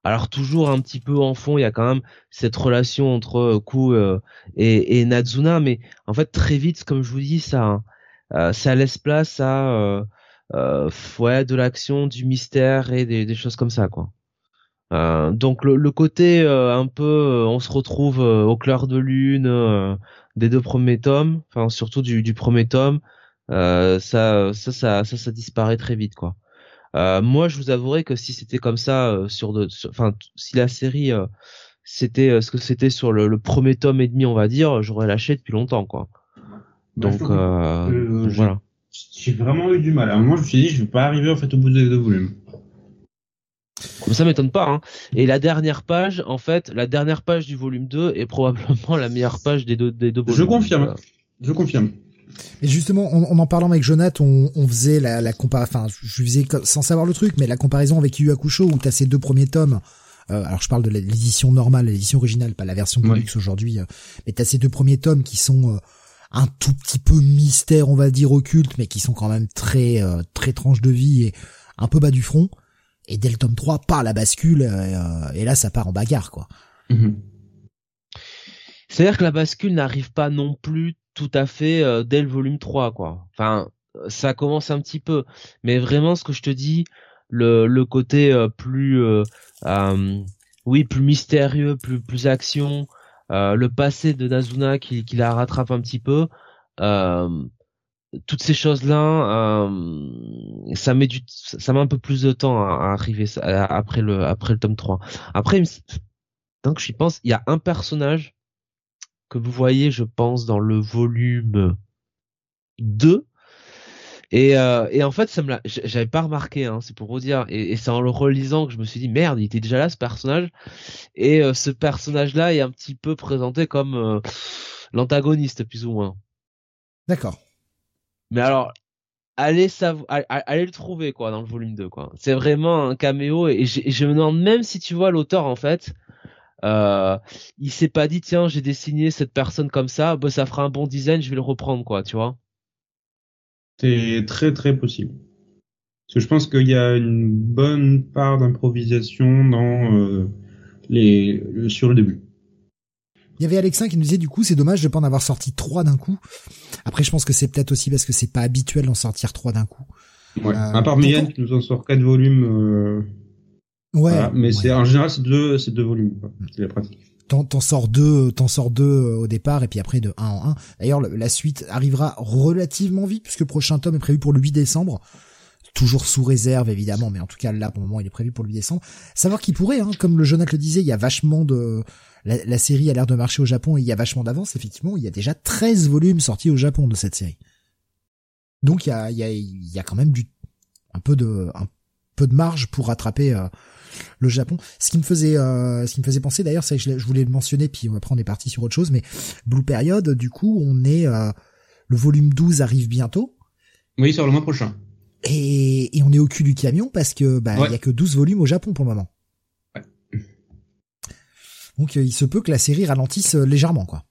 Alors toujours un petit peu en fond, il y a quand même cette relation entre euh, Ku euh, et, et, Nazuna, mais en fait très vite, comme je vous dis, ça euh, ça laisse place à euh, ouais, de l'action, du mystère et des, des, choses comme ça, quoi. donc le, le côté un peu, on se retrouve au clair de lune des deux premiers tomes, enfin surtout du, du premier tome, ça, ça, ça, ça, ça disparaît très vite, quoi. Euh, moi, je vous avouerai que si c'était comme ça euh, sur de, enfin, si la série euh, c'était ce que c'était sur le, premier tome et demi, on va dire, j'aurais lâché depuis longtemps, quoi. Bah, Donc voilà. J'ai vraiment eu du mal. À un moment, je me suis dit, je vais pas arriver en fait au bout des deux volumes. Ça m'étonne pas. Hein. Et la dernière page, en fait, la dernière page du volume 2 est probablement la meilleure page des deux, des deux volumes. Je confirme. Je confirme. Mais justement, en, en parlant avec Jonathan, on, on faisait la, la comparaison, enfin, je faisais sans savoir le truc, mais la comparaison avec Yu Hakusho où t'as ces deux premiers tomes. Euh, alors je parle de l'édition normale, l'édition originale, pas la version de luxe aujourd'hui. Euh, mais t'as ces deux premiers tomes qui sont euh, un tout petit peu mystère, on va dire occulte, mais qui sont quand même très très tranche de vie et un peu bas du front. Et dès le tome 3, part la bascule, et là ça part en bagarre, quoi. Mm-hmm. C'est-à-dire que la bascule n'arrive pas non plus tout à fait euh, dès le volume 3 quoi. Enfin, ça commence un petit peu, mais vraiment ce que je te dis, le, le côté euh, plus euh, oui, plus mystérieux, plus plus action, le passé de Nazuna qui, qui la rattrape un petit peu. toutes ces choses-là, ça met du, ça met un peu plus de temps à, arriver après le après le tome 3. Après, donc j'y pense, il y a un personnage que vous voyez, je pense, dans le volume 2 et, euh, et en fait, ça me j'avais pas remarqué, hein, c'est pour vous dire. Et, c'est en le relisant que je me suis dit merde, il était déjà là ce personnage. Et euh, ce personnage-là est un petit peu présenté comme euh, l'antagoniste plus ou moins. D'accord. Mais alors, allez allez le trouver quoi dans le volume 2 quoi. C'est vraiment un caméo et, je me demande même si tu vois l'auteur en fait. Euh, il s'est pas dit tiens j'ai dessiné cette personne comme ça, bah ça fera un bon design, je vais le reprendre quoi, tu vois. C'est très très possible. Parce que je pense qu'il y a une bonne part d'improvisation dans euh, les sur le début. Il y avait Alexin qui nous disait du coup c'est dommage de pas en avoir sorti trois d'un coup. Après je pense que c'est peut-être aussi parce que c'est pas habituel d'en sortir trois d'un coup. Ouais. Euh, à part Mian qui nous en sort quatre volumes. Ouais. Mais c'est en général c'est deux c'est deux volumes. C'est la pratique t'en sors deux, t'en sors deux euh, au départ et puis après de un en un. D'ailleurs, la suite arrivera relativement vite puisque le prochain tome est prévu pour le 8 décembre. Toujours sous réserve évidemment, mais en tout cas là pour le moment il est prévu pour le 8 décembre. Savoir qu'il pourrait, hein, comme le Jonathan le disait, il y a vachement de la, série a l'air de marcher au Japon et il y a vachement d'avance. Effectivement, il y a déjà 13 volumes sortis au Japon de cette série. Donc il y a, il y a, il y a quand même du un peu de un peu de marge pour rattraper euh, le Japon. Ce qui me faisait, euh, ce qui me faisait penser d'ailleurs, c'est que je, voulais le mentionner, puis après on est parti sur autre chose, mais Blue Period, du coup, on est, euh, le volume 12 arrive bientôt. Oui, sur le mois prochain. Et, et on est au cul du camion parce que bah il y a que 12 volumes au Japon pour le moment. Donc il se peut que la série ralentisse légèrement, quoi.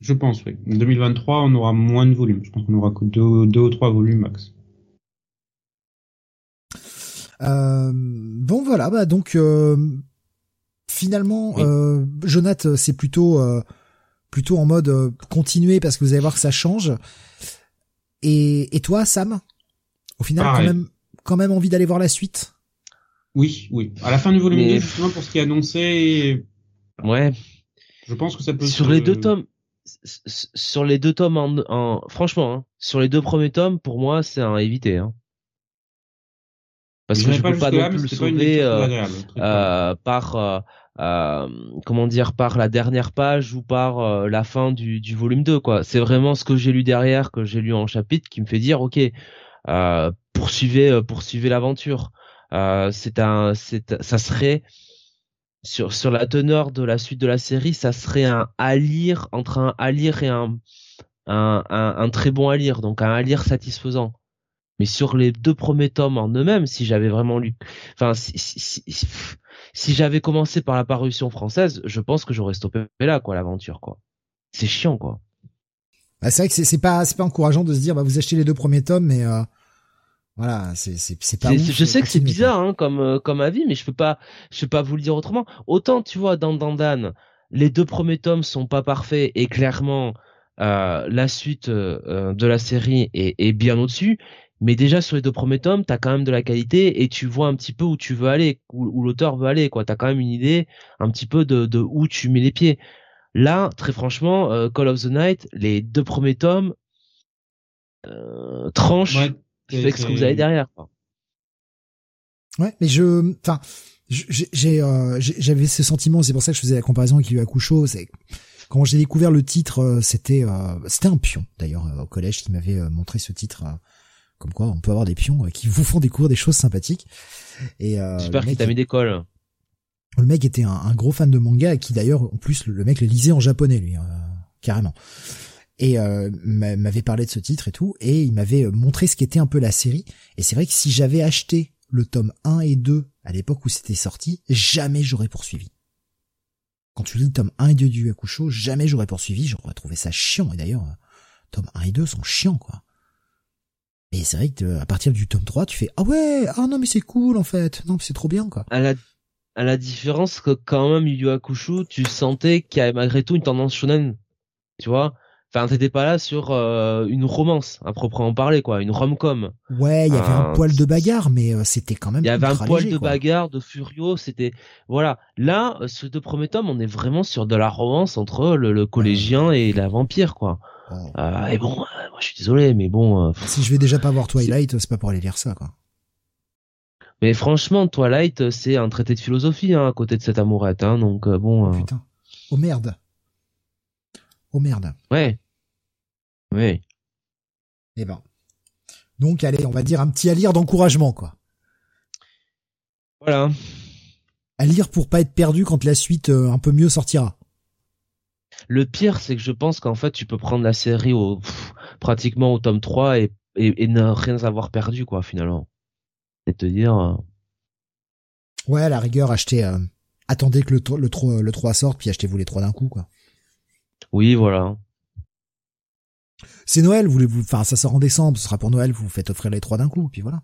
Je pense, oui. En 2023, on aura moins de volumes. Je pense qu'on aura que deux, deux ou trois volumes max. Euh, bon voilà, bah donc euh, finalement, euh, Jonath, c'est plutôt euh, plutôt en mode euh, continuer parce que vous allez voir que ça change. Et, et toi, Sam, au final, quand même, quand même envie d'aller voir la suite? Oui, oui. À la fin du volume 2, justement pour ce qui est annoncé. Ouais. Je pense que ça peut. Sur les deux tomes, sur les deux tomes en, en... franchement, hein, sur les deux premiers tomes, pour moi, c'est à éviter. Hein parce que je peux pas non plus le sauver euh, euh, par euh, comment dire par la dernière page ou par la fin du, du volume 2 quoi. C'est vraiment ce que j'ai lu derrière que j'ai lu en chapitre qui me fait dire ok poursuivez poursuivez l'aventure. C'est un c'est ça serait sur sur la teneur de la suite de la série ça serait un à lire entre un à lire et un un, un, un très bon à lire donc un à lire satisfaisant mais sur les deux premiers tomes en eux-mêmes, si j'avais vraiment lu, enfin, si, si, si, j'avais commencé par la parution française, je pense que j'aurais stoppé là, quoi, l'aventure, quoi. C'est chiant, quoi. Bah, c'est vrai que c'est pas, c'est pas encourageant de se dire, bah, vous achetez les deux premiers tomes, mais euh, voilà, c'est, c'est, pas. je sais que c'est bizarre, hein, comme, euh, comme avis, mais je peux pas, je peux pas vous le dire autrement. Autant, tu vois, dans Dandan, les deux premiers tomes sont pas parfaits et clairement, euh, la suite euh, de la série est, est bien au-dessus. Mais déjà sur les deux premiers tomes, t'as quand même de la qualité et tu vois un petit peu où tu veux aller, où, l'auteur veut aller, quoi. T'as quand même une idée un petit peu de, de où tu mets les pieds. Là, très franchement, euh, Call of the Night, les deux premiers tomes euh, tranchent avec ce que vous avez derrière. Quoi. Ouais, mais je, enfin, j'ai, euh, j'avais ce sentiment, c'est pour ça que je faisais la comparaison avec Yu Hakusho, c'est quand j'ai découvert le titre, euh, c'était, c'était un pion d'ailleurs au collège qui m'avait montré ce titre comme quoi, on peut avoir des pions euh, qui vous font découvrir des choses sympathiques. Et euh, j'espère qu'il t'a mis des cols. Le mec était un, gros fan de manga, qui d'ailleurs, en plus, le, mec le lisait en japonais, lui, euh, carrément. Et euh, m'avait parlé de ce titre et tout, et il m'avait montré ce qu'était un peu la série. Et c'est vrai que si j'avais acheté le tome 1 et 2 à l'époque où c'était sorti, jamais j'aurais poursuivi. Quand tu lis le tome 1 et 2 du Hakusho, jamais j'aurais poursuivi, j'aurais trouvé ça chiant. Et d'ailleurs, tome 1 et 2 sont chiants, quoi. Et c'est vrai que à partir du tome 3, tu fais ah ouais, ah non mais c'est cool en fait. Non, c'est trop bien quoi. À la à la différence que quand même Yu Hakusho, tu sentais qu'il y avait malgré tout une tendance shonen. Tu vois? Enfin, t'étais pas là sur euh, une romance à proprement parler, quoi, une rom-com. Ouais, il y avait un poil de bagarre, mais euh, c'était quand même. Il y avait un poil de bagarre, de furio, c'était voilà. Là, euh, ce deux premiers tomes, on est vraiment sur de la romance entre le, collégien et la vampire, quoi. Oh. Euh, et bon, euh, je suis désolé, mais bon. euh, Si je vais déjà pas voir Twilight, c'est pas pour aller lire ça, quoi. mais franchement, Twilight, euh, c'est un traité de philosophie hein, à côté de cette amourette, hein, donc euh, bon. euh, Putain. Oh merde. Oh merde. ouais. Oui. Eh ben. Donc, allez, on va dire un petit à lire d'encouragement, quoi. Voilà. À lire pour pas être perdu quand la suite euh, un peu mieux sortira. Le pire, c'est que je pense qu'en fait, tu peux prendre la série au pff, pratiquement au tome 3 et, et, et ne rien avoir perdu, quoi, finalement. Et te dire. euh, Ouais, à la rigueur, achetez, euh, attendez que le, tro- le, tro- le 3 sorte, puis achetez-vous les trois d'un coup, quoi. Oui, voilà. C'est Noël, voulez-vous, enfin, ça sort en décembre, ce sera pour Noël, vous vous faites offrir les trois d'un coup, puis voilà.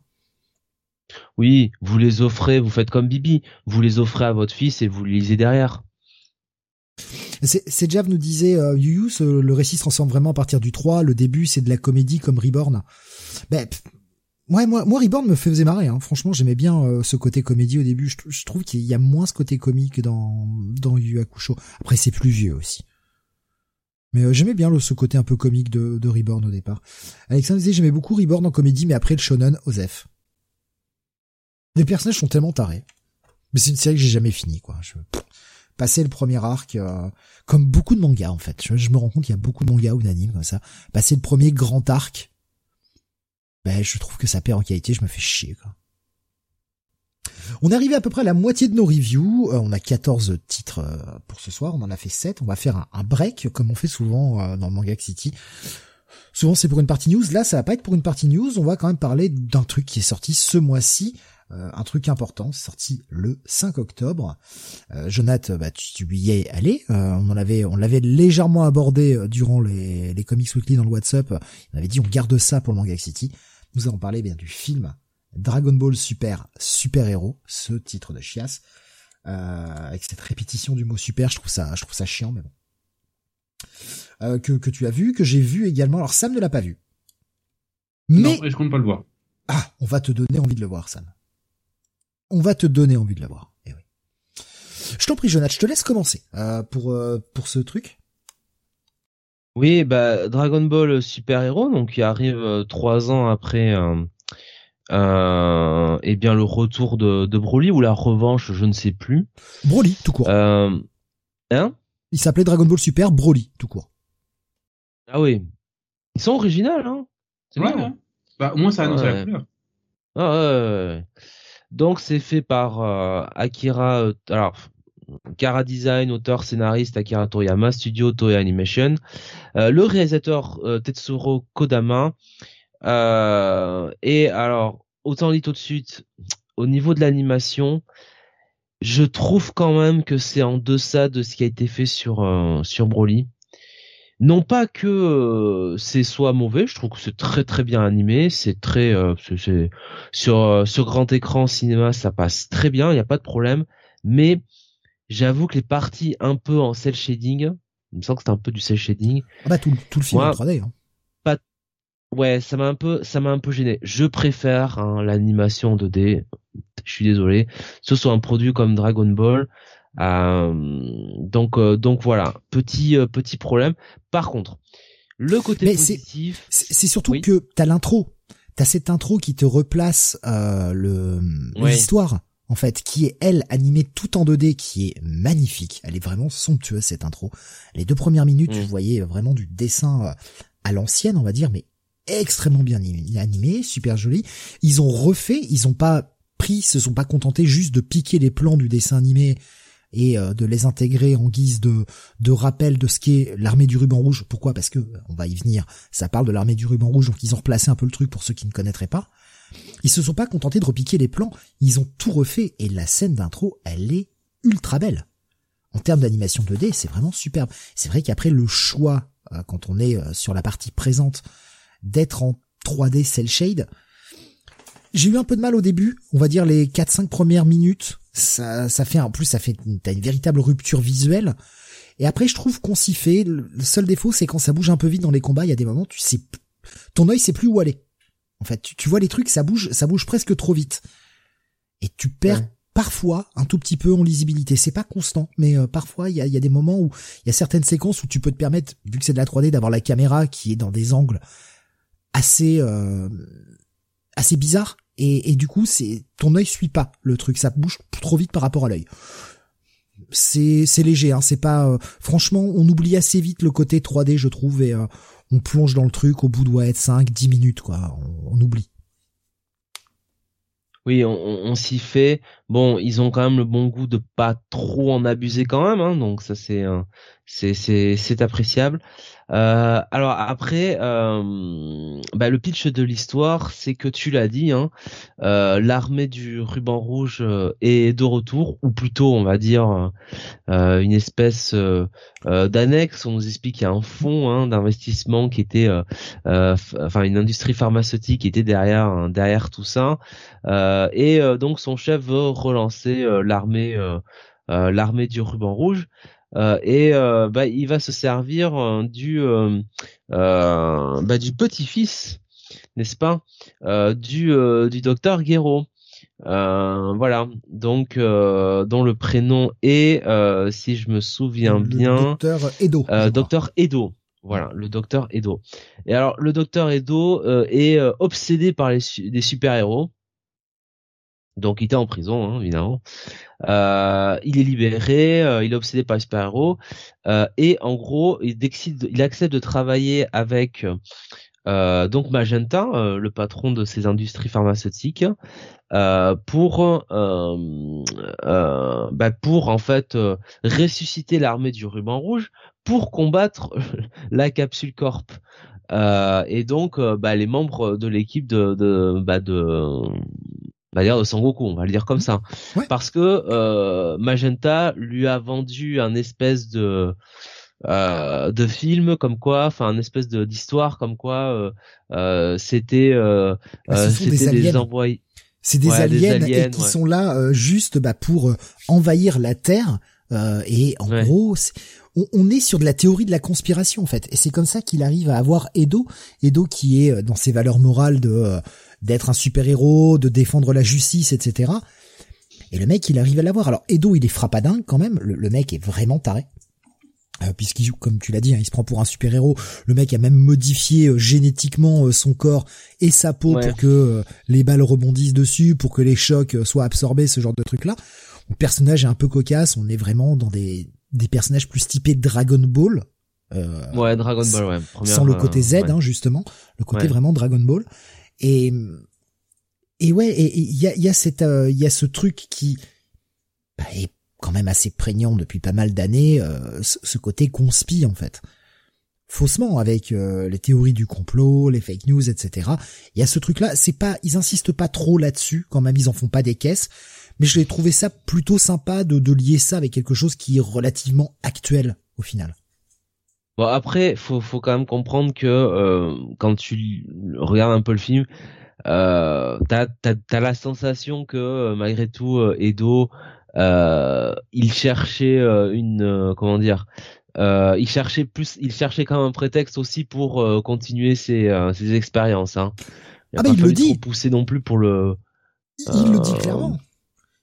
Oui, vous les offrez, vous faites comme Bibi, vous les offrez à votre fils et vous les lisez derrière. C'est, Jav nous disait, euh, Yu Yu, le récit se transforme vraiment à partir du 3, le début c'est de la comédie comme Reborn. Ben, ouais, moi, moi Reborn me faisait marrer, hein. franchement j'aimais bien euh, ce côté comédie au début, je, trouve qu'il y a moins ce côté comique dans, dans Yu Hakusho. Après c'est plus vieux aussi. Mais euh, j'aimais bien le, ce côté un peu comique de, de Reborn au départ. Alexandre disait j'aimais beaucoup Reborn en comédie, mais après le shonen, Osef. Les personnages sont tellement tarés. Mais c'est une série que j'ai jamais fini, quoi. Je, passer le premier arc, euh, comme beaucoup de mangas en fait. Je, me rends compte qu'il y a beaucoup de mangas ou d'animes comme ça. Passer le premier grand arc, ben je trouve que ça perd en qualité. Je me fais chier. Quoi. On est arrivé à peu près à la moitié de nos reviews. Euh, on a 14 titres euh, pour ce soir. On en a fait 7. On va faire un, break comme on fait souvent dans Manga City. Souvent c'est pour une partie news. Là ça va pas être pour une partie news. On va quand même parler d'un truc qui est sorti ce mois-ci. Euh, un truc important, sorti le 5 octobre. Euh, Jonath, bah, tu, tu y es allé. Euh, on en avait, on l'avait légèrement abordé euh, durant les, les Comics Weekly dans le WhatsApp. On avait dit on garde ça pour le Manga City. Nous allons parler bien du film Dragon Ball Super Super Héros, ce titre de chiasse, euh, avec cette répétition du mot super. Je trouve ça, je trouve ça chiant, mais bon. Euh, que que tu as vu, que j'ai vu également. Alors Sam ne l'a pas vu. Mais Non, et je compte pas le voir. ah, on va te donner envie de le voir, Sam. On va te donner envie de le voir. Eh oui. Je t'en prie, Jonathan, je te laisse commencer euh, pour euh, pour ce truc. Oui, bah Dragon Ball Super Hero, donc qui arrive euh, trois ans après euh, euh, eh bien le retour de, de Broly ou la revanche, je ne sais plus. Broly, tout court. Euh, hein? Il s'appelait Dragon Ball Super Broly, tout court. Ah oui, ils sont originaux, hein? C'est Ouais, bien. ouais. Bah, au moins, ça annonce Ouais. la couleur. Ah, ouais, ouais, ouais. Donc c'est fait par euh, Akira, euh, alors Kara Design, auteur, scénariste Akira Toriyama, studio Toei Animation, Euh, le réalisateur Tetsuro Kodama. Et alors autant dit tout de suite, au niveau de l'animation, je trouve quand même que c'est en deçà de ce qui a été fait sur euh, sur Broly. Non pas que euh, c'est soit mauvais, je trouve que c'est très très bien animé, c'est très euh, c'est- sur euh, sur grand écran cinéma ça passe très bien, il n'y a pas de problème, mais j'avoue que les parties un peu en cel shading, il me semble que c'est un peu du cel shading, Ah bah tout, le- tout le film Ouais. en 3D. Hein. ouais, ça m'a un peu ça m'a un peu gêné. Je préfère hein, l'animation 2D, je suis désolé, ce soit un produit comme Dragon Ball. Euh, donc euh, donc voilà, petit euh, petit problème. Par contre, le côté Mais positif, C'est surtout Oui. que t'as l'intro. T'as cette intro qui te replace euh, le l'histoire en fait, qui est elle animée tout en 2D, qui est magnifique. Elle est vraiment somptueuse cette intro. Les deux premières minutes, Mm. tu voyais vraiment du dessin à l'ancienne, on va dire, mais extrêmement bien ani- animé, super joli. Ils ont refait, ils ont pas pris, se sont pas contentés juste de piquer les plans du dessin animé et euh, de les intégrer en guise de, de rappel de ce qu'est l'armée du ruban rouge. Pourquoi? Parce que, on va y venir, ça parle de l'armée du ruban rouge, donc ils ont replacé un peu le truc pour ceux qui ne connaîtraient pas. Ils se sont pas contentés de repiquer les plans, ils ont tout refait, et la scène d'intro, elle est ultra belle. En termes d'animation 2D, c'est vraiment superbe. C'est vrai qu'après le choix, euh, quand on est euh, sur la partie présente, d'être en 3D cel shade, j'ai eu un peu de mal au début, on va dire les 4-5 premières minutes, ça, ça fait en plus ça fait t'as une véritable rupture visuelle. Et après je trouve qu'on s'y fait. Le seul défaut c'est quand ça bouge un peu vite dans les combats, il y a des moments tu sais ton œil sait plus où aller. En fait, tu, tu vois les trucs, ça bouge, ça bouge presque trop vite. Et tu perds Ouais. parfois un tout petit peu en lisibilité. C'est pas constant, mais euh, parfois il y a, y a, des moments où il y a certaines séquences où tu peux te permettre, vu que c'est de la 3D, d'avoir la caméra qui est dans des angles assez euh, assez bizarres et, du coup c'est ton œil suit pas le truc, ça bouge trop vite par rapport à l'œil. C'est c'est léger, hein, c'est pas euh, franchement on oublie assez vite le côté 3D je trouve et on plonge dans le truc au bout de ouais, 5 10 minutes quoi, on oublie. Oui, on, s'y fait. Bon, ils ont quand même le bon goût de pas trop en abuser quand même, hein, donc ça c'est c'est c'est c'est appréciable. Euh, alors après, euh, bah, le pitch de l'histoire, c'est que tu l'as dit, hein, euh, l'armée du ruban rouge euh, est de retour, ou plutôt, on va dire, une espèce d'annexe. On nous explique qu'il y a un fonds hein, d'investissement qui était, enfin, une industrie pharmaceutique qui était derrière hein, derrière tout ça, et donc son chef veut relancer l'armée l'armée du ruban rouge. Euh, et euh, bah, il va se servir euh, du bah, du petit-fils, n'est-ce pas, du du docteur Guéraud. voilà, donc dont le prénom est, si je me souviens bien, docteur Edo. docteur Edo. Voilà, le docteur Edo. Et alors, le docteur Edo est obsédé par les, les super-héros. Donc il était en prison, hein, évidemment. Euh, il est libéré, euh, il est obsédé par super-héros, euh, et en gros, il décide, il accepte de travailler avec donc Magenta, le patron de ces industries pharmaceutiques, pour bah, pour en fait ressusciter l'armée du ruban rouge pour combattre la capsule corp. et donc, bah, les membres de l'équipe de, de, bah, de va dire de Sangoku, on va le dire comme ça, parce que euh, Magenta lui a vendu un espèce de euh, de film comme quoi, enfin un espèce de d'histoire comme quoi euh, euh c'était euh, bah, c'était des, envoyés. C'est des, aliens et qui sont là juste bah, pour envahir la Terre. Et en gros on, on, est sur de la théorie de la conspiration en fait. Et c'est comme ça qu'il arrive à avoir Edo. Edo qui est dans ses valeurs morales de d'être un super-héros, de défendre la justice, etc. Et le mec, il arrive à l'avoir. Alors, Edo, il est frappadingue quand même. Le, mec est vraiment taré. Euh, puisqu'il comme tu l'as dit, hein, il se prend pour un super-héros. Le mec a même modifié euh, génétiquement euh, son corps et sa peau pour que les balles rebondissent dessus, pour que les chocs soient absorbés, ce genre de truc-là. Le personnage est un peu cocasse. On est vraiment dans des, des personnages plus typés Dragon Ball. ouais, Dragon Ball, ouais. sans le côté Z, hein, justement. Le côté vraiment Dragon Ball. Et et ouais, il y a, y a cette, euh, il y a ce truc qui bah, est quand même assez prégnant depuis pas mal d'années, euh, ce, côté conspi en fait. Faussement avec euh, les théories du complot, les fake news, etc. Il y a ce truc-là. C'est pas, ils insistent pas trop là-dessus quand même, ils en font pas des caisses. Mais je l'ai trouvé ça plutôt sympa de, de lier ça avec quelque chose qui est relativement actuel au final. Bon après, faut faut quand même comprendre que euh, quand tu regardes un peu le film, euh, t'as t'as la sensation que euh, malgré tout euh, Edo, euh, il cherchait une comment dire, il cherchait plus, il cherchait quand même un prétexte aussi pour continuer ses ses expériences. Hein. Il ah bah il le dit. Pousser non plus pour le. Il le dit clairement.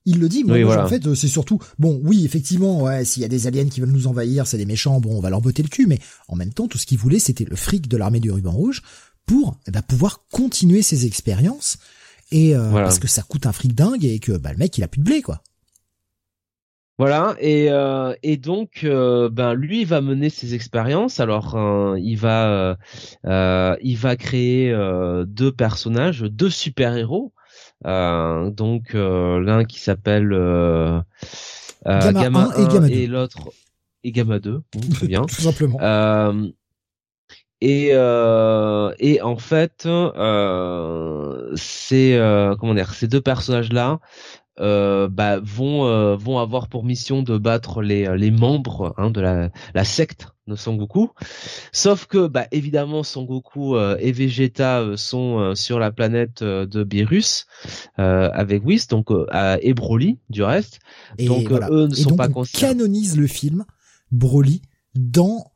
Il le dit, mais en fait, c'est surtout, bon, oui, effectivement, ouais, s'il y a des aliens qui veulent nous envahir, c'est des méchants, bon, on va leur botter le cul, mais en même temps, tout ce qu'il voulait, c'était le fric de l'armée du ruban rouge pour eh ben, pouvoir continuer ses expériences, et euh, parce que ça coûte un fric dingue et que bah, le mec, il a plus de blé, quoi. Voilà et euh, et donc euh, ben lui il va mener ses expériences. Alors il va il va créer deux personnages deux super héros euh, donc euh, l'un qui s'appelle euh, Gamma, 1 et, et l'autre et Gamma 2, très bien. Tout simplement. et et en fait c'est comment dire ces deux personnages là euh, bah, vont euh, vont avoir pour mission de battre les les membres hein, de la la secte de Son Goku. Sauf que bah évidemment Son Goku euh, et Vegeta sont sur la planète de Beerus avec Whis donc et Broly du reste. Et donc eux ne sont pas on canonise le film Broly dans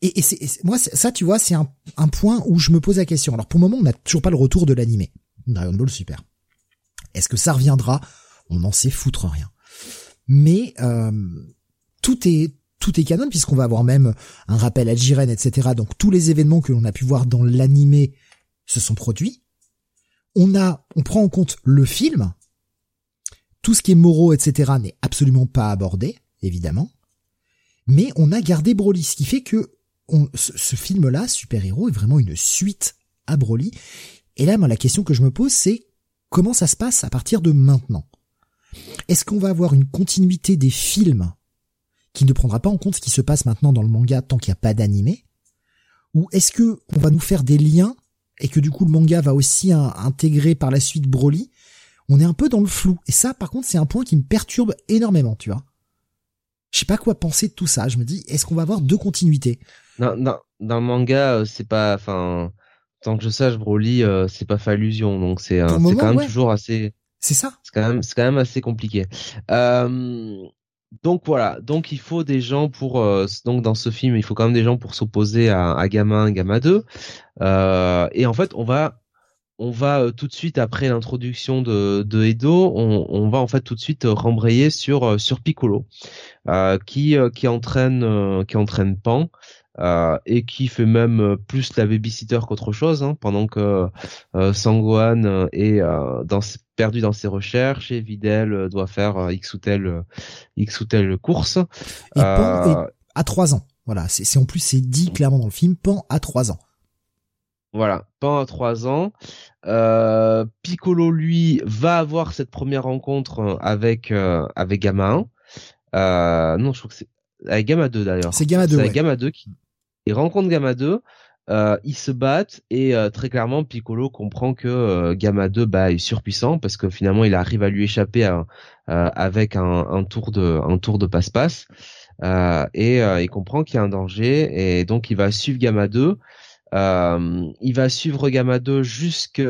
et, et c'est moi ça tu vois c'est un, un point où je me pose la question. Alors pour le moment on n'a toujours pas le retour de l'animé Dragon Ball Super. Est-ce que ça reviendra On n'en sait foutre rien. Mais euh, tout est tout est canon puisqu'on va avoir même un rappel à Jiren, etc. Donc tous les événements que l'on a pu voir dans l'animé se sont produits. On a, on prend en compte le film. Tout ce qui est moraux, etc. n'est absolument pas abordé, évidemment. Mais on a gardé Broly, ce qui fait que ce, film-là, Super Héros, est vraiment une suite à Broly. Et là, moi, la question que je me pose, c'est comment ça se passe à partir de maintenant? Est-ce qu'on va avoir une continuité des films qui ne prendra pas en compte ce qui se passe maintenant dans le manga tant qu'il n'y a pas d'animé? Ou est-ce que on va nous faire des liens et que du coup le manga va aussi intégrer par la suite Broly? On est un peu dans le flou. Et ça, par contre, c'est un point qui me perturbe énormément, tu vois. Je sais pas quoi penser de tout ça. Je me dis, est-ce qu'on va avoir deux continuités? Non, non, dans le manga, euh, c'est pas, enfin, tant que je sache, Broly, euh, c'est pas fait allusion, donc c'est, c'est quand même toujours assez. C'est ça. C'est quand même, c'est quand même assez compliqué. Donc voilà, donc il faut des gens pour euh, donc dans ce film, il faut quand même des gens pour s'opposer à, à Gamma 1, Gamma 2. Euh, et en fait, on va on va euh, tout de suite après l'introduction de, de Edo, on, on, va en fait tout de suite rembrayer sur sur Piccolo, qui qui entraîne qui entraîne Pan. Euh, et qui fait même euh, plus la babysitter qu'autre chose, hein, pendant que euh, Sangwan est dans, perdu dans ses recherches et Videl doit faire x ou telle x ou telle course. Et Pan à trois ans. Voilà, c'est en plus c'est dit clairement dans le film, Pan à trois ans. Voilà, Pan à trois ans. Euh, Piccolo lui va avoir cette première rencontre avec avec Gamma 1. non, je trouve que c'est avec Gamma 2 d'ailleurs. C'est Gamma 2. C'est Gamma 2 qui il rencontre Gamma 2, euh, ils se battent et euh, très clairement Piccolo comprend que euh, Gamma 2 bah, est surpuissant parce que finalement il arrive à lui échapper euh, avec un, un, tour de un tour de passe-passe et il comprend qu'il y a un danger et donc il va suivre Gamma 2. il va suivre Gamma 2 jusque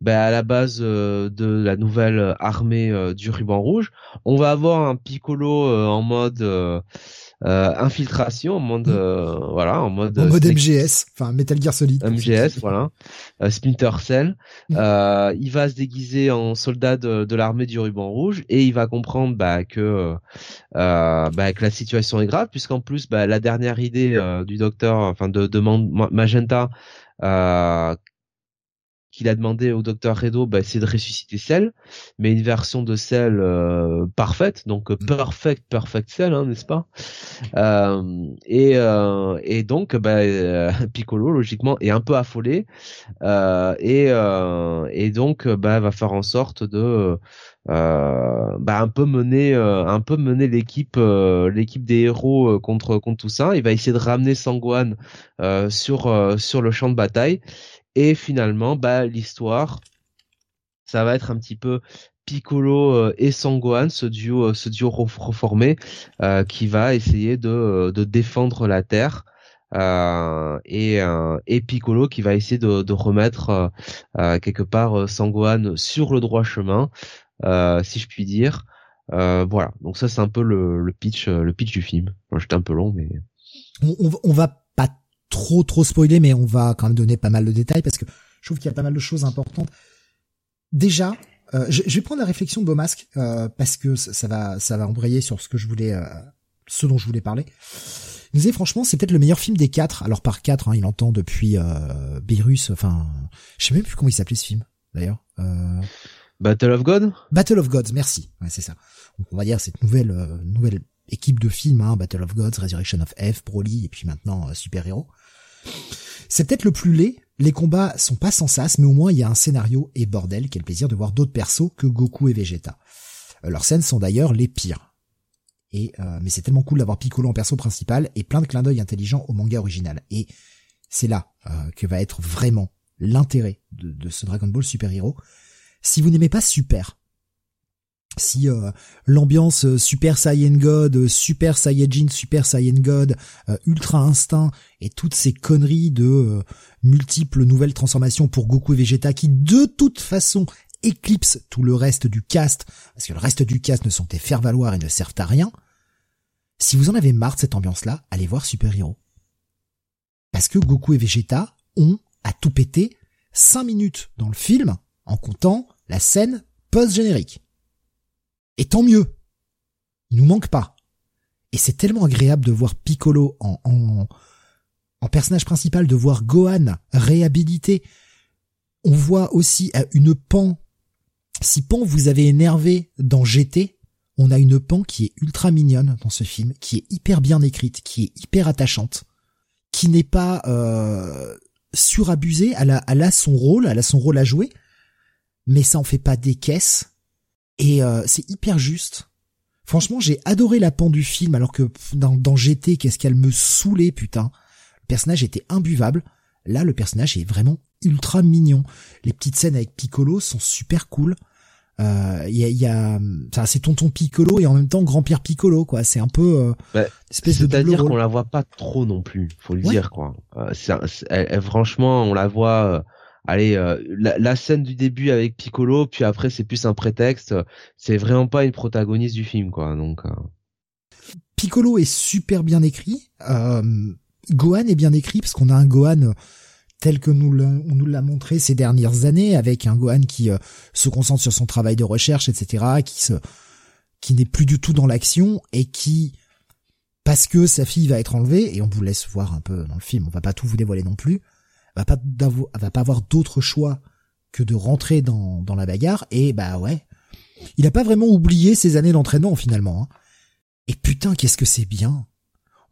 bah, à la base de la nouvelle armée du ruban rouge. On va avoir un Piccolo en mode euh, infiltration en mode euh, voilà en mode en mode MGS enfin Metal Gear Solid. MGS voilà. Euh, Splinter Cell. Mm. euh, il va se déguiser en soldat de, de l'armée du ruban rouge et il va comprendre bah, que bah, que la situation est grave puisqu'en plus bah, la dernière idée du docteur enfin de, de Magenta qu'il a demandé au docteur Redo, bah, c'est de ressusciter Cell, mais une version de Cell euh, parfaite, donc perfect, perfect Cell, hein, n'est-ce pas? Euh, et, euh, et donc, bah, Piccolo, logiquement, est un peu affolé, et, et donc, bah, va faire en sorte de un peu mener, un peu mener l'équipe, l'équipe des héros contre contre tout ça. Il va essayer de ramener Sangwan sur le champ de bataille. Et finalement, bah, l'histoire, ça va être un petit peu Piccolo euh, et Sangohan, ce duo, euh, ce duo reformé, euh, qui va essayer de, de défendre la Terre. Et, et Piccolo qui va essayer de, de remettre quelque part Sangohan sur le droit chemin, si je puis dire. voilà, donc ça c'est un peu le, le pitch, le pitch du film. J'étais un peu long, mais on va trop trop spoiler, mais on va quand même donner pas mal de détails parce que je trouve qu'il y a pas mal de choses importantes. Déjà, euh, je, vais prendre la réflexion de Beaumasque euh, parce que ça, va ça va embrayer sur ce que je voulais, euh, ce dont je voulais parler. Il disait franchement, c'est peut-être le meilleur film des quatre. Alors par quatre, hein, il entend depuis euh, Beerus. Enfin, je sais même plus comment il s'appelait ce film d'ailleurs. Euh... Battle of God. Battle of Gods, merci. Ouais, c'est ça. Donc, on va dire cette nouvelle nouvelle équipe de films, hein, Battle of Gods, Resurrection of F, Broly et puis maintenant Super Hero. C'est peut-être le plus laid, les combats sont pas sans sas, mais au moins il y a un scénario et bordel, quel plaisir de voir d'autres persos que Goku et Vegeta. Euh, leurs scènes sont d'ailleurs les pires. Et euh, mais c'est tellement cool d'avoir Piccolo en perso principal et plein de clins d'œil intelligents au manga original. Et c'est là euh, que va être vraiment l'intérêt de, de, ce Dragon Ball Super Hero. Si vous n'aimez pas Super, si euh, l'ambiance euh, Super Saiyan God, euh, Super Saiyajin, Super Saiyan God, Ultra Instinct et toutes ces conneries de multiples nouvelles transformations pour Goku et Vegeta qui de toute façon éclipsent tout le reste du cast, parce que le reste du cast ne sont des faire valoir et ne servent à rien. Si vous en avez marre de cette ambiance-là, allez voir Super Hero. Parce que Goku et Vegeta ont à tout péter 5 minutes dans le film en comptant la scène post-générique. Et tant mieux. Il nous manque pas. Et c'est tellement agréable de voir Piccolo en, en, en personnage principal, de voir Gohan réhabilité. On voit aussi euh, une Pan. Si Pan vous avez énervé dans GT, on a une Pan qui est ultra mignonne dans ce film, qui est hyper bien écrite, qui est hyper attachante, qui n'est pas euh, surabusée. Elle a, elle a son rôle, elle a son rôle à jouer, mais ça en fait pas des caisses. Et euh, c'est hyper juste. Franchement, j'ai adoré la pan du film, alors que dans, dans GT, qu'est-ce qu'elle me saoulait, putain. Le personnage était imbuvable. Là, le personnage est vraiment ultra mignon. Les petites scènes avec Piccolo sont super cool. Il euh, y a, y a c'est tonton Piccolo et en même temps grand-père Piccolo, quoi. C'est un peu euh, bah, espèce de C'est-à-dire qu'on la voit pas trop non plus, faut le dire, quoi. Euh, c'est, franchement, on la voit euh, allez, euh, la, scène du début avec Piccolo, puis après c'est plus un prétexte. C'est vraiment pas une protagoniste du film, quoi. Donc. Euh. Piccolo est super bien écrit. Euh, Gohan est bien écrit parce qu'on a un Gohan tel que nous on nous l'a montré ces dernières années, avec un Gohan qui se concentre sur son travail de recherche, etc., qui se, qui n'est plus du tout dans l'action et qui, parce que sa fille va être enlevée, et on vous laisse voir un peu dans le film, on va pas tout vous dévoiler non plus, va pas va pas avoir d'autre choix que de rentrer dans, dans la bagarre et bah ouais. Il a pas vraiment oublié ses années d'entraînement finalement. Hein. Et putain, qu'est-ce que c'est bien.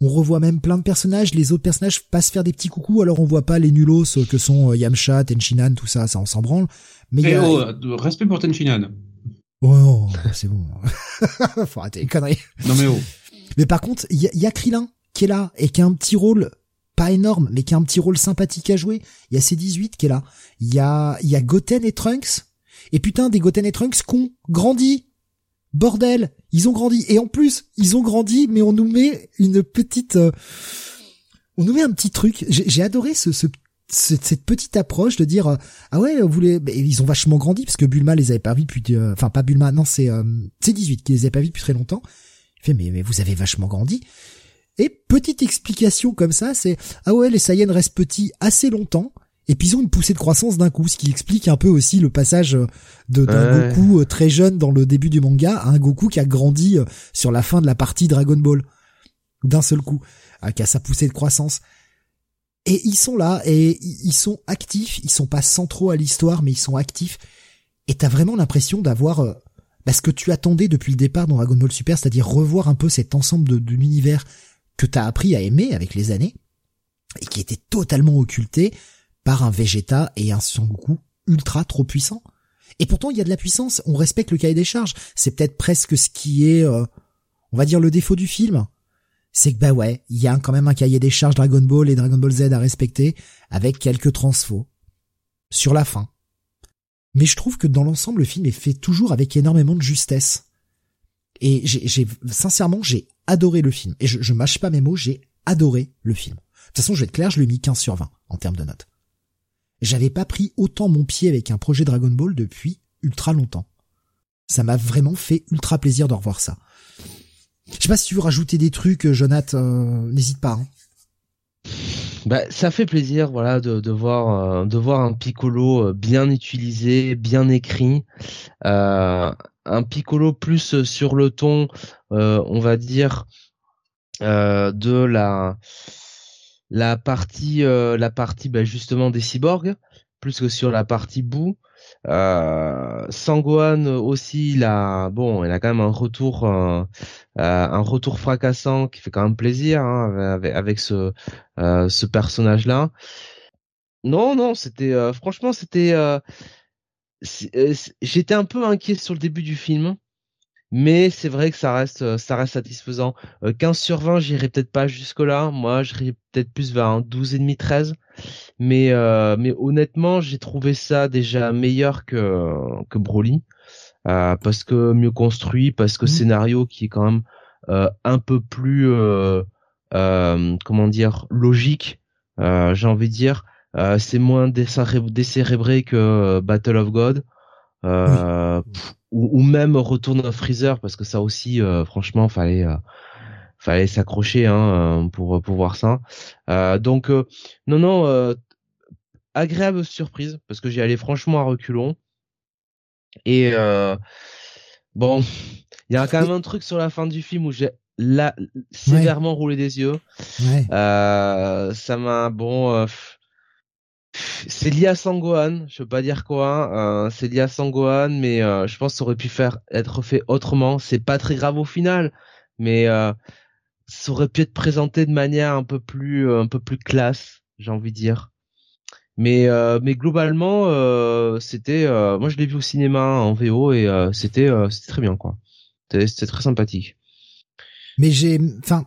On revoit même plein de personnages, les autres personnages passent faire des petits coucous, alors on voit pas les nulos que sont euh, Yamcha, Tenchinan, tout ça, ça on s'en branle. Mais y a... oh, respect pour Tenchinan. Oh, c'est bon. Faut arrêter les conneries. Non mais oh. Mais par contre, il y a, y a Krillin qui est là et qui a un petit rôle pas énorme, mais qui a un petit rôle sympathique à jouer. Il y a C18 qui est là. Il y a, il y a Goten et Trunks. Et putain, des Goten et Trunks qu'on grandi. Bordel, ils ont grandi. Et en plus, ils ont grandi, mais on nous met une petite, euh, on nous met un petit truc. J'ai adoré ce, ce, cette petite approche de dire, euh, ah ouais, vous voulez, ils ont vachement grandi parce que Bulma les avait pas vus depuis, euh, enfin pas Bulma, non c'est, c'est 18 qui les avait pas vus depuis très longtemps. Il fait, mais, mais vous avez vachement grandi. Et petite explication comme ça, c'est ah ouais les Saiyans restent petits assez longtemps. Et puis ils ont une poussée de croissance d'un coup, ce qui explique un peu aussi le passage euh, de d'un Goku euh, très jeune dans le début du manga à un Goku qui a grandi euh, sur la fin de la partie Dragon Ball d'un seul coup, qui a sa poussée de croissance. Et ils sont là et ils sont actifs, ils sont pas centraux à l'histoire, mais ils sont actifs. Et t'as vraiment l'impression d'avoir bah, ce que tu attendais depuis le départ dans Dragon Ball Super, c'est-à-dire revoir un peu cet ensemble de, de l'univers que t'as appris à aimer avec les années, et qui était totalement occulté par un Vegeta et un Son Goku ultra trop puissants. Et pourtant, il y a de la puissance, on respecte le cahier des charges. C'est peut-être presque ce qui est, euh, on va dire, le défaut du film. C'est que bah ouais, il y a quand même un cahier des charges Dragon Ball et Dragon Ball Z à respecter, avec quelques transfos. Sur la fin. Mais je trouve que dans l'ensemble, le film est fait toujours avec énormément de justesse. Et j'ai, sincèrement, j'ai adoré le film. Et je, je mâche pas mes mots, j'ai adoré le film. De toute façon, je vais être clair, je lui ai mis 15 sur 20 en termes de notes. J'avais pas pris autant mon pied avec un projet Dragon Ball depuis ultra longtemps. Ça m'a vraiment fait ultra plaisir de revoir ça. Je sais pas si tu veux rajouter des trucs, Jonathan, euh, n'hésite pas. Hein. Bah, ça fait plaisir, voilà, de, de voir, euh, de voir un Piccolo euh, bien utilisé, bien écrit, euh, un Piccolo plus sur le ton, on va dire, de la la partie, la partie, bah, justement des cyborgs, plus que sur la partie boue. Euh, aussi, il a bon, il a quand même un retour, euh, un retour fracassant qui fait quand même plaisir hein, avec, avec, ce euh, ce personnage-là. Non, non, c'était franchement, c'était, j'étais un peu inquiet sur le début du film mais c'est vrai que ça reste ça reste satisfaisant. 15 sur 20, j'irai peut-être pas jusque là. Moi, j'irai peut-être plus vers un 12 et demi 13. Mais euh, mais honnêtement, j'ai trouvé ça déjà meilleur que que Broly euh, parce que mieux construit, parce que mmh. scénario qui est quand même euh, un peu plus euh, euh, comment dire logique. j'ai envie de dire, c'est moins décérébré que Battle of God. Euh, ou, ou, même Retourne of Freezer parce que ça aussi euh, franchement fallait euh, fallait s'accrocher hein, pour pour voir ça donc non non agréable surprise parce que j'y allais franchement à reculons et Bon, il y a quand même un truc sur la fin du film où j'ai là sévèrement roulé des yeux. Ouais. Euh, ça m'a bon. euh, c'est lié à Sangohan, je veux pas dire quoi. c'est lié à Sangohan, mais euh, je pense que ça aurait pu être fait autrement. C'est pas très grave au final, mais euh, ça aurait pu être présenté de manière un peu plus euh, un peu plus classe, j'ai envie de dire. Mais mais globalement, c'était moi je l'ai vu au cinéma en VO et c'était très bien quoi. C'était c'était très sympathique. Mais j'ai, enfin,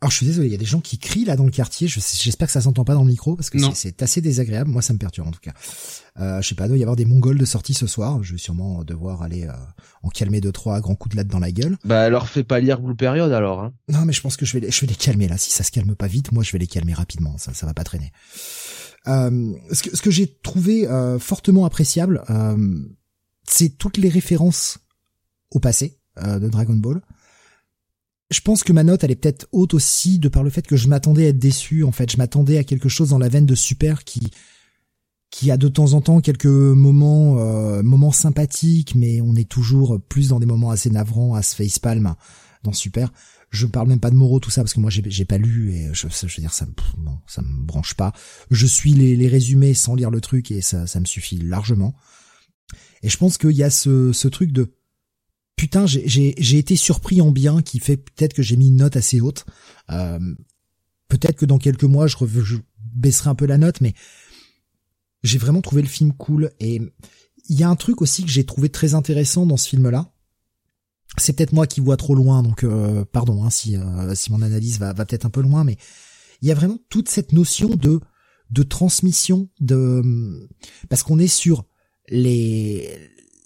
alors je suis désolé, il y a des gens qui crient là dans le quartier. Je J'espère que ça s'entend pas dans le micro parce que c'est assez désagréable. Moi, ça me perturbe en tout cas. Euh, je sais pas, il doit y avoir des Mongols de sortie ce soir. Je vais sûrement devoir aller euh, en calmer deux trois à grands coups de latte dans la gueule. Bah leur fait pas lire Blue Period alors. Hein. Non, mais je pense que je vais les, je vais les calmer là. Si ça se calme pas vite, moi je vais les calmer rapidement. Ça, ça va pas traîner. Euh, ce que, ce que j'ai trouvé euh, fortement appréciable, euh, c'est toutes les références au passé euh, de Dragon Ball. Je pense que ma note elle est peut-être haute aussi de par le fait que je m'attendais à être déçu. En fait, je m'attendais à quelque chose dans la veine de Super qui a de temps en temps quelques moments euh, moments sympathiques, mais on est toujours plus dans des moments assez navrants à ce facepalm dans Super. Je parle même pas de Moro tout ça parce que moi j'ai pas lu et je, je veux dire ça me me branche pas. Je suis les, résumés sans lire le truc et ça ça me suffit largement. Et je pense qu'il y a ce truc de putain j'ai été surpris en bien qui fait peut-être que j'ai mis une note assez haute. Euh, peut-être que dans quelques mois je, je baisserai un peu la note mais j'ai vraiment trouvé le film cool et il y a un truc aussi que j'ai trouvé très intéressant dans ce film là c'est peut-être moi qui vois trop loin, donc euh, pardon hein, si euh, si mon analyse va, va peut-être un peu loin, mais il y a vraiment toute cette notion de de transmission de parce qu'on est sur les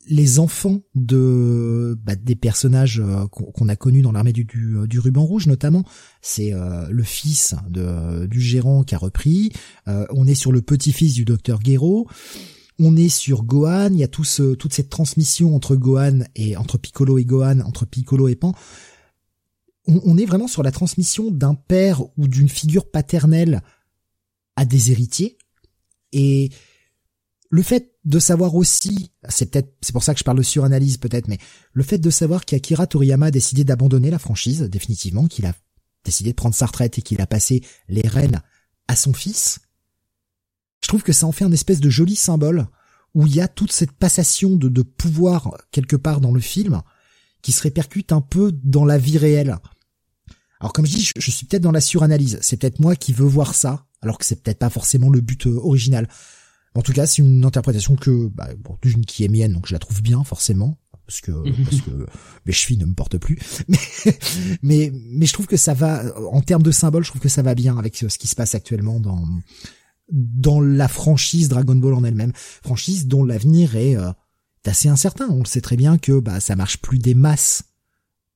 les enfants de bah, des personnages euh, qu'on a connus dans l'armée du, du, du ruban rouge notamment c'est euh, le fils de du gérant qui a repris Euh, on est sur le petit-fils du docteur Guéraud on est sur Gohan, il y a tout ce, toute cette transmission entre Gohan et entre Piccolo et Gohan, entre Piccolo et Pan. On, on est vraiment sur la transmission d'un père ou d'une figure paternelle à des héritiers. Et le fait de savoir aussi, c'est peut-être, c'est pour ça que je parle de suranalyse peut-être, mais le fait de savoir qu'Akira Toriyama a décidé d'abandonner la franchise définitivement, qu'il a décidé de prendre sa retraite et qu'il a passé les rênes à son fils, je trouve que ça en fait un espèce de joli symbole où il y a toute cette passation de, pouvoir quelque part dans le film qui se répercute un peu dans la vie réelle. Alors comme je dis, je, je suis peut-être dans la suranalyse. C'est peut-être moi qui veux voir ça, alors que c'est peut-être pas forcément le but euh, original. En tout cas, c'est une interprétation que, bah, bon, d'une qui est mienne, donc je la trouve bien forcément, parce que parce que mes chevilles ne me portent plus. Mais mais mais je trouve que ça va, en termes de symbole, je trouve que ça va bien avec ce ce qui se passe actuellement dans dans la franchise Dragon Ball en elle-même, franchise dont l'avenir est, euh, assez incertain. On le sait très bien que bah ça marche plus des masses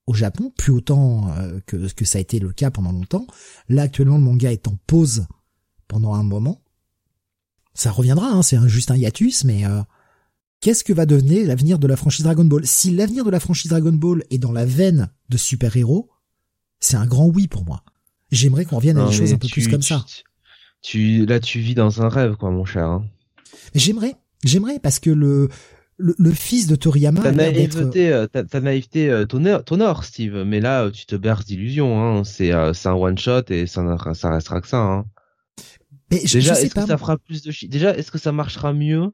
au Japon, plus autant euh, que que ça a été le cas pendant longtemps. Là actuellement le manga est en pause pendant un moment. Ça reviendra, hein, c'est un- juste un hiatus, mais euh, qu'est-ce que va devenir l'avenir de la franchise Dragon Ball? Si l'avenir de la franchise Dragon Ball est dans la veine de super-héros, c'est un grand oui pour moi. J'aimerais qu'on revienne à des choses un peu tu- plus comme ça. Tu, là, tu vis dans un rêve, quoi, mon cher. hein. J'aimerais, j'aimerais parce que le le, le fils de Toriyama Ta naïveté, euh, ta, ta naïveté euh, t'honore, Steve. Mais là, tu te berces d'illusions. Hein. C'est, un one shot et ça, ça restera que ça. Hein. Mais je, Déjà, je sais est-ce pas. que ça fera plus de chiffres Déjà, est-ce que ça marchera mieux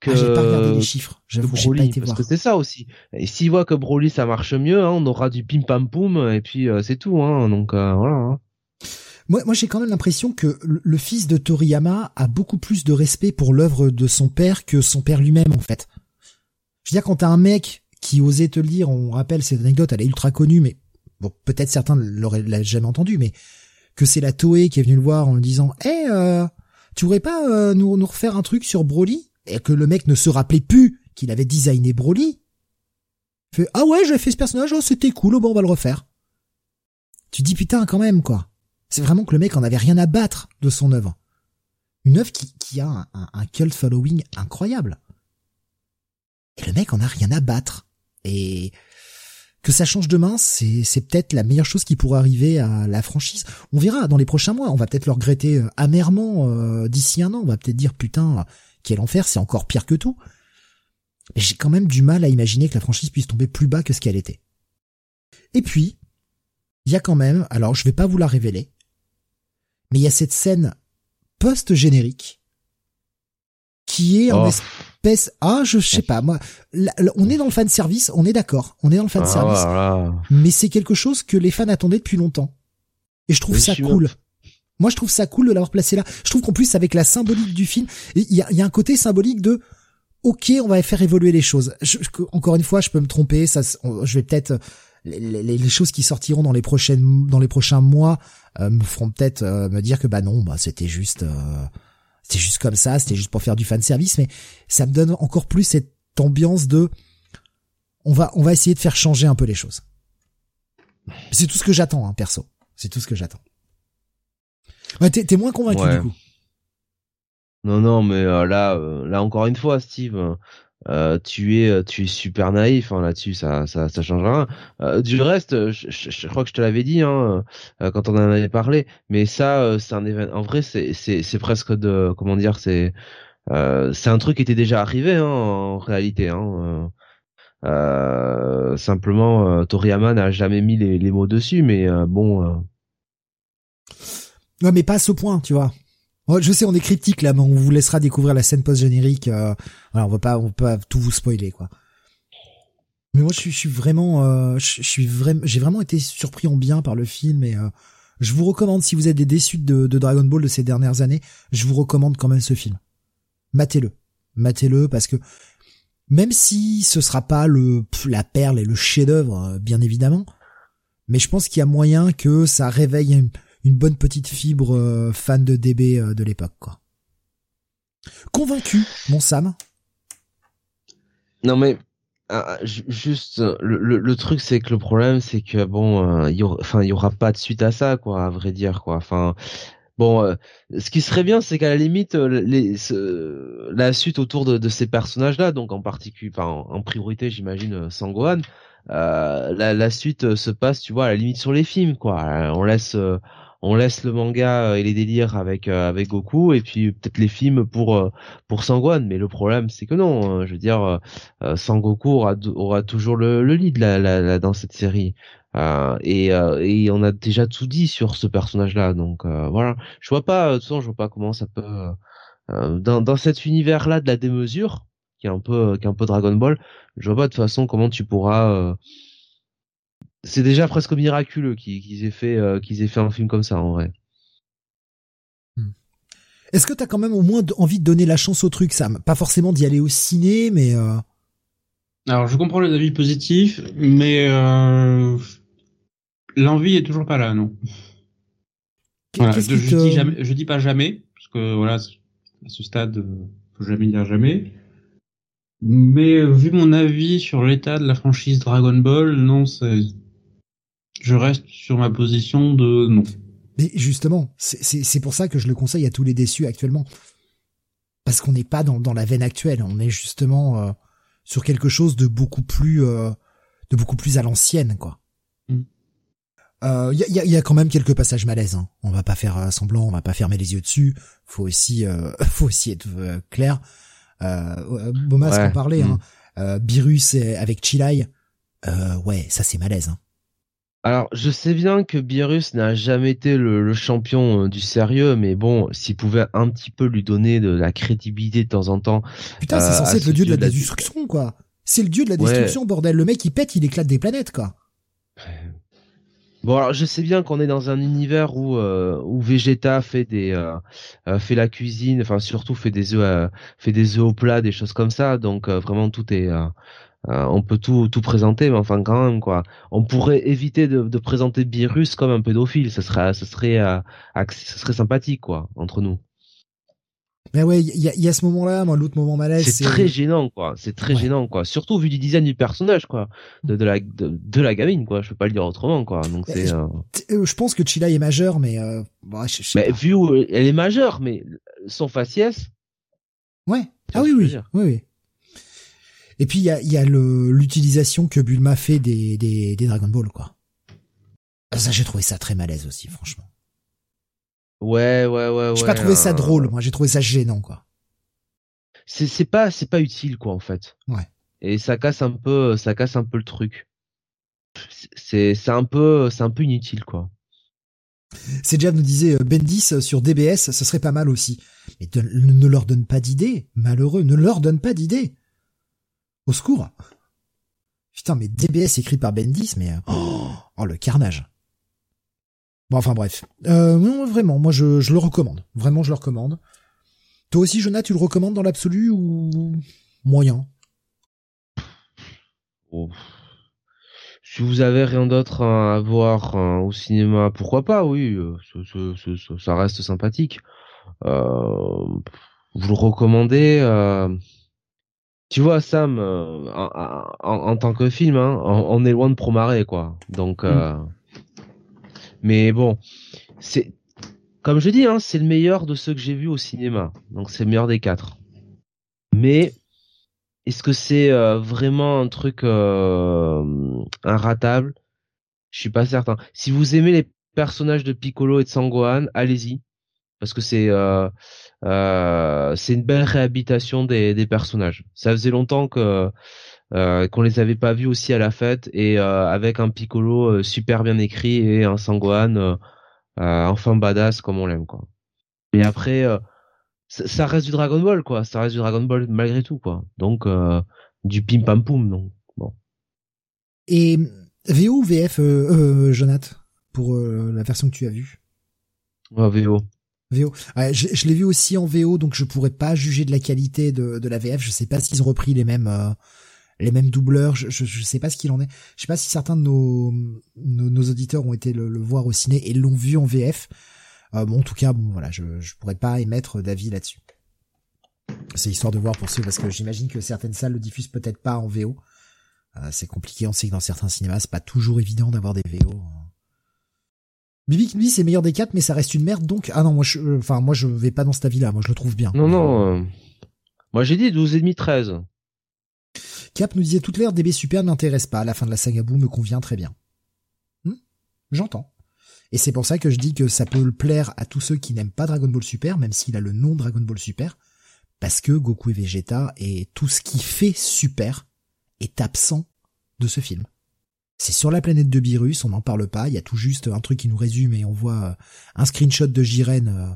que Ah, j'ai pas regardé les chiffres. J'avoue, j'ai pas été Parce voir. que c'est ça aussi. Et s'ils voient que Broly ça marche mieux, hein, on aura du pim pam poum et puis euh, c'est tout. Hein. Donc euh, voilà. Hein. Moi, moi, j'ai quand même l'impression que le, fils de Toriyama a beaucoup plus de respect pour l'œuvre de son père que son père lui-même, en fait. Je veux dire, quand t'as un mec qui osait te le dire, on rappelle cette anecdote, elle est ultra connue, mais bon, peut-être certains l'auraient l'a jamais entendu, mais que c'est la Toei qui est venue le voir en lui disant, eh, euh, tu voudrais pas euh, nous, nous refaire un truc sur Broly? Et que le mec ne se rappelait plus qu'il avait designé Broly. Il fait, ah ouais, j'ai fait ce personnage, oh, c'était cool, oh, bon, on va le refaire. Tu dis putain, quand même, quoi. C'est vraiment que le mec en avait rien à battre de son œuvre. Une œuvre qui, a un, un cult following incroyable. Et le mec en a rien à battre. Et que ça change demain, c'est, c'est peut-être la meilleure chose qui pourrait arriver à la franchise. On verra dans les prochains mois. On va peut-être le regretter euh, amèrement euh, d'ici un an. On va peut-être dire putain, quel enfer, c'est encore pire que tout. J'ai quand même du mal à imaginer que la franchise puisse tomber plus bas que ce qu'elle était. Et puis, il y a quand même, alors je vais pas vous la révéler, mais il y a cette scène post-générique qui est en Oh. Espèce, ah, je sais pas, moi, là, on est dans le fan service, on est d'accord, on est dans le fan Ah, service, voilà. mais c'est quelque chose que les fans attendaient depuis longtemps. Et je trouve ça je cool. Moi, je trouve ça cool de l'avoir placé là. Je trouve qu'en plus, avec la symbolique du film, il y a, il y a un côté symbolique de, ok, on va faire évoluer les choses. Je- je- encore une fois, je peux me tromper. Ça, je vais peut-être les, les- les choses qui sortiront dans les prochaines, dans les prochains mois, euh, me feront peut-être euh, me dire que bah non, bah c'était juste, euh, c'était juste comme ça, c'était juste pour faire du fan service. Mais ça me donne encore plus cette ambiance de, on va, on va essayer de faire changer un peu les choses. C'est tout ce que j'attends, hein, perso. C'est tout ce que j'attends. Ouais, t'es, t'es moins convaincu Ouais. du coup. Non, non, mais euh, là, euh, là encore une fois, Steve, euh, tu es, euh, tu es super naïf hein, là-dessus. Ça, ça, ça change rien. Euh, du reste, euh, je, je- je crois que je te l'avais dit hein, euh, quand on en avait parlé. Mais ça, euh, c'est un événement. En vrai, c'est, c'est, c'est presque de, comment dire, c'est, c'est un truc qui était déjà arrivé hein, en réalité. Hein, simplement, Toriyama n'a jamais mis les, les mots dessus, mais bon. Ouais, mais pas à ce point, tu vois. Je sais, on est cryptique là, mais on vous laissera découvrir la scène post-générique. Euh, voilà, on va pas, on va pas tout vous spoiler, quoi. Mais moi, je suis, je suis vraiment, euh, je, suis vraiment, j'ai vraiment été surpris en bien par le film et euh, je vous recommande si vous êtes des déçus de, de Dragon Ball de ces dernières années, je vous recommande quand même ce film. Matez-le, matez-le parce que même si ce sera pas le la perle et le chef-d'œuvre, euh, bien évidemment, mais je pense qu'il y a moyen que ça réveille une, une bonne petite fibre euh, fan de DB euh, de l'époque, quoi. Convaincu, mon Sam. Non mais ah, ju- juste euh, le, le, truc c'est que le problème c'est que bon euh, il enfin il y aura pas de suite à ça quoi à vrai dire quoi enfin bon euh, ce qui serait bien c'est qu'à la limite euh, les la suite autour de, de ces personnages là donc en particulier en, priorité j'imagine euh, Sangohan euh, la, la suite euh, se passe tu vois à la limite sur les films quoi Euh, on laisse euh, on laisse le manga euh, et les délires avec euh, avec Goku et puis peut-être les films pour euh, pour Sangohan mais le problème c'est que non hein, je veux dire Sangoku aura, aura toujours le, le lead là, là, là, dans cette série. Euh, et, euh, et on a déjà tout dit sur ce personnage-là, donc euh, voilà. Je vois pas, de toute façon, je vois pas comment ça peut dans, dans cet univers-là de la démesure, qui est un peu, qui est un peu Dragon Ball. Je vois pas de toute façon comment tu pourras. C'est déjà presque miraculeux qu'ils qu'ils aient fait, euh, qu'ils aient fait un film comme ça en vrai. Est-ce que t'as quand même au moins envie de donner la chance au truc, Sam? Pas forcément d'y aller au ciné, mais euh... Alors, je comprends les avis positifs, mais euh, l'envie est toujours pas là, non. Voilà, je, dis jamais, je dis pas jamais, parce que voilà, à ce stade, euh, faut jamais dire jamais. Mais euh, vu mon avis sur l'état de la franchise Dragon Ball, non, c'est, je reste sur ma position de non. Mais justement, c'est- c'est c'est pour ça que je le conseille à tous les déçus actuellement. Parce qu'on n'est pas dans, dans la veine actuelle, on est justement euh, sur quelque chose de beaucoup plus euh, de beaucoup plus à l'ancienne, quoi. Mm. Euh, Il y, a, il y a- il y a quand même quelques passages malaises. Hein. On va pas faire euh, semblant, on va pas fermer les yeux dessus. Faut aussi, euh, faut aussi être euh, clair. Euh, Bomas Ouais. en parlait. Mm. Hein. Euh, Birus avec Chilai. Euh, ouais, ça c'est malaise. Hein. Alors, je sais bien que Beerus n'a jamais été le, le champion euh, du sérieux, mais bon, s'il pouvait un petit peu lui donner de la crédibilité de temps en temps. Putain, c'est Euh, censé être le dieu de la dieu de la- destruction, quoi. C'est le dieu de la Ouais. destruction, bordel. Le mec, il pète, il éclate des planètes, quoi. Bon, alors je sais bien qu'on est dans un univers où euh, où Vegeta fait des euh, fait la cuisine, enfin surtout fait des œufs fait des œufs au plat, des choses comme ça. Donc vraiment tout est euh, on peut tout tout présenter, mais enfin quand même quoi. On pourrait éviter de, de présenter Beerus comme un pédophile, ce serait ce serait euh, ce serait sympathique quoi entre nous. Mais ouais, il y a, il y a ce moment-là, moi, l'autre moment malaise, c'est très gênant quoi c'est très Ouais. gênant quoi surtout vu du design du personnage quoi de, de la de, de la gamine quoi je peux pas le dire autrement quoi donc c'est je- euh, Je pense que Chilai est majeur, mais bon, je, je sais mais vu où elle est majeure mais son faciès Ouais. Ah oui, oui, oui, oui. Et puis il y a, y a le l'utilisation que Bulma fait des, des des Dragon Ball, quoi. Ah, Ça, j'ai trouvé ça très malaise aussi, franchement. ouais ouais ouais J'ai ouais, pas trouvé ça euh, drôle, moi. J'ai trouvé ça gênant, quoi. c'est c'est pas c'est pas utile quoi en fait Ouais. et ça casse un peu, ça casse un peu le truc. C'est c'est un peu c'est un peu inutile quoi. C'est nous disait euh, Bendis euh, sur DBS, ce serait pas mal aussi. Mais ne leur donne pas d'idées, malheureux, ne leur donne pas d'idées. Au secours. Putain, mais DBS écrit par Bendis, mais oh, oh le carnage. Bon, enfin bref. Euh, non, vraiment, moi je, je le recommande. Vraiment, je le recommande. Toi aussi, Jonah, tu le recommandes dans l'absolu ou moyen? Oh. Si vous avez rien d'autre à voir hein, au cinéma, pourquoi pas, oui, euh, ça reste sympathique. Euh, vous le recommandez euh, Tu vois, Sam, en, tant que film, hein, on, est loin de Promaré, quoi. Donc, mm. mais bon, c'est comme je dis, hein, c'est le meilleur de ceux que j'ai vus au cinéma. Donc, c'est le meilleur des quatre. Mais est-ce que c'est euh, vraiment un truc euh, inratable Je suis pas certain. Si vous aimez les personnages de Piccolo et de Sangohan, allez-y parce que c'est euh, euh, c'est une belle réhabilitation des, des personnages. Ça faisait longtemps que euh, qu'on les avait pas vus aussi à la fête et avec un Piccolo super bien écrit et un Sangohan enfin badass comme on l'aime quoi. Mais après ça, reste du Dragon Ball quoi, ça reste du Dragon Ball malgré tout quoi. Donc euh, du pim pam poum donc bon. Et VO ou VF euh, euh Jonath pour euh, la version que tu as vue? Ouais, VO. VO. je, je l'ai vu aussi en VO, donc je pourrais pas juger de la qualité de, de la VF. Je sais pas s'ils ont repris les mêmes les mêmes doubleurs. Je, je, sais pas ce qu'il en est. Je sais pas si certains de nos nos, auditeurs ont été le, le, voir au ciné et l'ont vu en VF. Euh, bon, en tout cas, bon, voilà, je, je pourrais pas émettre d'avis là-dessus. C'est histoire de voir pour ceux, parce que j'imagine que certaines salles le diffusent peut-être pas en VO. Euh, c'est compliqué, on sait que dans certains cinémas, c'est pas toujours évident d'avoir des VO. Bibi qui dit c'est meilleur des quatre, mais ça reste une merde, donc ah non, moi je, enfin moi je vais pas dans cet avis-là, moi je le trouve bien. Non non, euh, moi j'ai dit 12 et demi 13. Cap nous disait toute l'ère DB Super m'intéresse pas, la fin de la saga Boo me convient très bien. Hmm J'entends. Et c'est pour ça que je dis que ça peut le plaire à tous ceux qui n'aiment pas Dragon Ball Super, même s'il a le nom Dragon Ball Super, parce que Goku et Vegeta et tout ce qui fait Super est absent de ce film. C'est sur la planète de Beerus, on n'en parle pas, il y a tout juste un truc qui nous résume et on voit euh, un screenshot de Jiren euh,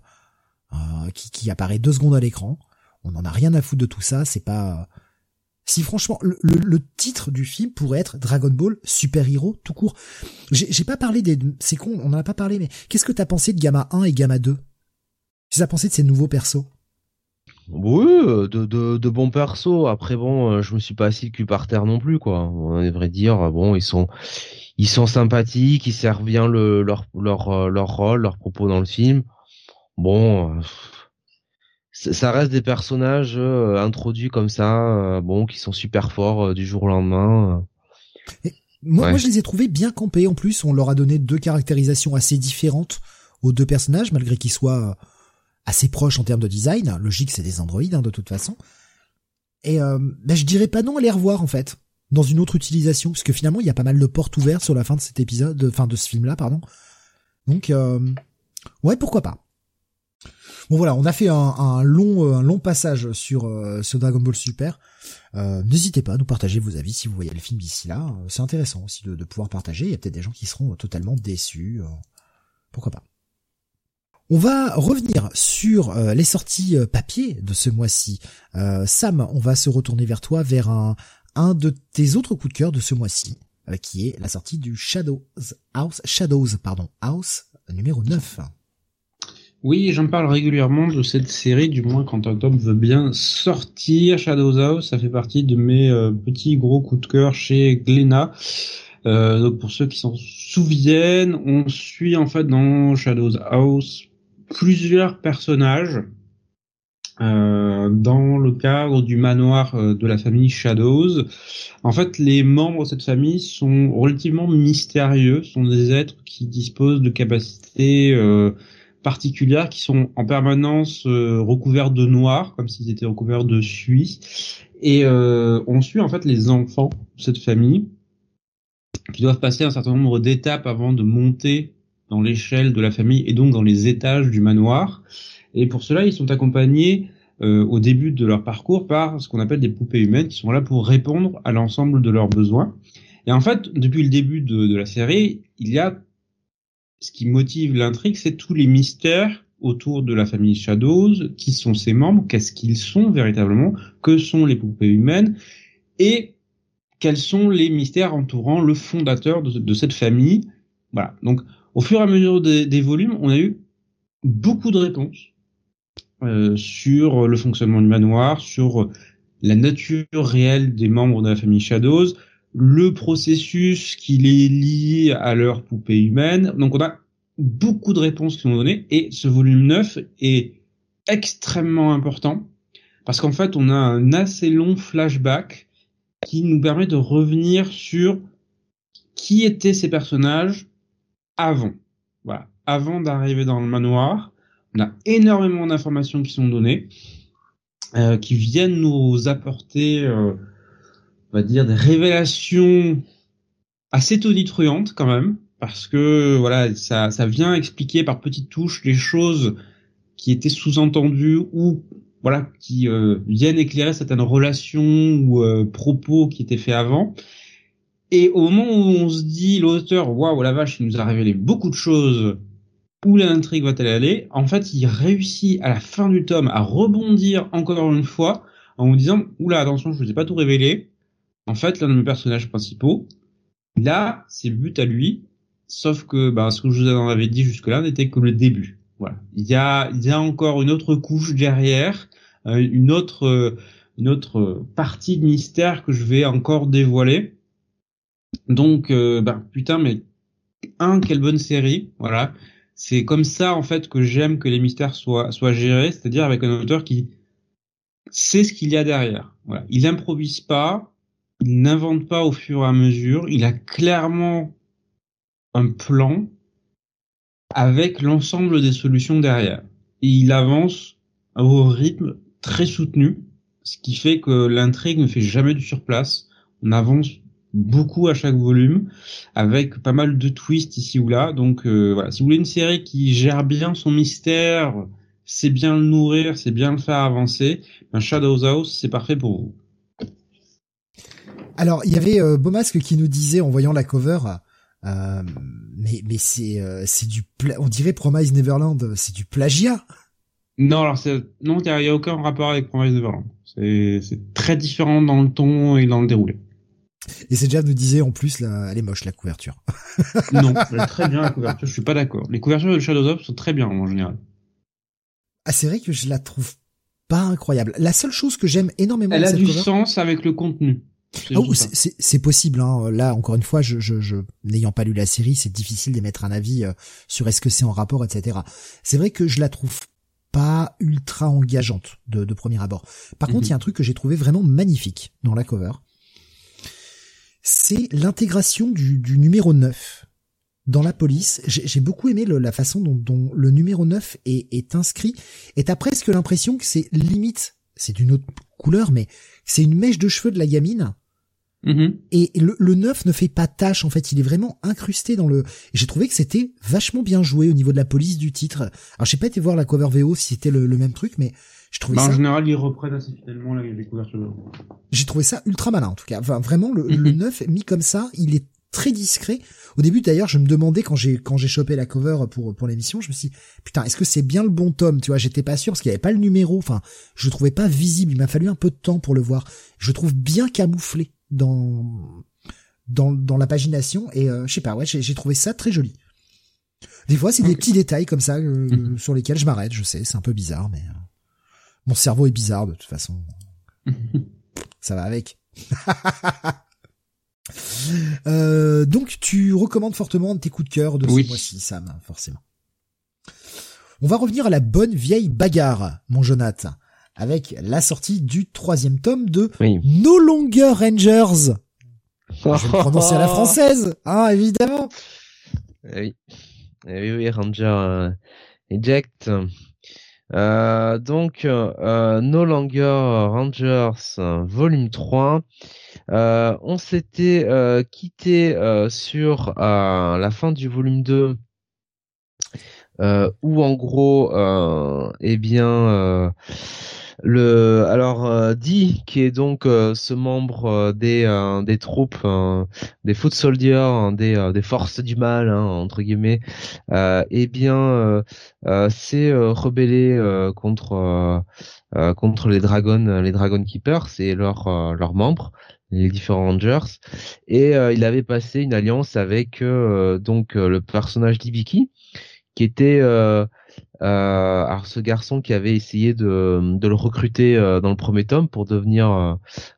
euh, qui, apparaît deux secondes à l'écran. On n'en a rien à foutre de tout ça, c'est pas si franchement, le, le, titre du film pourrait être Dragon Ball Super Hero tout court. J'ai pas parlé des... C'est con, on en a pas parlé, mais qu'est-ce que t'as pensé de Gamma 1 et Gamma 2 Qu'est-ce que t'as pensé de ces nouveaux persos? Oui, de, de, de, bons persos. Après bon, euh, je me suis pas assis le cul par terre non plus, quoi. On devrait dire, bon, ils sont, ils sont sympathiques, ils servent bien le, leur, leur, euh, leur rôle, leur propos dans le film. Bon, euh, ça reste des personnages euh, introduits comme ça, euh, bon, qui sont super forts euh, du jour au lendemain. moi, moi, je les ai trouvés bien campés. En plus, on leur a donné deux caractérisations assez différentes aux deux personnages, malgré qu'ils soient assez proches en termes de design. Logique, c'est des androïdes hein, de toute façon. Et ben, je dirais pas non à les revoir en fait, dans une autre utilisation, parce que finalement, il y a pas mal de portes ouvertes sur la fin de cet épisode, de fin de ce film-là, pardon. Donc, ouais, pourquoi pas. Bon voilà, on a fait un, long euh, un long passage sur euh, sur Dragon Ball Super. Euh, N'hésitez pas à nous partager vos avis si vous voyez le film d'ici là. Euh, c'est intéressant aussi de, de, pouvoir partager. Il y a peut-être des gens qui seront totalement déçus. pourquoi pas. On va revenir sur les sorties papier de ce mois-ci. Sam, on va se retourner vers toi, vers un, un de tes autres coups de cœur de ce mois-ci, qui est la sortie du Shadows House, Shadows, pardon, House numéro 9. Oui, j'en parle régulièrement de cette série, du moins quand Octobre veut bien sortir. Shadows House, ça fait partie de mes euh, petits gros coups de cœur chez Glénat. Euh, pour ceux qui s'en souviennent, on suit en fait dans Shadows House plusieurs personnages euh, dans le cadre du manoir de la famille Shadows. En fait, les membres de cette famille sont relativement mystérieux, sont des êtres qui disposent de capacités particulières qui sont en permanence euh, recouvertes de noir, comme s'ils étaient recouverts de suie. Et euh, on suit en fait les enfants de cette famille qui doivent passer un certain nombre d'étapes avant de monter dans l'échelle de la famille et donc dans les étages du manoir. Et pour cela, ils sont accompagnés euh, au début de leur parcours par ce qu'on appelle des poupées humaines qui sont là pour répondre à l'ensemble de leurs besoins. Et en fait, depuis le début de, la série, il y a ce qui motive l'intrigue, c'est tous les mystères autour de la famille Shadows, qui sont ses membres, qu'est-ce qu'ils sont véritablement, que sont les poupées humaines, et quels sont les mystères entourant le fondateur de, de cette famille. Voilà. Donc, au fur et à mesure des, volumes, on a eu beaucoup de réponses euh, sur le fonctionnement du manoir, sur la nature réelle des membres de la famille Shadows, le processus qui les lie à leur poupée humaine. Donc on a beaucoup de réponses qui sont données et ce volume 9 est extrêmement important parce qu'en fait on a un assez long flashback qui nous permet de revenir sur qui étaient ces personnages avant. Voilà, avant d'arriver dans le manoir. On a énormément d'informations qui sont données, euh, qui viennent nous apporter, euh, on va dire, des révélations assez tonitruantes quand même, parce que voilà, ça, ça vient expliquer par petites touches les choses qui étaient sous-entendues ou voilà, qui euh, viennent éclairer certaines relations ou euh, propos qui étaient faits avant. Et au moment où on se dit l'auteur, waouh la vache, il nous a révélé beaucoup de choses où l'intrigue va-t-elle aller? En fait, il réussit à la fin du tome à rebondir encore une fois en vous disant oula attention, je vous ai pas tout révélé. En fait, l'un de mes personnages principaux, là, c'est le but à lui, sauf que bah, ce que je vous en avais dit jusque-là n'était que le début. Voilà, il y a il y a encore une autre couche derrière, euh, une autre une autre partie de mystère que je vais encore dévoiler. Donc, euh, bah, putain, mais un, quelle bonne série, voilà c'est comme ça en fait que j'aime que les mystères soient soient gérés, c'est-à-dire avec un auteur qui sait ce qu'il y a derrière. Voilà, il improvise pas, il n'invente pas au fur et à mesure, il a clairement un plan avec l'ensemble des solutions derrière. Et il avance au rythme très soutenu, ce qui fait que l'intrigue ne fait jamais du surplace. On avance beaucoup à chaque volume, avec pas mal de twists ici ou là. Donc euh, voilà, si vous voulez une série qui gère bien son mystère, c'est bien le nourrir, c'est bien le faire avancer, un Shadows House, c'est parfait pour vous. Alors, il y avait euh, Beaumasque qui nous disait en voyant la cover, euh, mais mais c'est euh, c'est du pla on dirait Promise Neverland, c'est du plagiat. Non, alors c'est non, il y, a aucun rapport avec Promise Neverland. C'est très différent dans le ton et dans le déroulé. Et c'est déjà nous disait en plus, là, elle est moche la couverture. non, elle est très bien la couverture. Je suis pas d'accord. Les couvertures de Shadows of sont très bien en général. Ah, c'est vrai que je la trouve pas incroyable. La seule chose que j'aime énormément, elle a cette du cover, sens avec le contenu. Ah, c'est- possible. Hein. Là, encore une fois, je, je, je n'ayant pas lu la série, c'est difficile d'émettre un avis euh, sur est-ce que c'est en rapport, etc. C'est vrai que je la trouve pas ultra engageante de, de premier abord. Par contre, il y a un truc que j'ai trouvé vraiment magnifique dans la cover. C'est l'intégration du, du numéro 9 dans la police. J'ai beaucoup aimé le- la façon dont, dont le numéro 9 est, est inscrit. Et t'as presque l'impression que c'est limite, c'est d'une autre couleur, mais c'est une mèche de cheveux de la gamine Mhm. et le, le 9 ne fait pas tâche en fait, il est vraiment incrusté dans le. J'ai trouvé que c'était vachement bien joué au niveau de la police du titre. Alors j'ai pas été voir la cover VO si c'était le, le même truc, mais je trouvais Bah, en ça, général, ils reprennent assez fidèlement la- les couvertures. de- j'ai trouvé ça ultra malin en tout cas. Enfin, vraiment le, le 9 mis comme ça, il est très discret. Au début d'ailleurs, je me demandais quand j'ai quand j'ai chopé la cover pour pour l'émission, je me suis dit, putain, est-ce que c'est bien le bon tome, tu vois, j'étais pas sûr parce qu'il y avait pas le numéro, enfin, je le trouvais pas visible, il m'a fallu un peu de temps pour le voir. Je le trouve bien camouflé dans dans dans la pagination et euh, je sais pas, ouais, j'ai j'ai trouvé ça très joli. Des fois, c'est des petits détails comme ça euh, Mhm. sur lesquels je m'arrête, je sais, c'est un peu bizarre mais euh, mon cerveau est bizarre de toute façon. Ça va avec. Euh, donc tu recommandes fortement tes coups de cœur de Oui. ce mois-ci, Sam, forcément. On va revenir à la bonne vieille bagarre, mon Jonathan, avec la sortie du troisième tome de Oui. No Longer Rangers. Je vais le prononcer à la française, hein, évidemment. Eh Oui. Eh oui, oui, Ranger euh, Eject. Euh, donc, euh, No Longer Rangers, volume 3. Euh, on s'était quitté sur la fin du volume 2, euh, où en gros, eh bien, le alors euh, Di qui est donc euh, ce membre euh, des des troupes des foot soldiers hein, des des forces du mal hein, entre guillemets eh bien s'est rebellé contre contre les dragons les dragon keepers et leurs leurs membres les différents rangers. Et il avait passé une alliance avec donc le personnage d'Ibiki qui était euh, alors ce garçon qui avait essayé de, le recruter euh, dans le premier tome pour devenir euh,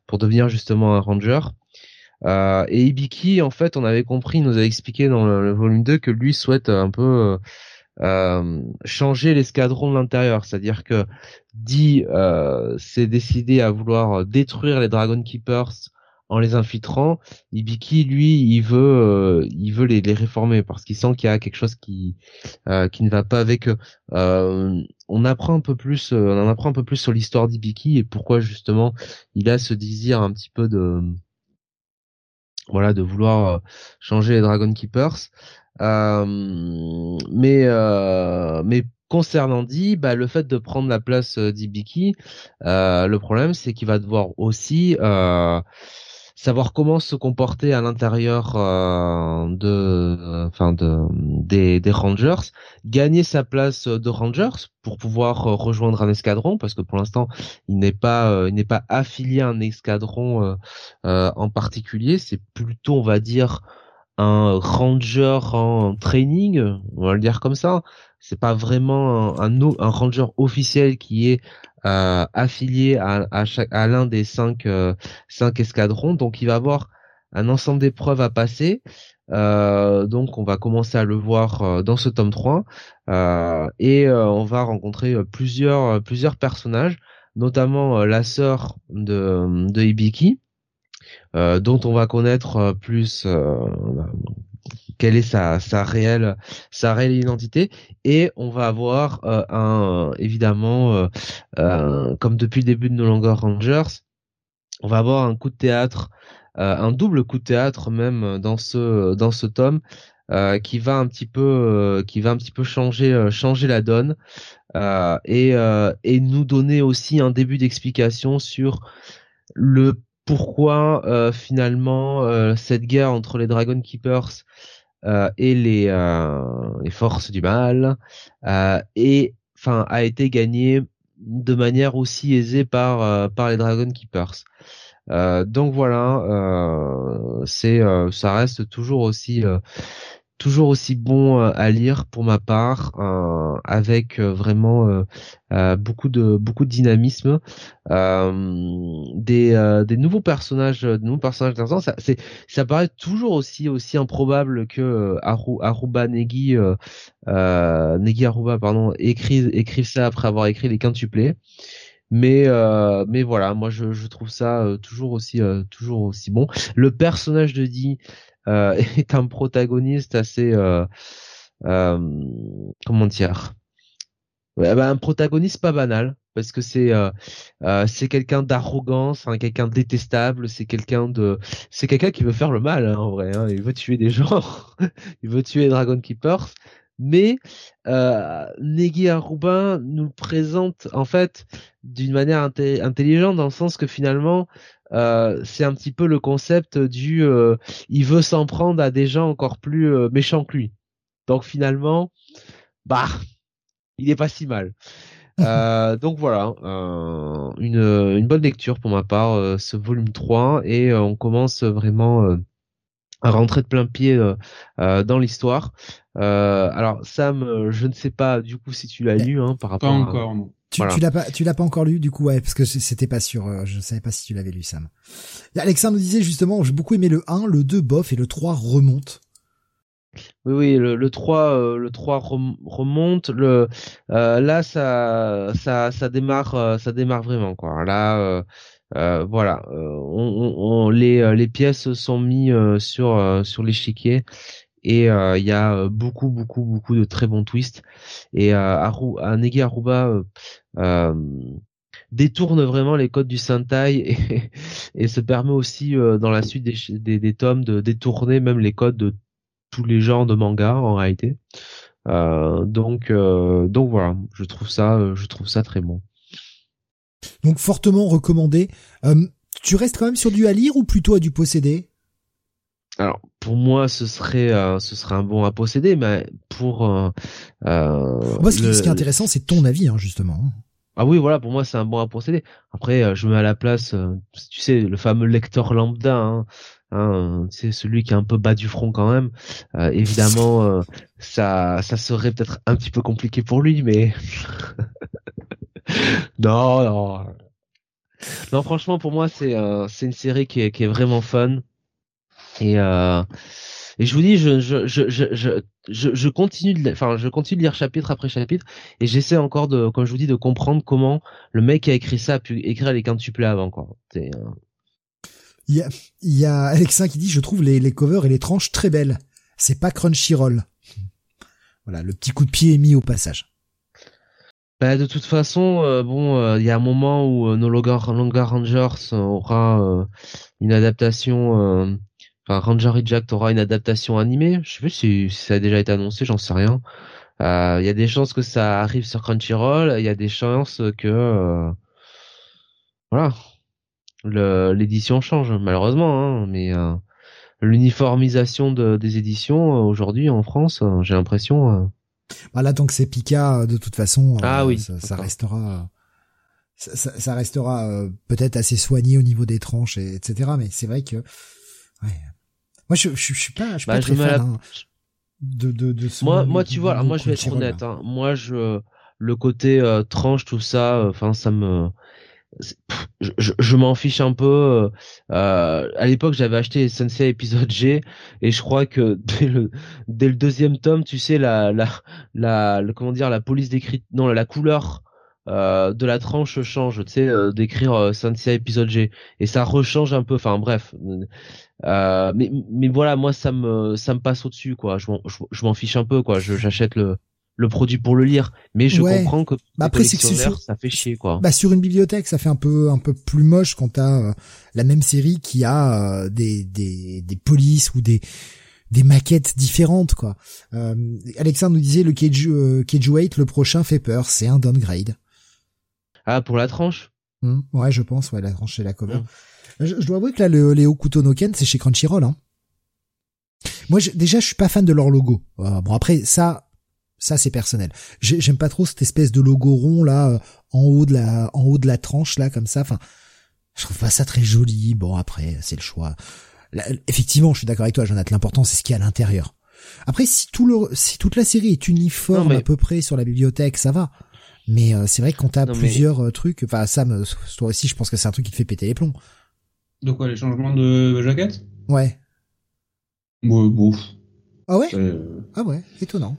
pour devenir justement un ranger. Euh, et Ibiki, en fait, on avait compris, il nous a expliqué dans le, volume 2 que lui souhaite un peu euh, changer l'escadron de l'intérieur. C'est-à-dire que Di s'est décidé à vouloir détruire les Dragon Keepers en les infiltrant, Ibiki lui il veut euh, il veut les, les réformer parce qu'il sent qu'il y a quelque chose qui euh, qui ne va pas avec eux. Euh, on apprend un peu plus on en apprend un peu plus sur l'histoire d'Ibiki et pourquoi justement il a ce désir un petit peu de voilà de vouloir changer les Dragon Keepers. mais mais concernant Di, bah, le fait de prendre la place d'Ibiki, le problème c'est qu'il va devoir aussi savoir comment se comporter à l'intérieur euh, de, enfin de des, Rangers, gagner sa place de Rangers pour pouvoir euh, rejoindre un escadron parce que pour l'instant il n'est pas euh, il n'est pas affilié à un escadron en particulier, c'est plutôt on va dire un ranger en training, on va le dire comme ça. C'est pas vraiment un, ranger officiel qui est euh, affilié à, à, à l'un des cinq, euh, cinq escadrons. Donc il va avoir un ensemble d'épreuves à passer. Euh, donc on va commencer à le voir euh, dans ce tome 3 euh, et on va rencontrer plusieurs plusieurs personnages, notamment la sœur de, de Ibiki, dont on va connaître plus quelle est sa, sa réelle sa réelle identité. Et on va avoir euh, un évidemment euh, euh, comme depuis le début de No Longer Rangers on va avoir un coup de théâtre un double coup de théâtre même dans ce dans ce tome qui va un petit peu qui va un petit peu changer changer la donne et et nous donner aussi un début d'explication sur le pourquoi finalement cette guerre entre les Dragon Keepers euh, et les, euh, forces du mal euh, a été gagné de manière aussi aisée par par les Dragon Keepers. donc voilà, c'est ça reste toujours aussi toujours aussi bon euh, à lire pour ma part, euh, avec euh, vraiment beaucoup de beaucoup de dynamisme, des des nouveaux personnages, de nouveaux personnages intéressants. Ça c'est ça paraît toujours aussi aussi improbable que Aru, Aruba Negi Negi Aruba pardon écrive écrive ça après avoir écrit les quintuplés mais mais voilà moi je, je trouve ça toujours aussi toujours aussi bon le personnage de Dee euh, est un protagoniste assez euh, euh, comment dire? Ouais, bah, un protagoniste pas banal parce que c'est c'est quelqu'un d'arrogant, c'est quelqu'un détestable, c'est quelqu'un de c'est quelqu'un qui veut faire le mal hein, en vrai, hein. il veut tuer des gens, il veut tuer Dragon Keepers, mais euh, Negi Aruba nous le présente en fait d'une manière intelligente dans le sens que finalement euh, c'est un petit peu le concept du euh, il veut s'en prendre à des gens encore plus euh, méchants que lui. Donc finalement, bah, il est pas si mal. donc voilà, une, une bonne lecture pour ma part, ce volume 3, et on commence vraiment rentrer de plein pied dans l'histoire. alors Sam, je ne sais pas du coup si tu l'as lu hein, par rapport. Pas encore, non. Tu, tu l'as pas, tu l'as pas encore lu du coup, ouais, parce que c'était pas sûr. Euh, je savais pas si tu l'avais lu, Sam. Alexandre nous disait justement, j'ai beaucoup aimé le 1, le 2 bof et le 3 remonte. Oui, oui, le, le 3, euh, le 3 remonte. Le euh, là, ça, ça, ça démarre, ça démarre vraiment quoi. Là, voilà, on, on, les, pièces sont mises sur, l'échiquier et euh, il y a euh, beaucoup beaucoup beaucoup de très bons twists et euh, Aru, Negi Aruba détourne vraiment les codes du Sentai et, se permet aussi dans la suite des, des, tomes de détourner même les codes de tous les genres de manga en réalité. donc donc voilà, je trouve ça je trouve ça très bon. Donc fortement recommandé. Euh, tu restes quand même sur du à lire ou plutôt à du posséder? Alors pour moi ce serait euh, ce serait un bon à posséder mais pour euh, moi ce, qui, est intéressant c'est ton avis hein, justement. Ah oui voilà pour moi c'est un bon à posséder. Après je me mets à la place tu sais le fameux lecteur lambda hein, hein c'est celui qui est un peu bas du front quand même. Évidemment ça ça serait peut-être un petit peu compliqué pour lui mais non non non franchement pour moi c'est c'est une série qui est qui est vraiment fun et, euh, et je vous dis, je, je, je, je, je, je continue de, enfin, je continue de lire chapitre après chapitre, et j'essaie encore de, comme je vous dis, de comprendre comment le mec qui a écrit ça a pu écrire les quintuplés avant, quoi. Euh, il y a, il y a Alexin qui dit, je trouve les, les covers et les tranches très belles. C'est pas Crunchyroll. Voilà, le petit coup de pied est mis au passage. Bah, de toute façon, euh, bon, euh, il y a un moment où No Longer, Longer Rangers aura une adaptation Enfin, Ranger Reject aura une adaptation animée. Je sais pas si, ça a déjà été annoncé, j'en sais rien. Euh, il y a des chances que ça arrive sur Crunchyroll. Il y a des chances que euh, voilà, l'édition change malheureusement. Hein, mais euh, l'uniformisation de, des éditions aujourd'hui en France, j'ai l'impression. Bah là, tant que c'est Pika, de toute façon, ah oui, ça, ça restera. Ça, ça restera peut-être assez soigné au niveau des tranches, et, etc. Mais c'est vrai que ouais, moi, je, je, suis pas, je suis bah, pas très fan, hein, de, de, de ce Moi, moi, tu vois, alors moi, je vais être honnête. Hein. Moi, je, le côté euh, tranche, tout ça, euh, enfin, ça me, je, je, m'en fiche un peu. Euh, à l'époque, j'avais acheté Sensei épisode G et je crois que dès le dès le deuxième tome, tu sais la la la, comment dire la police décrite non la couleur euh, de la tranche change, tu sais, euh, d'écrire euh, Sensei épisode G et ça rechange un peu. Enfin bref, euh, mais mais voilà, moi ça me ça me passe au dessus quoi. Je m'en je, m'en fiche un peu quoi. J'achète le le produit pour le lire, mais je comprends que bah après c'est ça fait chier quoi. Bah sur une bibliothèque, ça fait un peu un peu plus moche quand t'as euh, la même série qui a euh, des des des polices ou des des maquettes différentes quoi. Euh, Alexandre nous disait le Keiju euh, 8 le prochain fait peur, c'est un downgrade. Ah pour la tranche? Mmh, ouais, je pense ouais la tranche et la cover. Mmh. Je, dois avouer que là, le Léo Kutonoken, c'est chez Crunchyroll. Hein. Moi, déjà, je suis pas fan de leur logo. Euh, bon, après, ça, ça c'est personnel. J'aime pas trop cette espèce de logo rond là, euh, en haut de la, en haut de la tranche là, comme ça. Enfin, je trouve pas ça très joli. Bon, après, c'est le choix. effectivement, je suis d'accord avec toi, Jonathan. L'important, c'est ce qu'il y a à l'intérieur. Après, si tout le, si toute la série est uniforme à peu près sur la bibliothèque, ça va. Mais euh, c'est vrai que quand t'as plusieurs trucs, enfin Sam, toi aussi, je pense que c'est un truc qui te fait péter les plombs. De quoi les changements de jaquette Ouais. Bon, bon. Ah ouais? Ah ouais, étonnant.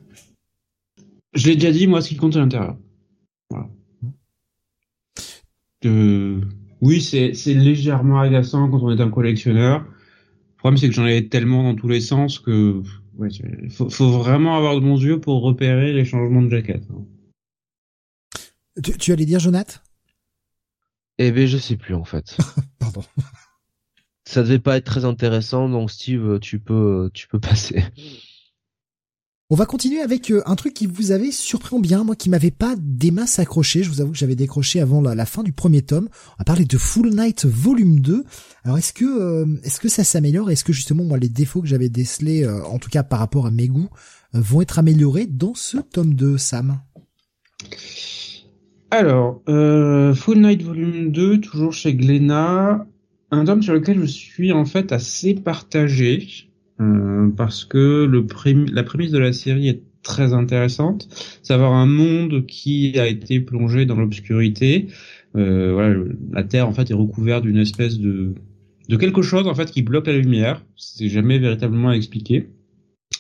Je l'ai déjà dit, moi, ce qui compte à l'intérieur. Voilà. Euh, oui, c'est, c'est légèrement agaçant quand on est un collectionneur. Le problème, c'est que j'en ai tellement dans tous les sens que ouais, faut, faut vraiment avoir de bons yeux pour repérer les changements de jaquette. Hein. Tu, tu allais dire, Jonath Eh ben, je sais plus en fait. Pardon ça devait pas être très intéressant, donc Steve, tu peux, tu peux passer. On va continuer avec euh, un truc qui vous avait surpris bien, moi qui m'avait pas des masses accroché. Je vous avoue que j'avais décroché avant la, fin du premier tome. On va parler de Full Night Volume 2. Alors est-ce que euh, est-ce que ça s'améliore? Est-ce que justement moi les défauts que j'avais décelés, euh, en tout cas par rapport à mes goûts, vont être améliorés dans ce tome 2, Sam? Alors, Full Night Volume 2, toujours chez Glénat un tome sur lequel je suis en fait assez partagé euh, parce que le la prémisse de la série est très intéressante. C'est avoir un monde qui a été plongé dans l'obscurité. Euh, voilà, la Terre en fait est recouverte d'une espèce de de quelque chose en fait qui bloque la lumière. C'est jamais véritablement expliqué.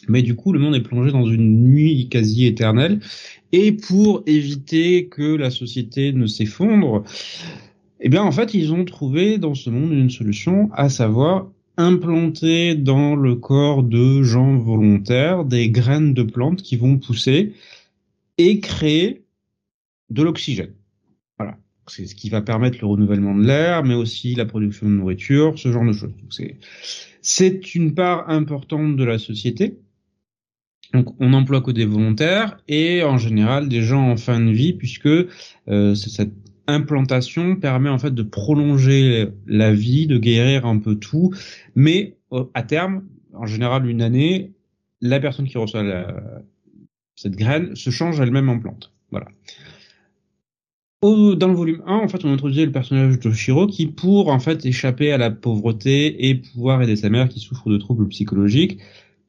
Mais du coup, le monde est plongé dans une nuit quasi éternelle. Et pour éviter que la société ne s'effondre, eh bien, en fait, ils ont trouvé dans ce monde une solution, à savoir implanter dans le corps de gens volontaires des graines de plantes qui vont pousser et créer de l'oxygène. Voilà. C'est ce qui va permettre le renouvellement de l'air, mais aussi la production de nourriture, ce genre de choses. C'est une part importante de la société. Donc, on emploie que des volontaires et en général des gens en fin de vie, puisque euh, cette implantation permet en fait de prolonger la vie, de guérir un peu tout, mais à terme, en général une année, la personne qui reçoit cette graine se change elle-même en plante. Voilà. dans le volume 1, en fait, on introduisait le personnage de Shiro qui, pour en fait échapper à la pauvreté et pouvoir aider sa mère qui souffre de troubles psychologiques,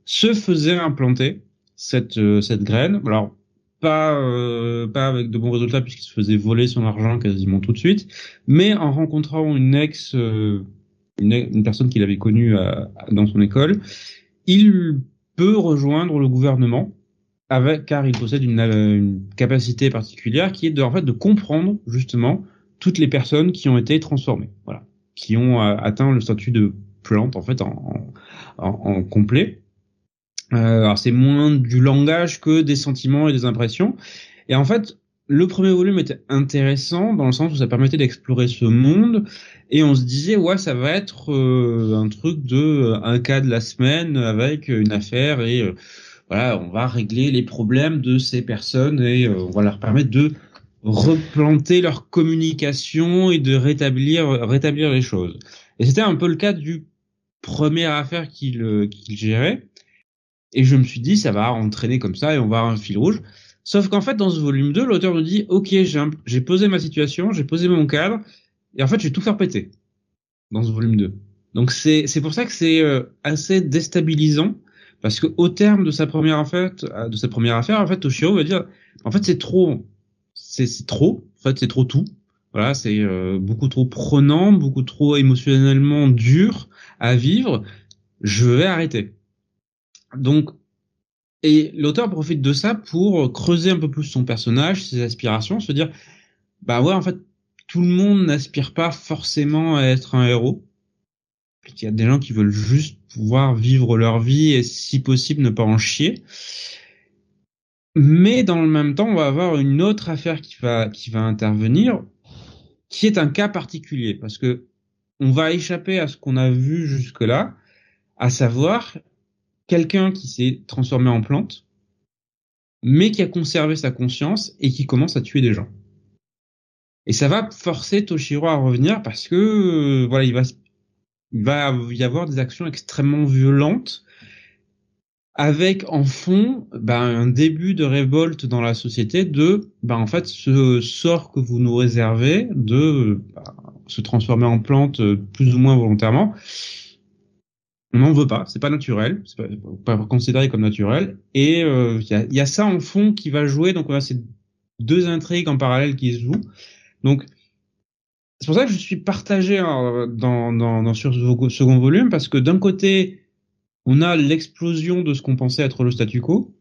se faisait implanter cette euh, cette graine. Alors pas euh, pas avec de bons résultats puisqu'il se faisait voler son argent quasiment tout de suite, mais en rencontrant une ex euh, une, personne qu'il avait connue dans son école, il peut rejoindre le gouvernement avec car il possède une, une, capacité particulière qui est de en fait de comprendre justement toutes les personnes qui ont été transformées, voilà, qui ont atteint le statut de plante en fait en, en complet. Euh, alors c'est moins du langage que des sentiments et des impressions. Et en fait, le premier volume était intéressant dans le sens où ça permettait d'explorer ce monde et on se disait ouais ça va être euh, un truc de euh, un cas de la semaine avec une affaire et voilà on va régler les problèmes de ces personnes et on va leur permettre de replanter leur communication et de rétablir rétablir les choses. Et c'était un peu le cas du première affaire qu'il qu'il gérait. Et je me suis dit, ça va entraîner comme ça et on va avoir un fil rouge. Sauf qu'en fait, dans ce volume 2, l'auteur me dit, OK, j'ai posé ma situation, j'ai posé mon cadre, et en fait, je vais tout faire péter dans ce volume 2. Donc c'est pour ça que c'est euh, assez déstabilisant, parce que au terme de sa première affaire, de sa première affaire, en fait, Toshiro va dire, en fait, c'est trop, c'est trop, en fait, c'est trop tout. Voilà, c'est euh, beaucoup trop prenant, beaucoup trop émotionnellement dur à vivre. Je vais arrêter. Donc, et l'auteur profite de ça pour creuser un peu plus son personnage, ses aspirations, se dire, bah ouais, en fait, tout le monde n'aspire pas forcément à être un héros. Il y a des gens qui veulent juste pouvoir vivre leur vie et si possible ne pas en chier. Mais dans le même temps, on va avoir une autre affaire qui va, qui va intervenir, qui est un cas particulier, parce que on va échapper à ce qu'on a vu jusque-là, à savoir quelqu'un qui s'est transformé en plante, mais qui a conservé sa conscience et qui commence à tuer des gens. Et ça va forcer Toshiro à revenir parce que euh, voilà, il va y avoir des actions extrêmement violentes avec en fond ben, un début de révolte dans la société de ben, en fait ce sort que vous nous réservez de ben, se transformer en plante euh, plus ou moins volontairement on n'en veut pas, c'est pas naturel, c'est pas, pas, considéré comme naturel. Et il euh, y, a, y, a, ça en fond qui va jouer, donc on a ces deux intrigues en parallèle qui se jouent. Donc c'est pour ça que je suis partagé dans, dans, dans, sur ce second volume, parce que d'un côté, on a l'explosion de ce qu'on pensait être le statu quo,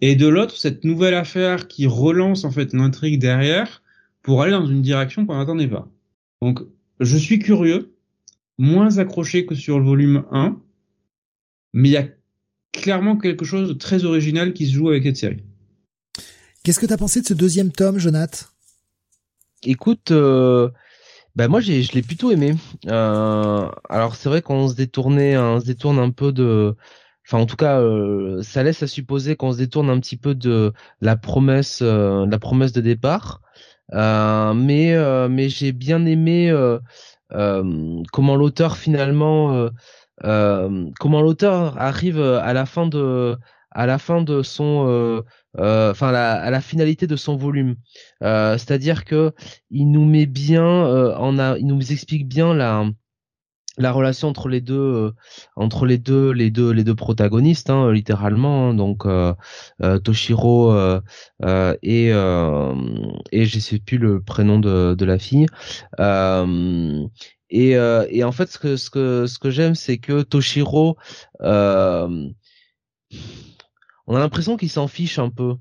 et de l'autre, cette nouvelle affaire qui relance en fait l'intrigue derrière pour aller dans une direction qu'on n'attendait pas. Donc je suis curieux, moins accroché que sur le volume 1, mais il y a clairement quelque chose de très original qui se joue avec cette série. Qu'est-ce que tu as pensé de ce deuxième tome, Jonath Écoute, euh, bah moi j'ai, je l'ai plutôt aimé. Euh, alors c'est vrai qu'on se détournait, on se détourne un peu de, enfin en tout cas euh, ça laisse à supposer qu'on se détourne un petit peu de la promesse, euh, la promesse de départ. Euh, mais mais j'ai bien aimé comment l'auteur finalement euh, comment l'auteur arrive euh, à la fin de à la fin de son euh, enfin à la finalité de son volume. C'est-à-dire que il nous met bien en a il nous explique bien la la relation entre les deux entre les deux les deux les deux protagonistes hein, littéralement hein. donc Toshiro et et je sais plus le prénom de de la fille et, euh, et en fait, ce que ce que ce que j'aime, c'est que Toshiro, euh, on a l'impression qu'il s'en fiche un peu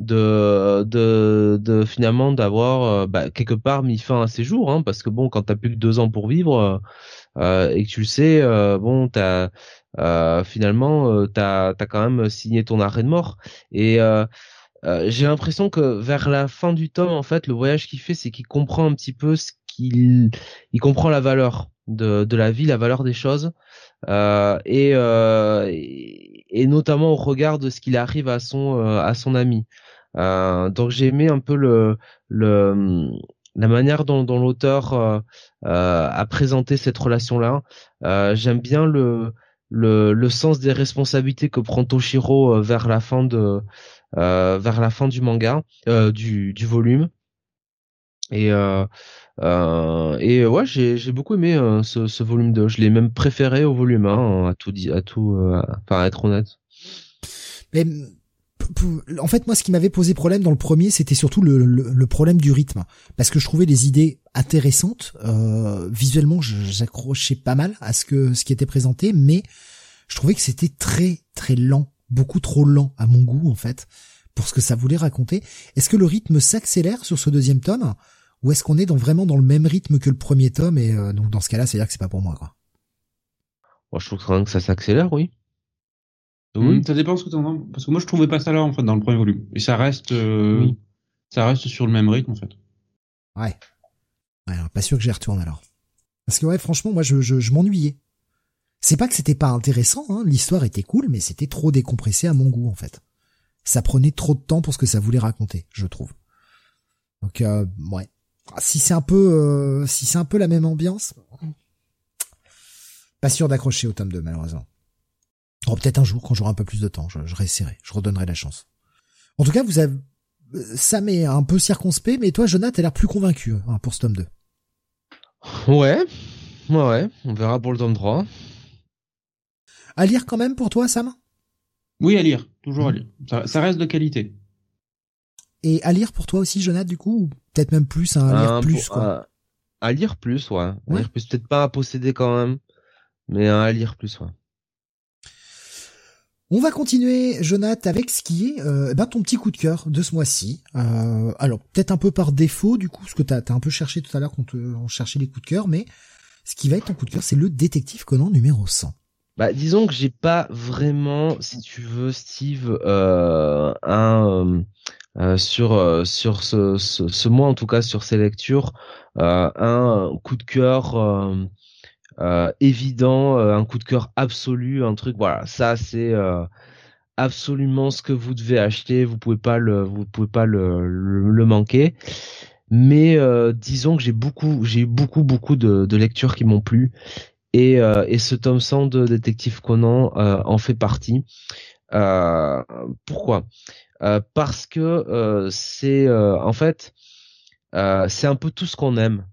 de de, de finalement d'avoir euh, bah, quelque part mis fin à ses jours, hein, parce que bon, quand t'as plus que deux ans pour vivre euh, et que tu le sais, euh, bon, t'as euh, finalement t'as as quand même signé ton arrêt de mort et j'ai l'impression que vers la fin du tome, en fait, le voyage qu'il fait, c'est qu'il comprend un petit peu ce il, il comprend la valeur de, de la vie, la valeur des choses, euh, et, euh, et notamment au regard de ce qu'il arrive à son euh, à son ami. Euh, donc j'ai aimé un peu le le la manière dont, dont l'auteur a présenté cette relation-là. J'aime bien le, le, le sens des responsabilités que prend Toshiro vers la fin de vers la fin du manga, du, du volume. Et euh, euh, et ouais, j'ai j'ai beaucoup aimé euh, ce, ce volume 2. Je l'ai même préféré au volume 1, à tout à tout, euh, à être honnête. Mais en fait, moi, ce qui m'avait posé problème dans le premier, c'était surtout le, le, problème du rythme, parce que je trouvais les idées intéressantes. Euh, visuellement, j'accrochais pas mal à ce que ce qui était présenté, mais je trouvais que c'était très très lent, beaucoup trop lent à mon goût en fait, pour ce que ça voulait raconter. Est-ce que le rythme s'accélère sur ce deuxième tome ou est-ce qu'on est vraiment dans le même rythme que le premier tome et euh, donc dans ce cas-là, c'est-à-dire que c'est pas pour moi quoi? Moi, je trouve que ça s'accélère, oui. Ça dépend ce que tu entends. Parce que moi, je trouvais pas ça là en fait dans le premier volume. Et ça reste, euh, ça reste sur le même rythme en fait. Ouais. ouais alors, pas sûr que j'y retourne alors. Parce que ouais, franchement, moi, je, je, je m'ennuyais. C'est pas que c'était pas intéressant, hein, l'histoire était cool, mais c'était trop décompressé à mon goût en fait. Ça prenait trop de temps pour ce que ça voulait raconter, je trouve. Donc euh, ouais, si c'est un peu euh, si c'est un peu la même ambiance, pas sûr d'accrocher au tome 2 malheureusement. Oh, peut-être un jour quand j'aurai un peu plus de temps, je, je réessayerai, je redonnerai la chance. En tout cas, vous avez ça m'est un peu circonspect, mais toi, Jonathan, t'as l'air plus convaincu hein, pour ce tome 2. Ouais, ouais, ouais, on verra pour le tome 3. À lire quand même pour toi, Sam? Oui, à lire, toujours à lire. Ça, ça reste de qualité. Et à lire pour toi aussi, Jonathan, du coup, ou peut-être même plus à lire plus, quoi? À, lire plus, ouais. À lire plus, peut-être pas à posséder quand même, mais à lire plus, ouais. On va continuer, Jonathan, avec ce qui est euh, ben, ton petit coup de cœur de ce mois-ci. Euh, alors, peut-être un peu par défaut, du coup, ce que t'as as un peu cherché tout à l'heure quand on cherchait les coups de cœur, mais ce qui va être ton coup de cœur, c'est le détective Conan numéro 100. Bah, disons que j'ai pas vraiment, si tu veux, Steve, euh, un euh, sur sur ce, ce, mois en tout cas sur ces lectures un coup de cœur évident un coup de cœur absolu un truc voilà. Ça c'est absolument ce que vous devez acheter. Vous pouvez pas le vous pouvez pas le, le, manquer. Mais disons que j'ai beaucoup j'ai beaucoup beaucoup de, de lectures qui m'ont plu. Et, et ce tome 100 de Détective Conan en fait partie. Pourquoi? Euh, parce que euh, c'est euh, en fait c'est un peu tout ce qu'on aime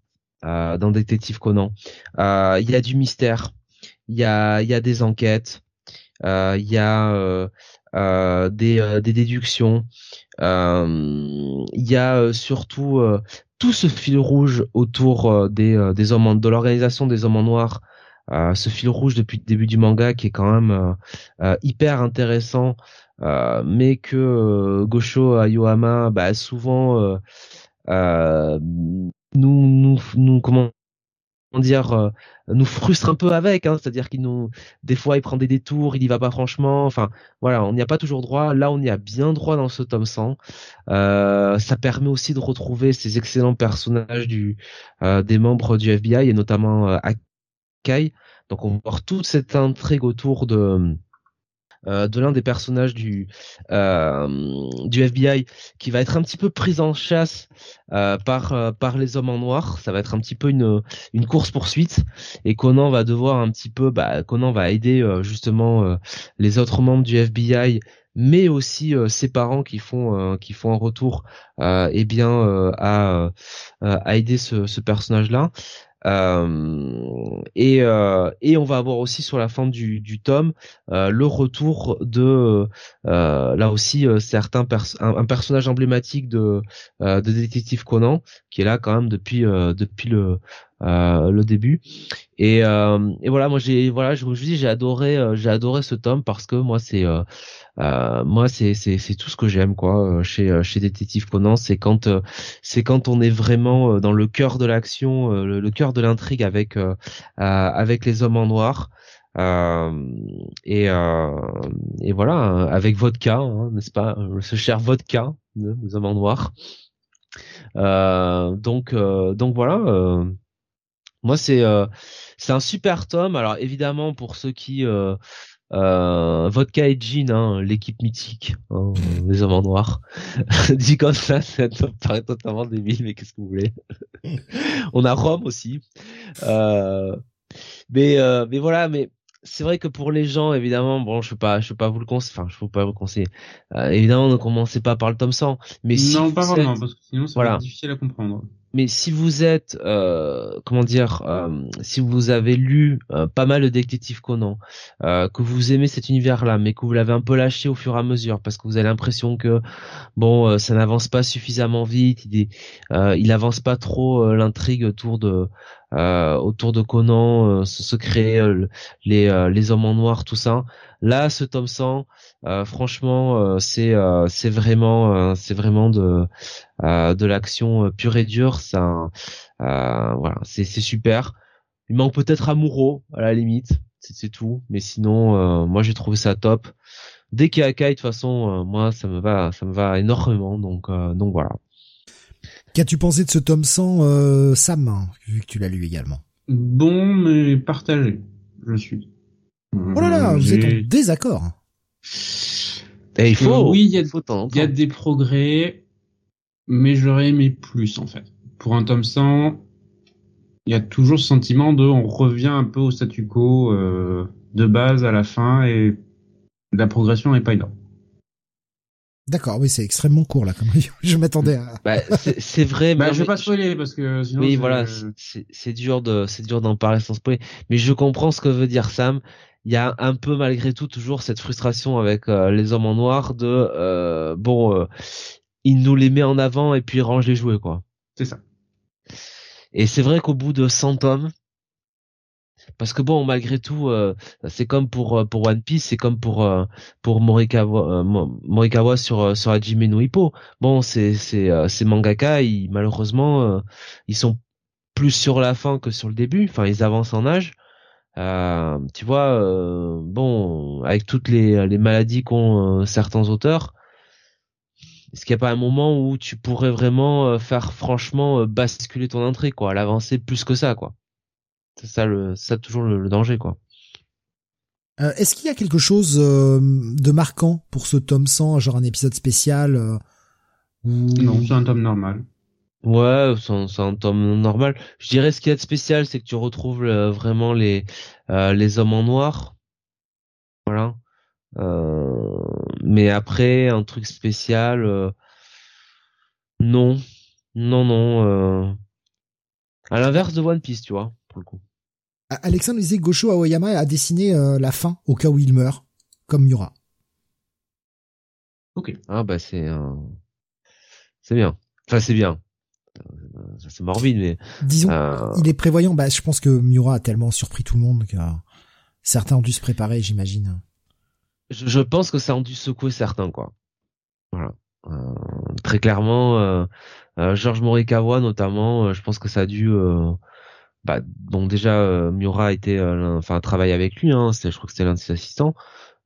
dans Détective Conan. Il y a du mystère, il y a y a des enquêtes, il y a des, des déductions, il y a surtout tout ce fil rouge autour des, des hommes de l'organisation des hommes en noir. Ce fil rouge depuis le début du manga qui est quand même hyper intéressant euh, mais que euh, Gosho Ayohama bah, souvent euh, euh, nous, nous, nous comment dire nous frustre un peu avec hein, c'est-à-dire qu'il nous des fois il prend des détours il y va pas franchement. Enfin voilà on n'y a pas toujours droit. Là on y a bien droit dans ce tome 100 euh, ça permet aussi de retrouver ces excellents personnages du euh, des membres du FBI et notamment euh, Akai. Donc on va voir toute cette intrigue autour de euh, de l'un des personnages du euh, du FBI qui va être un petit peu pris en chasse euh, par par les hommes en noir. Ça va être un petit peu une une course poursuite et Conan va devoir un petit peu bah Conan va aider justement les autres membres du FBI mais aussi ses parents qui font qui font un retour eh bien à à aider ce, ce personnage là euh, et, euh, et on va avoir aussi sur la fin du, du tome euh, le retour de là aussi certains un, personnage emblématique de de détective Conan qui est là quand même depuis depuis le le début. Et, et voilà moi j'ai voilà je vous dis j'ai adoré j'ai adoré ce tome parce que moi c'est euh, moi c'est c'est c'est tout ce que j'aime quoi euh, chez euh, chez Détective Conan. C'est quand c'est quand on est vraiment dans le cœur de l'action le, cœur de l'intrigue avec avec les hommes en noir. Et et voilà avec vodka hein, n'est-ce pas ce cher vodka des hommes en noir. Donc donc voilà moi c'est c'est un super tome alors évidemment pour ceux qui euh, Vodka et Jean, hein, l'équipe mythique, hein, les hommes en noir. Dit comme ça, ça paraît totalement débile, mais qu'est-ce que vous voulez? On a Rome aussi. Euh, mais euh, mais voilà, mais c'est vrai que pour les gens, évidemment, bon, je peux pas, je peux pas vous le conseiller, enfin, je peux pas vous le conseiller. Euh, évidemment, ne commencez pas par le tome 100. Mais non, si pas vraiment, êtes- parce que sinon, ça Voilà. va être difficile à comprendre. Mais si vous êtes, euh, comment dire, euh, si vous avez lu euh, pas mal de détectives Conan, que vous aimez cet univers-là, mais que vous l'avez un peu lâché au fur et à mesure, parce que vous avez l'impression que bon, ça n'avance pas suffisamment vite, il, est- avance pas trop l'intrigue autour de autour de Conan, ce secret, le- les les hommes en noir, tout ça. Là, ce tome 100, euh, franchement, euh, c'est euh, c'est vraiment euh, c'est vraiment de euh, de l'action pure et dure. Ça, euh, voilà, c'est c'est super. Il manque peut-être Amouro à la limite, c'est c'est tout. Mais sinon, euh, moi j'ai trouvé ça top. Dès qu'il y a Akai, de toute façon, euh, moi ça me va, ça me va énormément. Donc euh, donc voilà. Qu'as-tu pensé de ce tome 100, euh, Sam, hein, vu que tu l'as lu également? Bon, mais partagé, je suis. Oh là là, vous êtes en désaccord. Et il faut, Euh, oui, il y a- faut temps en Il y a temps. des progrès, mais j'aurais aimé plus, en fait. Pour un tome 100, il y a toujours ce sentiment de on revient un peu au statu quo euh, de base à la fin et la progression n'est pas énorme. D'accord, oui, c'est extrêmement court là, comme. Je m'attendais à... Bah, c'est vrai. Bah, mais je vais pas spoiler parce que sinon. Oui, voilà, c'est dur de, c'est dur d'en parler sans spoiler. Mais je comprends ce que veut dire Sam. Il y a un peu malgré tout toujours cette frustration avec euh, les hommes en noir de euh, bon, euh, il nous les met en avant et puis il range les jouets quoi. C'est ça. Et c'est vrai qu'au bout de 100 tomes, parce que bon, malgré tout, c'est comme pour pour One Piece, c'est comme pour pour Morikawa, Mo- Morikawa sur sur Hajime no Ippo. Bon, c'est c'est ces mangaka, ils, malheureusement, ils sont plus sur la fin que sur le début. Enfin, ils avancent en âge. Euh, tu vois, euh, bon, avec toutes les les maladies qu'ont euh, certains auteurs. Est-ce qu'il n'y a pas un moment où tu pourrais vraiment euh, faire franchement euh, basculer ton intrigue, quoi, l'avancer plus que ça, quoi? C'est ça le, c'est ça toujours le, le danger, quoi. Euh, Est-ce qu'il y a quelque chose euh, de marquant pour ce tome 100, genre un épisode spécial euh, ou... Non, c'est un tome normal. Ouais, c'est un, tome normal. Je dirais ce qu'il y a de spécial, c'est que tu retrouves euh, vraiment les euh, les hommes en noir, voilà. Euh, mais après, un truc spécial, euh, non, non, non. euh, À l'inverse de One Piece, tu vois, pour le coup. Alexandre disait que Gosho Aoyama a dessiné euh, la fin au cas où il meurt, comme Miura. Ok. Ah bah c'est euh, c'est bien. Enfin c'est bien. Euh, ça, C'est morbide mais Disons, euh, il est prévoyant. Bah, je pense que Miura a tellement surpris tout le monde que certains ont dû se préparer, j'imagine. je, je pense que ça a dû secouer certains quoi. Voilà. Euh, très clairement, euh, euh, Georges Morikawa notamment, euh, je pense que ça a dû. Euh, bah, bon déjà euh, Miura a été, euh, enfin travaillé avec lui, hein, je crois que c'était l'un de ses assistants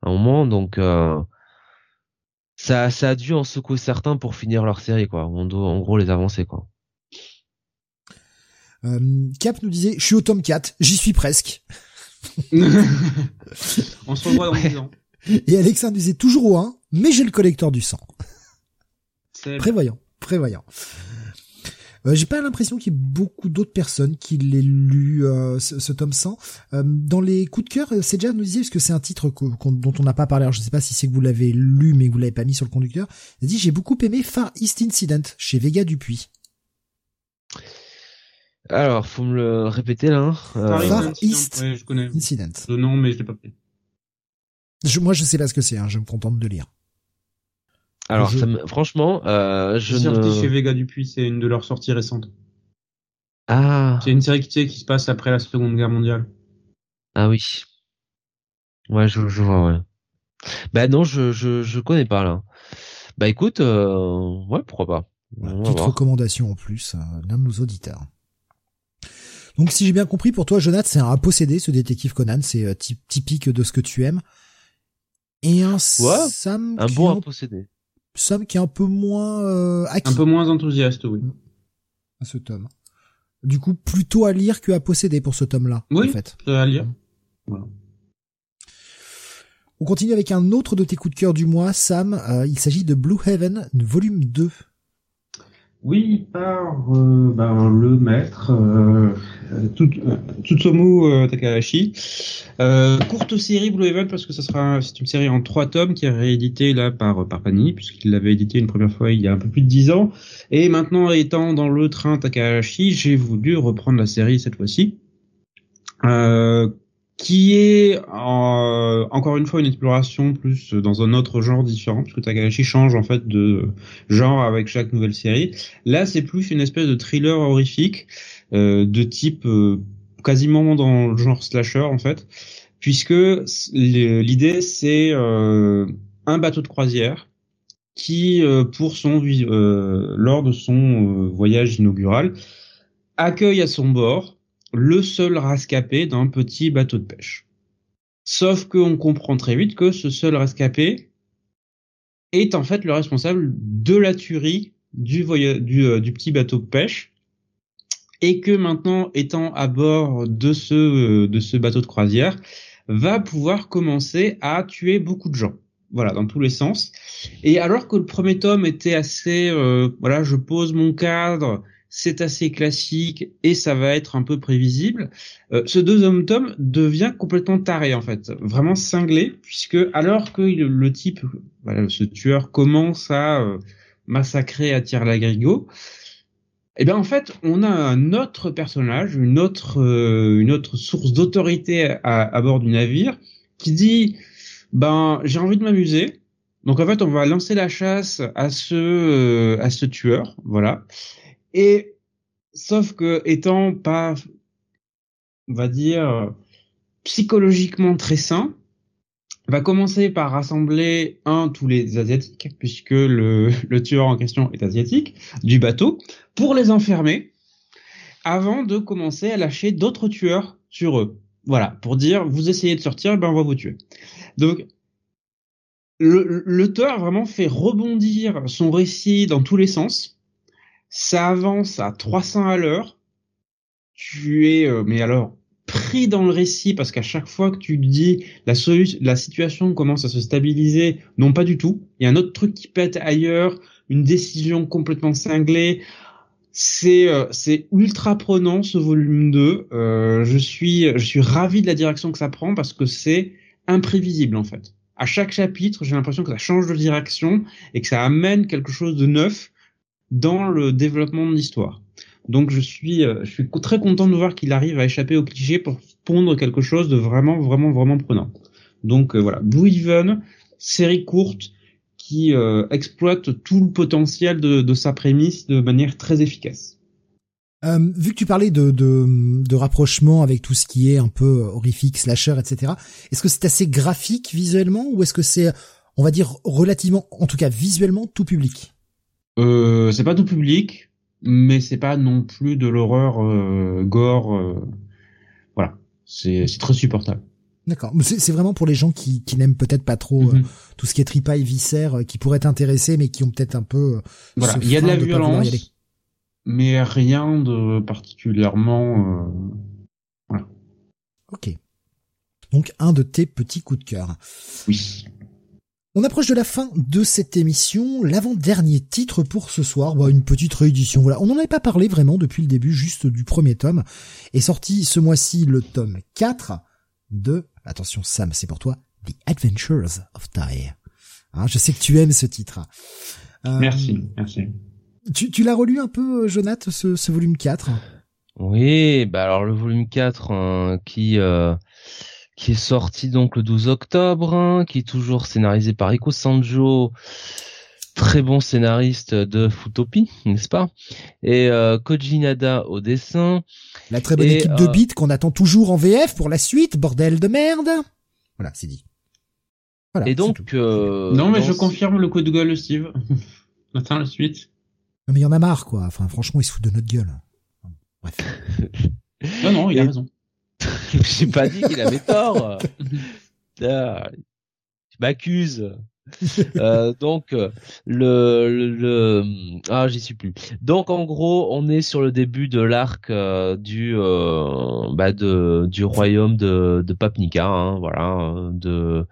à un moment, donc euh, ça, ça a dû en secouer certains pour finir leur série quoi. En, do- en gros les avancer quoi. Euh, Cap nous disait, je suis au tome 4, j'y suis presque. On se revoit dans 10 ans. Et Alexandre disait toujours au 1, mais j'ai le collecteur du sang. C'est- Prévoyant, prévoyant. Euh, j'ai pas l'impression qu'il y ait beaucoup d'autres personnes qui l'aient lu euh, ce, ce tome 100. Euh, dans les coups de cœur, euh, Seja nous disait parce que c'est un titre dont on n'a pas parlé. Alors je sais pas si c'est que vous l'avez lu mais que vous l'avez pas mis sur le conducteur. Il dit j'ai beaucoup aimé Far East Incident chez Vega Dupuis. Alors faut me le répéter là. hein. Euh, Far Incident, East. ouais, je connais. Incident. Le nom, mais je l'ai pas pris. Je, moi je sais pas ce que c'est. Hein, je me contente de lire. Alors, Je- ça me- franchement, euh, je C'est sorti ne... chez Vega Dupuis, c'est une de leurs sorties récentes. Ah, C'est une série qui, tu sais, qui se passe après la Seconde Guerre mondiale. ah oui. Ouais, je, je vois, ouais. Bah non, je, je, je connais pas là. Bah écoute, euh, ouais, pourquoi pas. Voilà, petite voir. recommandation en plus euh, d'un de nos auditeurs. Donc si j'ai bien compris, pour toi, Jonathan, c'est un possédé, ce détective Conan, c'est euh, ty- typique de ce que tu aimes. Et un Ouais, Sam, Un qui bon est à posséder. Sam qui est un peu moins euh, acquis Un peu moins enthousiaste, oui. à ce tome. Du coup, plutôt à lire que à posséder pour ce tome-là, Oui. en fait. C'est à lire. Voilà. On continue avec un autre de tes coups de cœur du mois, Sam. Euh, il s'agit de Blue Heaven, volume 2. Oui, par euh, ben, le maître euh, Tsutsumu euh, Takahashi. Euh, courte série Blue Heaven parce que ça sera c'est une série en trois tomes qui est rééditée là par par Panini puisqu'il l'avait édité une première fois il y a un peu plus de dix ans et maintenant étant dans le train Takahashi j'ai voulu reprendre la série cette fois-ci. Euh, qui est euh, encore une fois une exploration plus dans un autre genre différent, puisque Takahashi change en fait de genre avec chaque nouvelle série. Là, c'est plus une espèce de thriller horrifique euh, de type euh, quasiment dans le genre slasher en fait, puisque l'idée c'est euh, un bateau de croisière qui, pour son lors de son voyage inaugural, accueille à son bord le seul rescapé d'un petit bateau de pêche. Sauf qu'on comprend très vite que ce seul rescapé est en fait le responsable de la tuerie du, euh, du petit bateau de pêche. Et que maintenant étant à bord de ce, euh, de ce bateau de croisière va pouvoir commencer à tuer beaucoup de gens. Voilà dans tous les sens. Et alors que le premier tome était assez euh, voilà je pose mon cadre c'est assez classique et ça va être un peu prévisible. Euh, ce deuxième tome devient complètement taré en fait, vraiment cinglé, puisque alors que le, type, voilà, ce tueur commence à euh, massacrer à tir lagrigo, eh bien en fait on a un autre personnage, une autre, euh, une autre source d'autorité à, à, bord du navire qui dit ben j'ai envie de m'amuser. Donc en fait on va lancer la chasse à ce à ce tueur, voilà. Et sauf que étant pas, on va dire, psychologiquement très sain, va commencer par rassembler un tous les asiatiques puisque le, le tueur en question est asiatique du bateau pour les enfermer avant de commencer à lâcher d'autres tueurs sur eux. Voilà, pour dire vous essayez de sortir, ben on va vous tuer. Donc le, le tueur vraiment fait rebondir son récit dans tous les sens ça avance à 300 à l'heure. Tu es, euh, mais alors, pris dans le récit parce qu'à chaque fois que tu dis la, la situation commence à se stabiliser, non pas du tout. Il y a un autre truc qui pète ailleurs, une décision complètement cinglée. C'est euh, c'est ultra prenant ce volume 2. Euh, je suis je suis ravi de la direction que ça prend parce que c'est imprévisible en fait. À chaque chapitre, j'ai l'impression que ça change de direction et que ça amène quelque chose de neuf dans le développement de l'histoire. Donc je suis, euh, je suis très content de voir qu'il arrive à échapper au cliché pour pondre quelque chose de vraiment, vraiment, vraiment prenant. Donc euh, voilà, Blue Even, série courte qui euh, exploite tout le potentiel de, de, sa prémisse de manière très efficace. Euh, vu que tu parlais de, de, de, rapprochement avec tout ce qui est un peu horrifique, slasher, etc., est-ce que c'est assez graphique visuellement ou est-ce que c'est, on va dire, relativement, en tout cas visuellement, tout public? Euh, c'est pas tout public, mais c'est pas non plus de l'horreur euh, gore. Euh, voilà, c'est très supportable. D'accord, c'est vraiment pour les gens qui, qui n'aiment peut-être pas trop mhm. tout ce qui est tripaille, viscère, qui pourraient t'intéresser, mais qui ont peut-être un peu. voilà, il y a de la violence, mais rien de particulièrement. voilà. Ok. Donc un de tes petits coups de cœur. Oui. On approche de la fin de cette émission, l'avant-dernier titre pour ce soir, bah, une petite réédition. Voilà, on n'en avait pas parlé vraiment depuis le début, juste du premier tome. Est sorti ce mois-ci le tome 4 de, attention Sam, c'est pour toi, The Adventures of Ty. Hein, je sais que tu aimes ce titre. Euh, merci, merci. Tu, tu l'as relu un peu, Jonathan, ce, ce volume 4 Oui, bah alors le volume 4 hein, qui... Euh qui est sorti donc le 12 octobre, hein, qui est toujours scénarisé par Iko Sanjo, très bon scénariste de Futopi, n'est-ce pas? Et euh, Koji Nada au dessin. La très bonne équipe de euh, Beat qu'on attend toujours en VF pour la suite, bordel de merde. Voilà, c'est dit. Voilà, et donc, euh, non mais je confirme le coup de gueule Steve. Attends la suite. Non mais il y en a marre quoi. Enfin franchement il se fout de notre gueule. Bref. non non il a raison. J'ai pas dit qu'il avait tort. tu m'accuses. Euh, donc le, le, le ah j'y suis plus. Donc en gros on est sur le début de l'arc euh, du euh, bah de du royaume de de Papnica, hein, voilà, de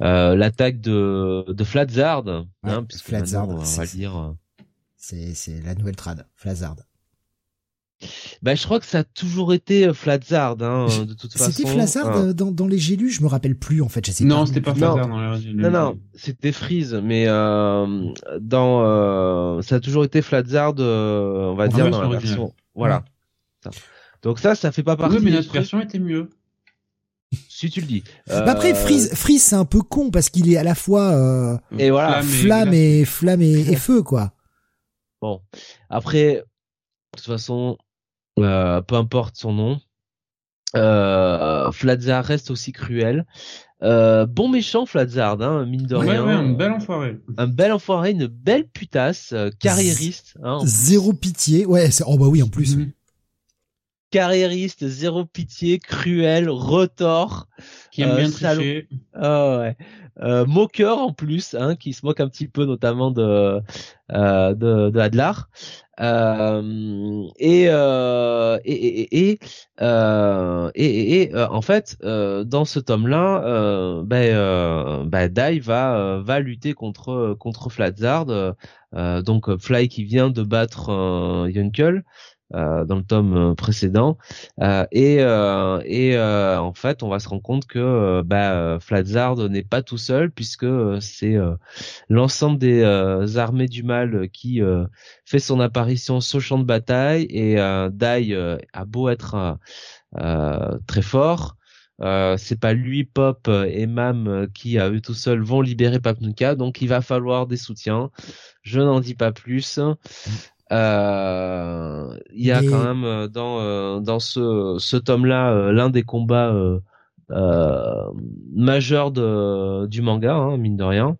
euh, l'attaque de de Flatzard, hein, puisque Flatzard, on va dire. C'est c'est la nouvelle trad, Flazard. Bah je crois que ça a toujours été euh, Flatzard, hein, de toute façon. C'était Flazard hein. euh, dans, dans les Gélus, je me rappelle plus en fait. Je sais Non, pas. c'était pas Non. Flatter dans la Non, non, c'était Freeze, mais euh, dans euh, ça a toujours été Flatzard, euh, on va En dire dans la version. Voilà. Donc ça, ça fait pas partie. Oui, mais notre version était mieux. Si tu le dis. Bah après, Euh, Freeze, Freeze c'est un peu con parce qu'il est à la fois euh, Et voilà. flamme et flamme et, et feu quoi. Bon, après, de toute façon, euh, peu importe son nom, euh, Flatzard reste aussi cruel. Euh, bon méchant Flatzard, hein, mine de Ouais, rien. ouais, un bel enfoiré. un bel enfoiré, une belle putasse, euh, carriériste. Hein. Zéro pitié. Ouais, c'est- oh bah oui en plus. Mhm. carriériste, zéro pitié, cruel, retors, Qui aime Euh, bien salaud. tricher. ah ouais. Euh, moqueur en plus, hein, qui se moque un petit peu notamment de euh, de, de Adlar. Euh, et, euh, et et et et, euh, et, euh, en fait euh, dans ce tome-là, euh, ben ben Dai va va lutter contre contre Flatzard, donc Fly qui vient de battre Yunkel euh, dans le tome euh, précédent euh, et euh, et euh, en fait on va se rendre compte que bah, Flatzard n'est pas tout seul puisque c'est l'ensemble des armées du mal qui fait son apparition sur le champ de bataille et Dai a beau être très fort euh, c'est pas lui, Pop et Mam qui à eux tout seuls vont libérer Papnuka, donc il va falloir des soutiens. Je n'en dis pas plus. Euh, Il y a quand même euh, dans euh, dans ce ce tome-là euh, l'un des combats majeurs de du manga, hein, mine de rien.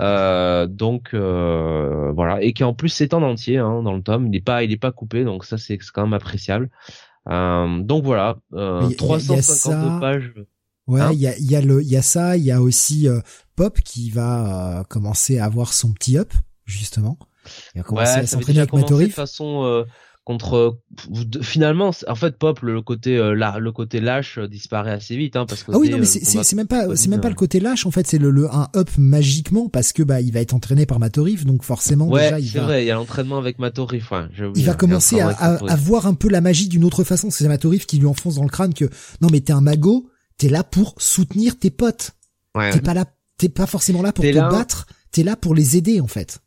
Euh, donc euh, voilà, et qui en plus s'étend en entier hein, dans le tome. Il n'est pas il est pas coupé, donc ça c'est quand même appréciable. Euh, donc voilà, euh, Mais il y a- il y a 352 ça. pages. Ouais, Hein il y a il y a le il y a ça, il y a aussi euh, Pop qui va euh, commencer à avoir son petit up justement. Il va Ouais, commencer à s'entraîner déjà avec commencé de façon euh, contre de- finalement en fait Pop le côté euh, la- le côté lâche euh, disparaît assez vite hein parce que Ah oui non euh, mais c'est même pas c'est même pas euh, le côté lâche en fait c'est le, le un up magiquement parce que bah il va être entraîné par Matorif donc forcément déjà Ouais, il c'est va vrai, il y a l'entraînement avec Matorif, ouais, il va hein, commencer a à, à, à voir un peu la magie d'une autre façon. C'est Matorif qui lui enfonce dans le crâne que non mais t'es un mago, t'es là pour soutenir tes potes. Ouais. T'es pas là, t'es pas forcément là pour te là- battre. T'es là pour les aider en fait.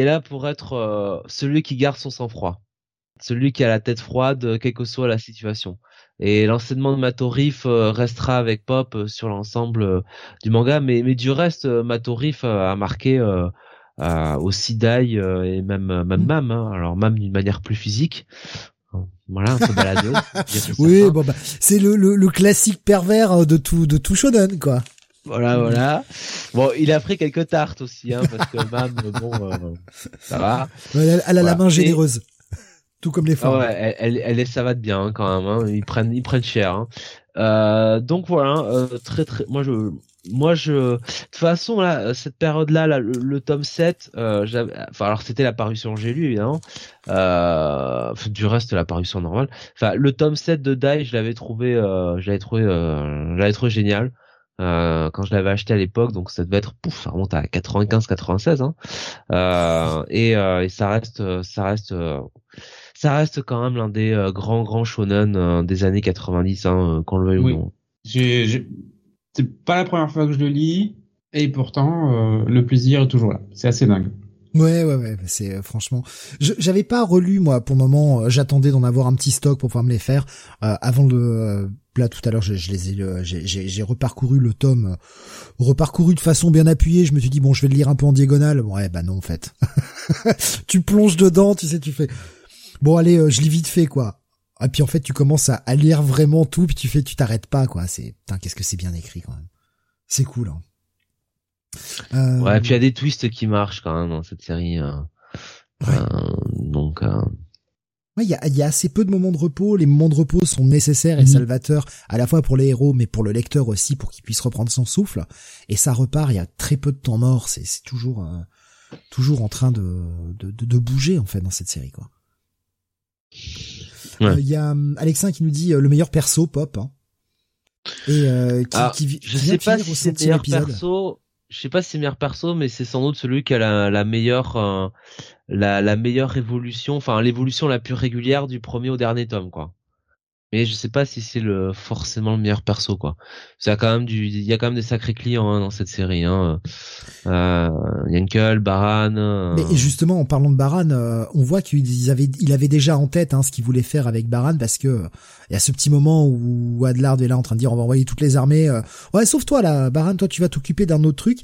T'es là pour être euh, celui qui garde son sang-froid. Celui qui a la tête froide, euh, quelle que soit la situation. Et l'enseignement de Matorif euh, restera avec Pop sur l'ensemble du manga, mais, mais du reste, Matorif a marqué euh, aussi Dai euh, et même même Mm. Mam. hein. Alors Mam d'une manière plus physique. Voilà, un peu que Oui, bon bah c'est le, le, le classique pervers de tout de tout shonen quoi. Voilà, voilà. Bon, il a pris quelques tartes aussi, hein, parce que Mam, bon, euh, ça va. Elle, a- elle a la main Et- généreuse. Tout comme les Ah femmes. ouais, elle, elle, savate bien hein, quand même. Hein. Ils prennent, ils prennent cher. Hein. Euh, donc voilà, euh, très très. Moi je, moi je. De toute façon là, euh, cette période-là, là, le, le tome 7, euh, j'avais. Enfin alors c'était la parution j'ai lu évidemment. Euh, du reste la parution normale. Enfin le tome 7 de Dai, je l'avais trouvé, euh, je l'avais trouvé, euh, je l'avais trouvé génial. Euh, quand je l'avais acheté à l'époque, donc ça devait être, pouf, ça remonte à 95-96, hein. Euh, et, euh, et ça reste, ça reste, ça reste quand même l'un des euh, grands grands shonen euh, des années 90, hein, euh, qu'on le veuille Oui. ou non. C'est pas la première fois que je le lis, et pourtant, euh, le plaisir est toujours là. C'est assez dingue. Ouais, ouais, ouais, c'est euh, franchement. Je- J'avais pas relu moi pour le moment. euh, J'attendais d'en avoir un petit stock pour pouvoir me les faire euh, avant le. Là tout à l'heure, je, je les ai, euh, j'ai- reparcouru le tome, euh, reparcouru de façon bien appuyée. Je me suis dit bon, je vais le lire un peu en diagonale. Ouais, bah non en fait. tu plonges dedans, tu sais, tu fais. Bon allez, euh, je lis vite fait quoi. Et puis en fait, tu commences à, à lire vraiment tout, puis tu fais, tu t'arrêtes pas quoi. C'est, putain, qu'est-ce que c'est bien écrit quand même. C'est cool. Hein. Euh, Ouais, et puis il y a des twists qui marchent quand même dans cette série. euh. Euh, donc, Il y, a, y a assez peu de moments de repos. Les moments de repos sont nécessaires et Mhm. salvateurs à la fois pour les héros, mais pour le lecteur aussi, pour qu'il puisse reprendre son souffle. Et ça repart. Il y a très peu de temps mort. C'est c'est toujours euh, toujours en train de, de, de, de bouger en fait dans cette série quoi. Ouais. Euh, Il y a hum, Alexin qui nous dit euh, le meilleur perso pop. hein. Et euh, qui, Ah, qui, Je vient sais pas finir si au c'est meilleur épisode. perso. Je sais pas si c'est le meilleur perso, mais c'est sans doute celui qui a la, la meilleure, euh, la, la meilleure évolution, enfin l'évolution la plus régulière du premier au dernier tome, quoi. Mais je sais pas si c'est le forcément le meilleur perso, quoi. Ça a quand même du, il y a quand même des sacrés clients hein, dans cette série. Hein. Euh, Yankel, Baran. euh, Mais justement, en parlant de Baran, euh, on voit qu'il avait, il avait déjà en tête hein, ce qu'il voulait faire avec Baran parce que euh, il y a ce petit moment où Adlard est là en train de dire on va envoyer toutes les armées. euh, ouais, sauf toi là, Baran, toi tu vas t'occuper d'un autre truc.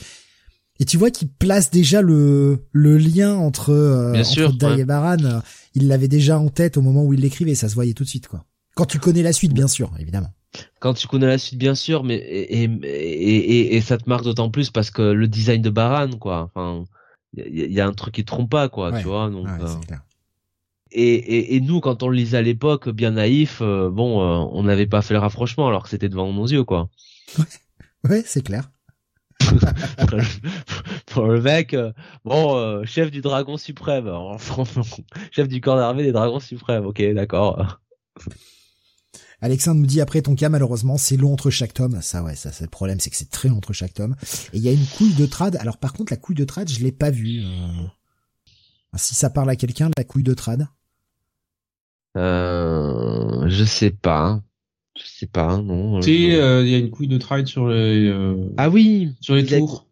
Et tu vois qu'il place déjà le le lien entre euh, Bien entre sûr, Dai ouais. et Baran. Il l'avait déjà en tête au moment où il l'écrivait, ça se voyait tout de suite quoi. Quand tu connais la suite, bien sûr, évidemment. quand tu connais la suite bien sûr mais et, et, et, et- et ça te marque d'autant plus parce que le design de Baran quoi enfin il y, a- il y a un truc qui te trompe pas quoi Ouais. tu vois donc Ouais, euh, clair. et nous quand on le lisait à l'époque bien naïf euh, bon euh, on n'avait pas fait le rapprochement alors que c'était devant nos yeux quoi Ouais, c'est clair. pour le mec euh, bon euh, chef du dragon suprême chef du corps d'armée des dragons suprêmes ok d'accord Alexandre nous dit après ton cas malheureusement c'est long entre chaque tome. Ça ouais, ça c'est le problème, c'est que c'est très long entre chaque tome. Et il y a une couille de trad. Alors par contre la couille de trad, je l'ai pas vue. euh. Si ça parle à quelqu'un, la couille de trad. euh, je sais pas. Je sais pas hein, non Tu sais, euh, il y a une couille de trade sur les, euh, ah oui sur les a- tours.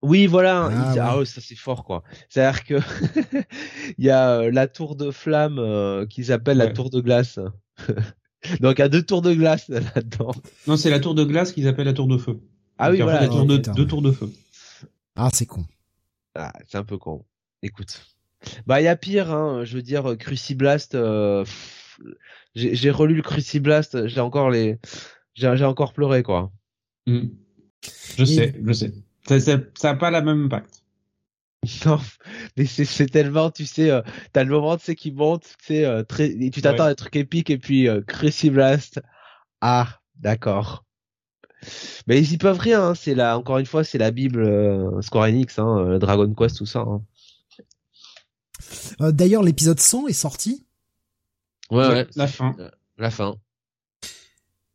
Oui, voilà. Ah, il- Ah, ouais. ça c'est fort quoi. C'est-à-dire que il y a euh, la tour de flamme euh, qu'ils appellent la tour de glace. Donc il y a deux tours de glace là-dedans. Non, c'est la tour de glace qu'ils appellent la tour de feu. Ah oui, Donc, voilà. fait, la tour Oh, de, putain, deux tours de feu. Ah c'est con. Ah, c'est un peu con. Écoute. Bah il y a pire hein, je veux dire Cruciblast euh, j'ai relu le Cruciblast, j'ai encore les j'ai encore pleuré quoi. Mm. Je sais, je sais. Ça, ça, ça a pas la même impact. Non, mais c'est tellement, tu sais, euh, t'as le moment, tu sais, qui monte, tu sais, euh, très, et tu t'attends Ouais. à un truc épique, et puis euh, Cruciblast. Ah, d'accord. Mais ils y peuvent rien, hein, c'est la, encore une fois, c'est la Bible euh, Square Enix, hein, euh, Dragon Quest, tout ça. Hein. Euh, D'ailleurs l'épisode 100 est sorti. Ouais, ouais, La fin. la fin.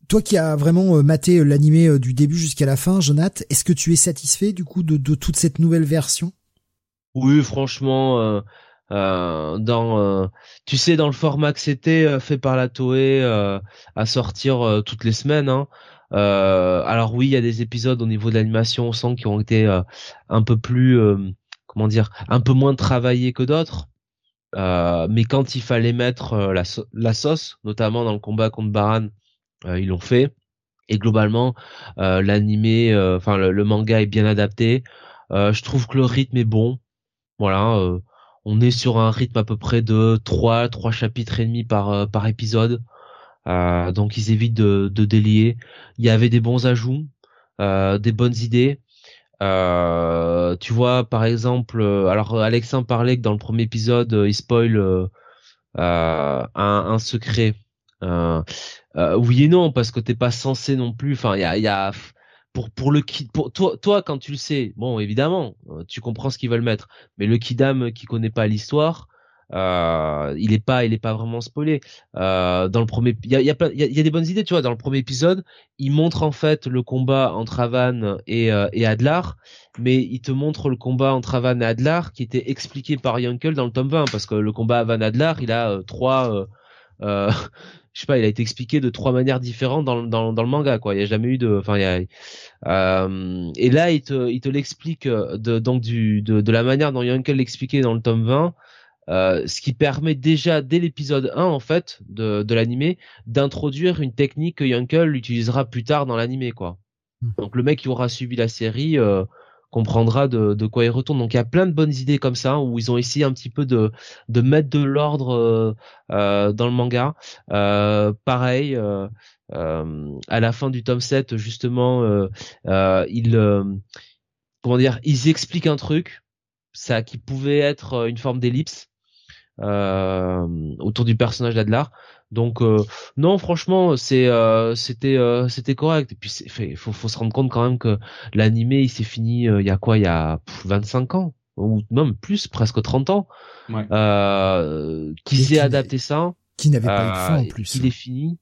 Toi qui as vraiment euh, maté euh, l'animé euh, du début jusqu'à la fin, Jonath, est-ce que tu es satisfait du coup de, de toute cette nouvelle version? Oui, franchement, euh, euh, dans, euh, tu sais, dans le format que c'était euh, fait par la Toei euh, à sortir euh, toutes les semaines. Hein, euh, alors oui, il y a des épisodes au niveau de l'animation, on sent qui ont été euh, un peu plus, euh, comment dire, un peu moins travaillés que d'autres. Euh, mais quand il fallait mettre euh, la, sau- la sauce, notamment dans le combat contre Baran, euh, ils l'ont fait. Et globalement, euh, l'animé, enfin le, manga est bien adapté. Je trouve que le rythme est bon. Voilà, on est sur un rythme à peu près de trois, trois chapitres et demi par par épisode. Donc ils évitent de, de délier. Il y avait des bons ajouts, des bonnes idées. Euh, tu vois, par exemple, euh, alors Alexin parlait que dans le premier épisode, euh, il spoil euh, euh, un, secret. Euh, euh, oui et non, parce que t'es pas censé non plus. Enfin, il y a, pour pour le kid, pour toi, toi quand tu le sais, bon évidemment, euh, tu comprends ce qu'ils veulent mettre. Mais le kidam qui connaît pas l'histoire, euh, il est pas, il est pas vraiment spoilé. Euh, dans le premier, il y a, y a, y a, y a des bonnes idées, tu vois. Dans le premier épisode, il montre en fait le combat entre Avan et euh, et Adlar, mais il te montre le combat entre Avan et Adlar qui était expliqué par Yunkel dans le tome 20, parce que le combat Avan Adlar, il a euh, trois euh, euh, je sais pas, il a été expliqué de trois manières différentes dans, dans, dans le manga, quoi. Il y a jamais eu de, enfin, il y a, et là, il te, il te l'explique de, donc du, de, de la manière dont Yunkel l'expliquait dans le tome 20, euh, ce qui permet déjà dès l'épisode 1 en fait de, de l'animé d'introduire une technique que Yunkel utilisera plus tard dans l'animé, quoi. Hmm. Donc le mec qui aura suivi la série euh, comprendra de, de quoi il retourne. Donc il y a plein de bonnes idées comme ça où ils ont essayé un petit peu de, de mettre de l'ordre euh, euh, dans le manga. Euh, pareil, euh, euh, à la fin du tome 7, justement, ils, euh, comment dire, ils expliquent un truc, ça qui pouvait être une forme d'ellipse. Autour du personnage d'Adlar. Donc non, franchement, c'est c'était c'était correct. Et puis il faut faut se rendre compte quand même que l'animé il s'est fini il y a quoi il y a 25 ans ou même plus presque 30 ans. Ouais. qui s'est adapté ça qui n'avait pas eu de fin en plus. Il est fini.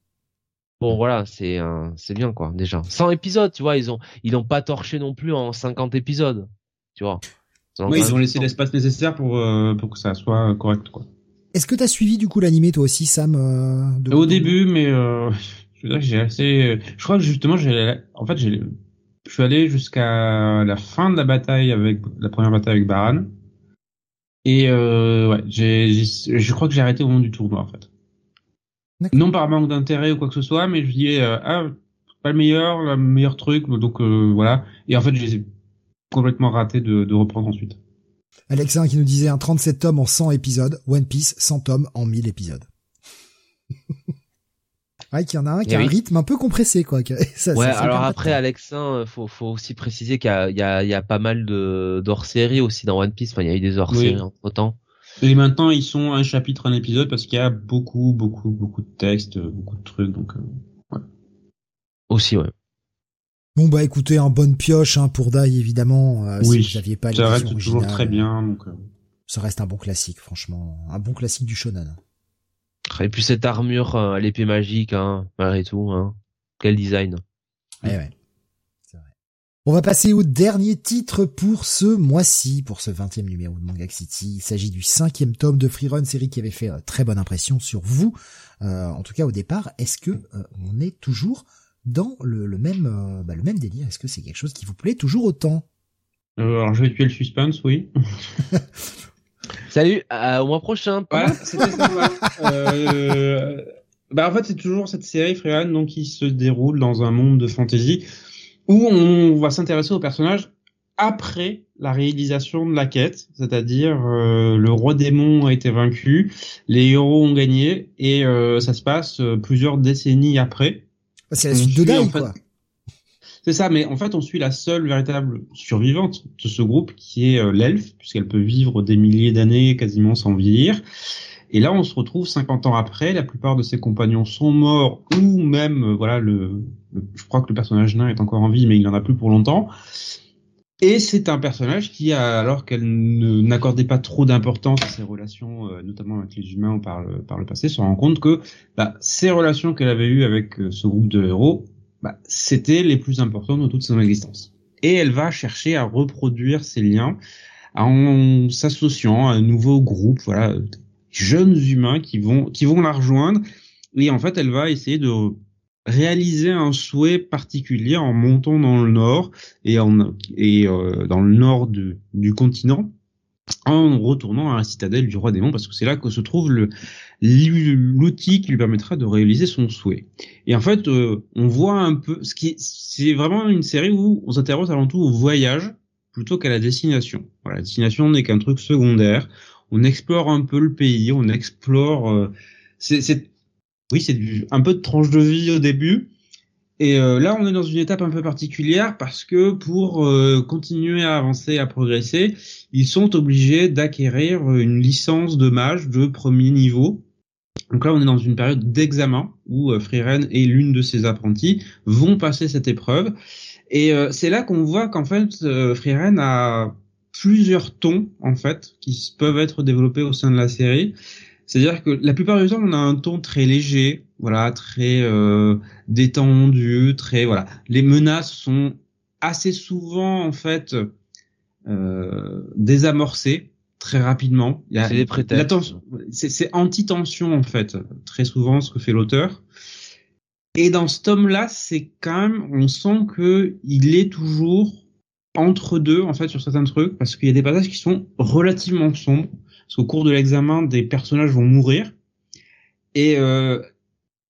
Bon voilà, c'est c'est bien quoi déjà. 100 épisodes, tu vois, ils ont ils l'ont pas torché non plus en 50 épisodes, tu vois. Oui, ils ont laissé l'espace nécessaire pour euh, pour que ça soit correct quoi. Est-ce que t'as suivi du coup l'animé toi aussi Sam euh, Au début, mais euh, je veux dire que j'ai assez. Je crois que justement j'ai en fait j'ai je suis allé jusqu'à la fin de la bataille avec la première bataille avec Baran. Et euh, ouais, j'ai, je crois que j'ai arrêté au moment du tournoi en fait. Non par manque d'intérêt ou quoi que ce soit, mais je dis euh, ah pas le meilleur, le meilleur truc, donc euh, voilà. Et en fait j'ai complètement raté de, de reprendre ensuite. Alexa qui nous disait un 37 tomes en 100 épisodes, One Piece 100 tomes en 1000 épisodes. ouais, qu'il y en a un qui a un rythme un peu compressé, quoi. Ça, ouais, alors après, Alexin, faut, faut aussi préciser qu'il y a, il y a, il y a pas mal de, d'hors-série aussi dans One Piece. Enfin, il y a eu des hors-séries entre temps. Et maintenant, ils sont un chapitre, un épisode, parce qu'il y a beaucoup, beaucoup, beaucoup de textes, beaucoup de trucs, donc, euh, ouais. Aussi, ouais. Bon bah écoutez, un bonne pioche hein, pour Dai évidemment. Euh, oui, si vous aviez pas ça reste toujours très bien. Donc, euh. Ça reste un bon classique, franchement, un bon classique du shonen. Et puis cette armure à l'épée magique, hein, malgré tout, hein. quel design. Ouais, ouais. On va passer au dernier titre pour ce mois-ci, pour ce 20e numéro de Manga City. Il s'agit du cinquième tome de Freerun, série qui avait fait euh, très bonne impression sur vous. Euh, en tout cas au départ, est-ce que euh, on est toujours dans le, même bah, le même délire Est-ce que c'est quelque chose qui vous plaît toujours autant? Alors je vais tuer le suspense, oui. Salut, au mois prochain. Voilà, c'était ça. bah en fait c'est toujours cette série Freerun donc qui se déroule dans un monde de fantasy où on va s'intéresser au personnage après la réalisation de la quête, c'est-à-dire euh, le roi démon a été vaincu, les héros ont gagné et euh, ça se passe euh, plusieurs décennies après. Ah, c'est la suite de Dai, quoi. C'est ça, mais en fait, on suit la seule véritable survivante de ce groupe, qui est l'elfe, puisqu'elle peut vivre des milliers d'années quasiment sans vieillir. Et là, on se retrouve 50 ans après, la plupart de ses compagnons sont morts, ou même, voilà, le, je crois que le personnage nain est encore en vie, mais il n'en a plus pour longtemps. Et c'est un personnage qui, alors qu'elle n'accordait pas trop d'importance à ses relations, euh, notamment avec les humains par le, par le passé, se rend compte que bah, ces relations qu'elle avait eues avec euh, ce groupe de héros, bah, c'était les plus importantes de toute son existence. Et elle va chercher à reproduire ces liens en s'associant à un nouveau groupe, voilà, jeunes humains qui vont qui vont la rejoindre. Et en fait, elle va essayer de réaliser un souhait particulier en montant dans le nord et en et euh, dans le nord de, du continent en retournant à la citadelle du roi démon parce que c'est là que se trouve le l'outil qui lui permettra de réaliser son souhait. Et en fait, euh, on voit un peu ce qui c'est vraiment une série où on s'intéresse avant tout au voyage plutôt qu'à la destination. Voilà, la destination n'est qu'un truc secondaire. On explore un peu le pays, on explore euh, c'est oui, c'est un peu de tranche de vie au début. Et euh, là, on est dans une étape un peu particulière parce que pour euh, continuer à avancer, à progresser, ils sont obligés d'acquérir une licence de mage de premier niveau. Donc là, on est dans une période d'examen où euh, et l'une de ses apprentis vont passer cette épreuve. Et euh, c'est là qu'on voit qu'en fait, Freeren a plusieurs tons en fait qui peuvent être développés au sein de la série. C'est-à-dire que la plupart du temps, on a un ton très léger, voilà, très euh, détendu, très voilà. Les menaces sont assez souvent en fait euh, désamorcées très rapidement. C'est des prétextes. C'est anti-tension en fait, très souvent ce que fait l'auteur. Et dans ce tome-là, c'est quand même, on sent que il est toujours entre deux en fait sur certains trucs parce qu'il y a des passages qui sont relativement sombres parce qu'au cours de l'examen, des personnages vont mourir et euh,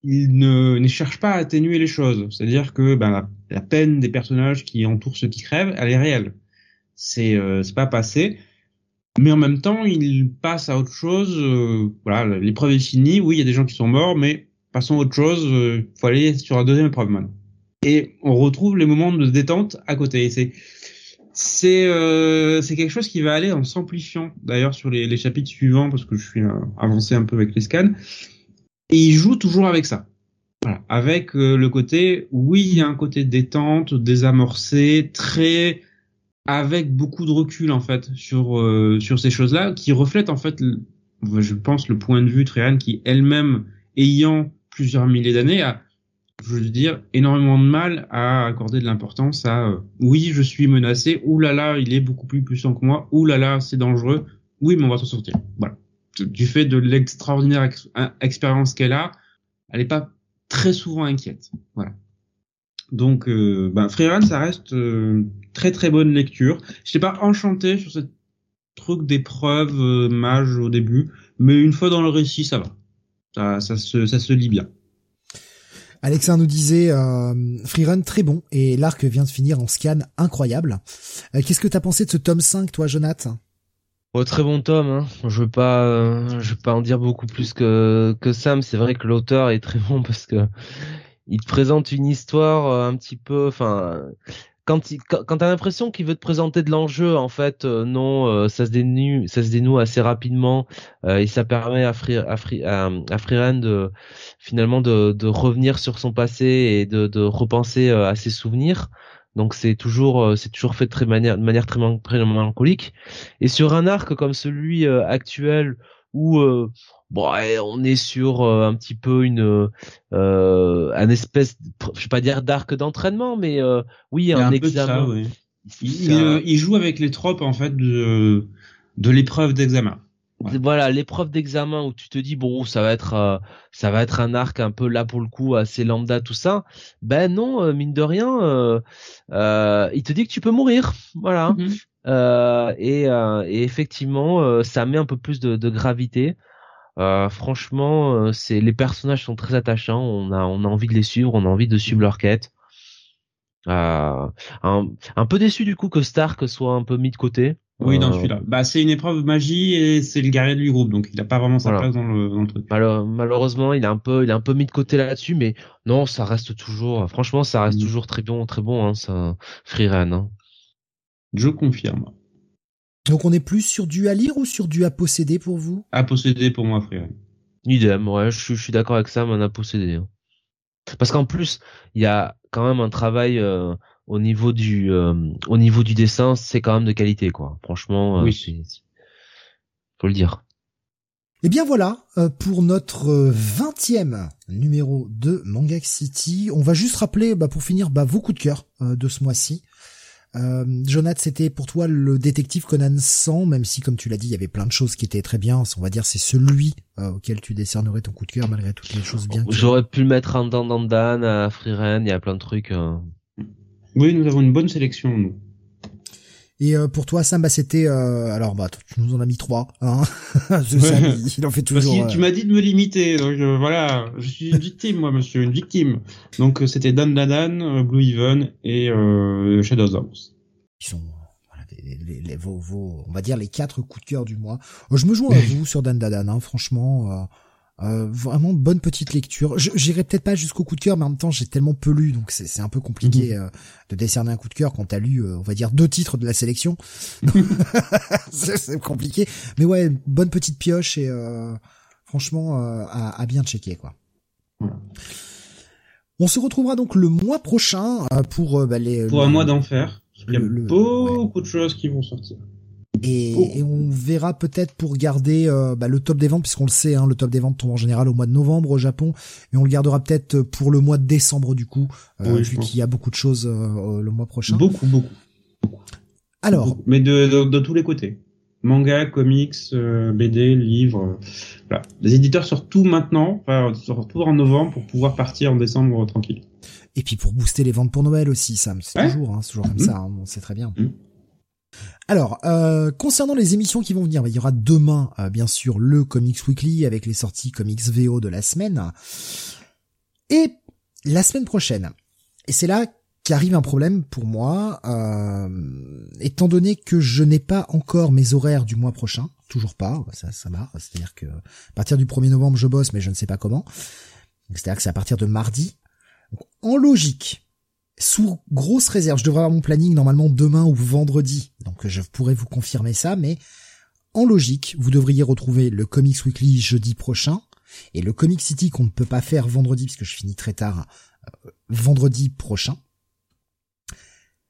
il ne, ne cherche pas à atténuer les choses. C'est-à-dire que ben, la, peine des personnages qui entourent ceux qui crèvent, elle est réelle. C'est euh, pas passé, mais en même temps, il passe à autre chose. Euh, voilà, l'épreuve est finie. Oui, il y a des gens qui sont morts, mais passons à autre chose. Il euh, faut aller sur la deuxième épreuve maintenant. Et on retrouve les moments de détente à côté. C'est c'est euh, quelque chose qui va aller en s'amplifiant d'ailleurs sur les, chapitres suivants parce que je suis euh, avancé un peu avec les scans. Et il joue toujours avec ça. Voilà. Avec euh, le côté oui il y a un côté détente désamorcé très avec beaucoup de recul en fait sur euh, sur ces choses là qui reflètent en fait je pense le point de vue Tréhan qui elle-même ayant plusieurs milliers d'années a je veux dire, énormément de mal à accorder de l'importance à euh, oui, je suis menacé, ouh là là, il est beaucoup plus puissant que moi, ouh là là, c'est dangereux, oui, mais on va s'en sortir. Voilà. Du fait de l'extraordinaire expérience qu'elle a, elle n'est pas très souvent inquiète. Voilà. Donc, euh, ben, Freeran, ça reste euh, très très bonne lecture. Je n'étais pas enchanté sur ce truc d'épreuve euh, mage au début, mais une fois dans le récit, ça va. Ça, se, ça se lit bien. Alexa nous disait euh, Freerun très bon et l'arc vient de finir en scan incroyable. Euh, Qu'est-ce que t'as pensé de ce tome 5 toi Jonathan? Oh, très bon tome. Hein. Je veux pas, euh, je veux pas en dire beaucoup plus que que Sam. C'est vrai que l'auteur est très bon parce que il te présente une histoire euh, un petit peu, enfin, quand, il, quand, t'as l'impression qu'il veut te présenter de l'enjeu, en fait, euh, non, euh, ça se dénoue, ça se dénoue assez rapidement euh, et ça permet à Free, à, Free, à, à de finalement de, de, revenir sur son passé et de, de repenser à ses souvenirs. Donc c'est toujours c'est toujours fait de très manière de manière très, très mélancolique. Et sur un arc comme celui actuel où bon, on est sur euh, un petit peu une euh, un espèce, je vais pas dire d'arc d'entraînement, mais euh, oui, un, examen. oui. il, euh, il, joue avec les tropes en fait de de l'épreuve d'examen. Voilà, l'épreuve d'examen où tu te dis bon, ça va être ça va être un arc un peu là pour le coup assez lambda tout ça. Ben non, mine de rien, il te dit que tu peux mourir, voilà. Mm-hmm. et, et, effectivement, ça met un peu plus de, de gravité. Euh, franchement, euh, c'est les personnages sont très attachants. On a on a envie de les suivre, on a envie de suivre leur quête. Euh, un, un, peu déçu du coup que Stark soit un peu mis de côté. Oui, dans celui-là. Bah, c'est une épreuve magie et c'est le guerrier du groupe, donc il a pas vraiment sa place dans le, dans le truc. malheureusement, il est un peu, il est un peu mis de côté là-dessus, mais non, ça reste toujours, franchement, ça reste mm. toujours très bon, très bon, hein, ça, Freerun. Hein. Je confirme. Donc on est plus sur du à lire ou sur du à posséder pour vous? À posséder pour moi, frère. Idem, ouais, je, suis d'accord avec ça, mais à posséder. Hein. Parce qu'en plus, il y a quand même un travail euh, au niveau du euh, au niveau du dessin, c'est quand même de qualité, quoi. Franchement, euh, oui. faut le dire. Et eh bien voilà pour notre vingtième numéro de Manga City. On va juste rappeler, bah, pour finir, bah, vos coups de cœur de ce mois-ci. Euh, Jonathan, c'était pour toi le détective Conan 100, même si, comme tu l'as dit, il y avait plein de choses qui étaient très bien. On va dire c'est celui euh, auquel tu décernerais ton coup de cœur malgré toutes les choses bien. J'aurais pu le mettre en Dan, à Freeren, il y a plein de trucs. Euh. Oui, nous avons une bonne sélection, nous. Et euh, pour toi, Sam, bah, c'était euh, alors bah tu nous en as mis trois. Hein il en fait toujours. tu m'as dit de me limiter, donc voilà, je suis une victime, moi, monsieur, une victime. Donc c'était Dan Dan, Blue Even et Shadows Arms. Ils sont voilà, les, les, vos, vos, on va dire les quatre coups de cœur du mois. Je me joins à vous sur Dan Dan, hein, franchement. Euh, vraiment bonne petite lecture. J'irai peut-être pas jusqu'au coup de cœur, mais en même temps j'ai tellement peu lu, donc c'est un peu compliqué mhm. euh, de décerner un coup de cœur quand t'as lu, euh, on va dire, deux titres de la sélection. c'est compliqué. Mais ouais, bonne petite pioche et franchement à, à, bien checker quoi. On se retrouvera donc le mois prochain pour bah, les. Pour un mois d'enfer. Il y a beaucoup de choses qui vont sortir. Et, et, on verra peut-être pour garder euh, bah, le top des ventes, puisqu'on le sait, hein, le top des ventes tombe en général au mois de novembre au Japon, mais on le gardera peut-être pour le mois de décembre du coup, euh, vu qu'il y a beaucoup de choses euh, le mois prochain. Beaucoup, beaucoup. Alors, mais de, de, de, tous les côtés. Manga, comics, BD, livres. voilà. Les éditeurs sortent tout maintenant, enfin, sortent tout en novembre pour pouvoir partir en décembre tranquille. Et puis pour booster les ventes pour Noël aussi, Sam. C'est toujours, hein, toujours comme mmh. ça, hein, on sait très bien. Mmh. Alors, euh, concernant les émissions qui vont venir, bah, il y aura demain, euh, bien sûr, le Comics Weekly avec les sorties Comics VO de la semaine. Et la semaine prochaine, et c'est là qu'arrive un problème pour moi, euh, étant donné que je n'ai pas encore mes horaires du mois prochain, toujours pas, ça, ça va, c'est-à-dire que à partir du 1er novembre je bosse, mais je ne sais pas comment. C'est-à-dire que c'est à partir de mardi. en logique, sous grosse réserve. Je devrais avoir mon planning normalement demain ou vendredi, donc je pourrais vous confirmer ça, mais en logique, vous devriez retrouver le Comics Weekly jeudi prochain et le Comic City qu'on ne peut pas faire vendredi puisque je finis très tard euh, vendredi prochain.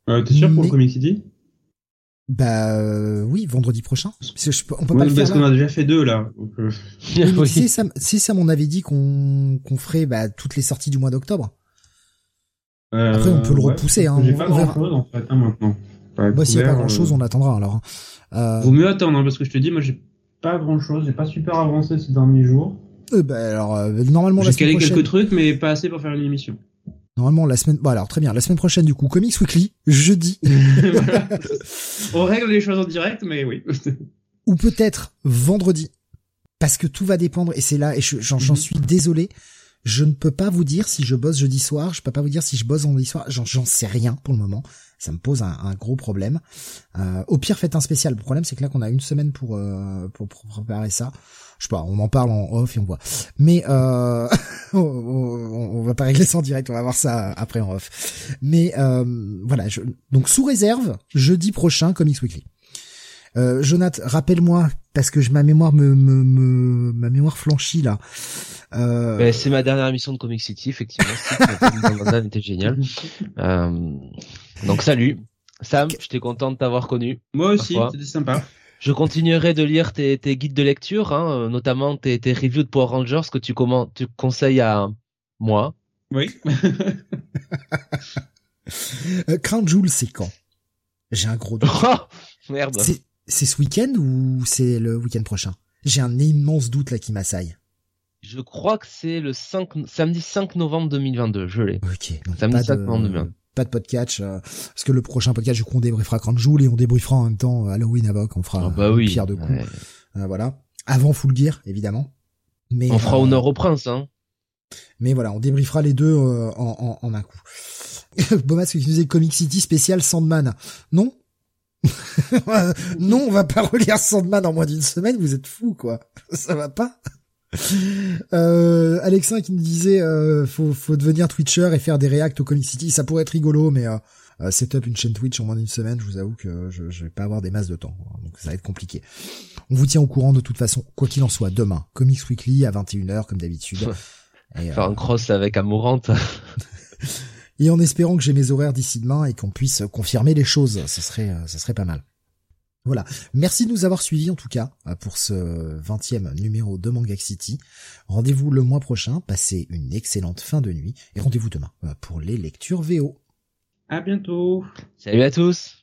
Euh, T'es sûr pour le Comic City? Bah euh, oui, vendredi prochain. Parce que je, on peut pas le parce qu'on a déjà fait deux là. Euh. oui. Si ça, si ça m'en avait dit qu'on qu'on ferait bah, toutes les sorties du mois d'octobre. Après, on peut le repousser. Hein, J'ai pas grand chose en fait hein, maintenant. Bah, s'il n'y a pas grand chose, on attendra alors. Hein. Euh... Vaut mieux attendre hein, parce que je te dis, moi j'ai pas grand chose, j'ai pas super avancé ces derniers jours. Euh, bah, alors euh, normalement la semaine prochaine. J'ai calé quelques trucs, mais pas assez pour faire une émission. Normalement la semaine. Bon alors très bien, la semaine prochaine du coup Comics Weekly, jeudi. On règle les choses en direct, mais oui. Ou peut-être vendredi, parce que tout va dépendre et c'est là et j'en mm suis désolé. Je ne peux pas vous dire si je bosse jeudi soir, je peux pas vous dire si je bosse vendredi soir, j'en sais rien pour le moment. Ça me pose un, un gros problème. Euh, au pire, faites un spécial. Le problème, c'est que là, qu'on a une semaine pour, euh, pour, pour préparer ça je sais pas, on en parle en off et on voit. Mais euh, on, va pas régler ça en direct, on va voir ça après en off. Mais euh, voilà, je, donc sous réserve, jeudi prochain, Comics Weekly. Euh, Jonathan, rappelle-moi parce que je, ma mémoire me, me, me ma mémoire flanchit là. Euh... Ben, c'est ma dernière émission de Comic City, effectivement. était génial. Euh, donc salut, Sam, j'étais content de t'avoir connu. Moi aussi, c'était sympa. Je continuerai de lire tes, tes guides de lecture, hein, notamment tes, tes reviews de Power Rangers que tu, comment, tu conseilles à moi. Oui. euh, Crown Jewel, c'est quand? J'ai un gros doute. Oh, merde. C'est ce week-end ou c'est le week-end prochain? J'ai un immense doute là qui m'assaille. Je crois que c'est le 5, samedi 5 novembre 2022, je l'ai. Ok. Donc samedi 5 novembre 2022 pas de podcast euh, parce que le prochain podcast du coup on débriefera Joule et on débriefera en même temps euh, Halloween Avoc on fera ah bah oui. pierre de coups euh, voilà. Avant Full Gear évidemment. Mais on fera honneur au prince hein. mais voilà on débriefera les deux en, en, en, un coup. Bomas qui nous disait Comic City spécial Sandman? Non. Non on va pas relire Sandman en moins d'une semaine vous êtes fous quoi. Ça va pas euh, Alexin qui me disait euh, faut, faut devenir Twitcher et faire des reacts au Comic City, ça pourrait être rigolo, mais euh, euh setup une chaîne Twitch en moins d'une semaine, je vous avoue que je, je, vais pas avoir des masses de temps, donc ça va être compliqué. On vous tient au courant de toute façon, quoi qu'il en soit, demain, Comics Weekly à 21h comme d'habitude. Faire un cross avec Amourante. et en espérant que j'ai mes horaires d'ici demain et qu'on puisse confirmer les choses, ce serait, ce serait pas mal. Voilà. Merci de nous avoir suivis en tout cas euh, pour ce 20e numéro de Manga City. Rendez-vous le mois prochain. Passez une excellente fin de nuit et rendez-vous demain euh, pour les lectures VO. À bientôt. Salut à tous.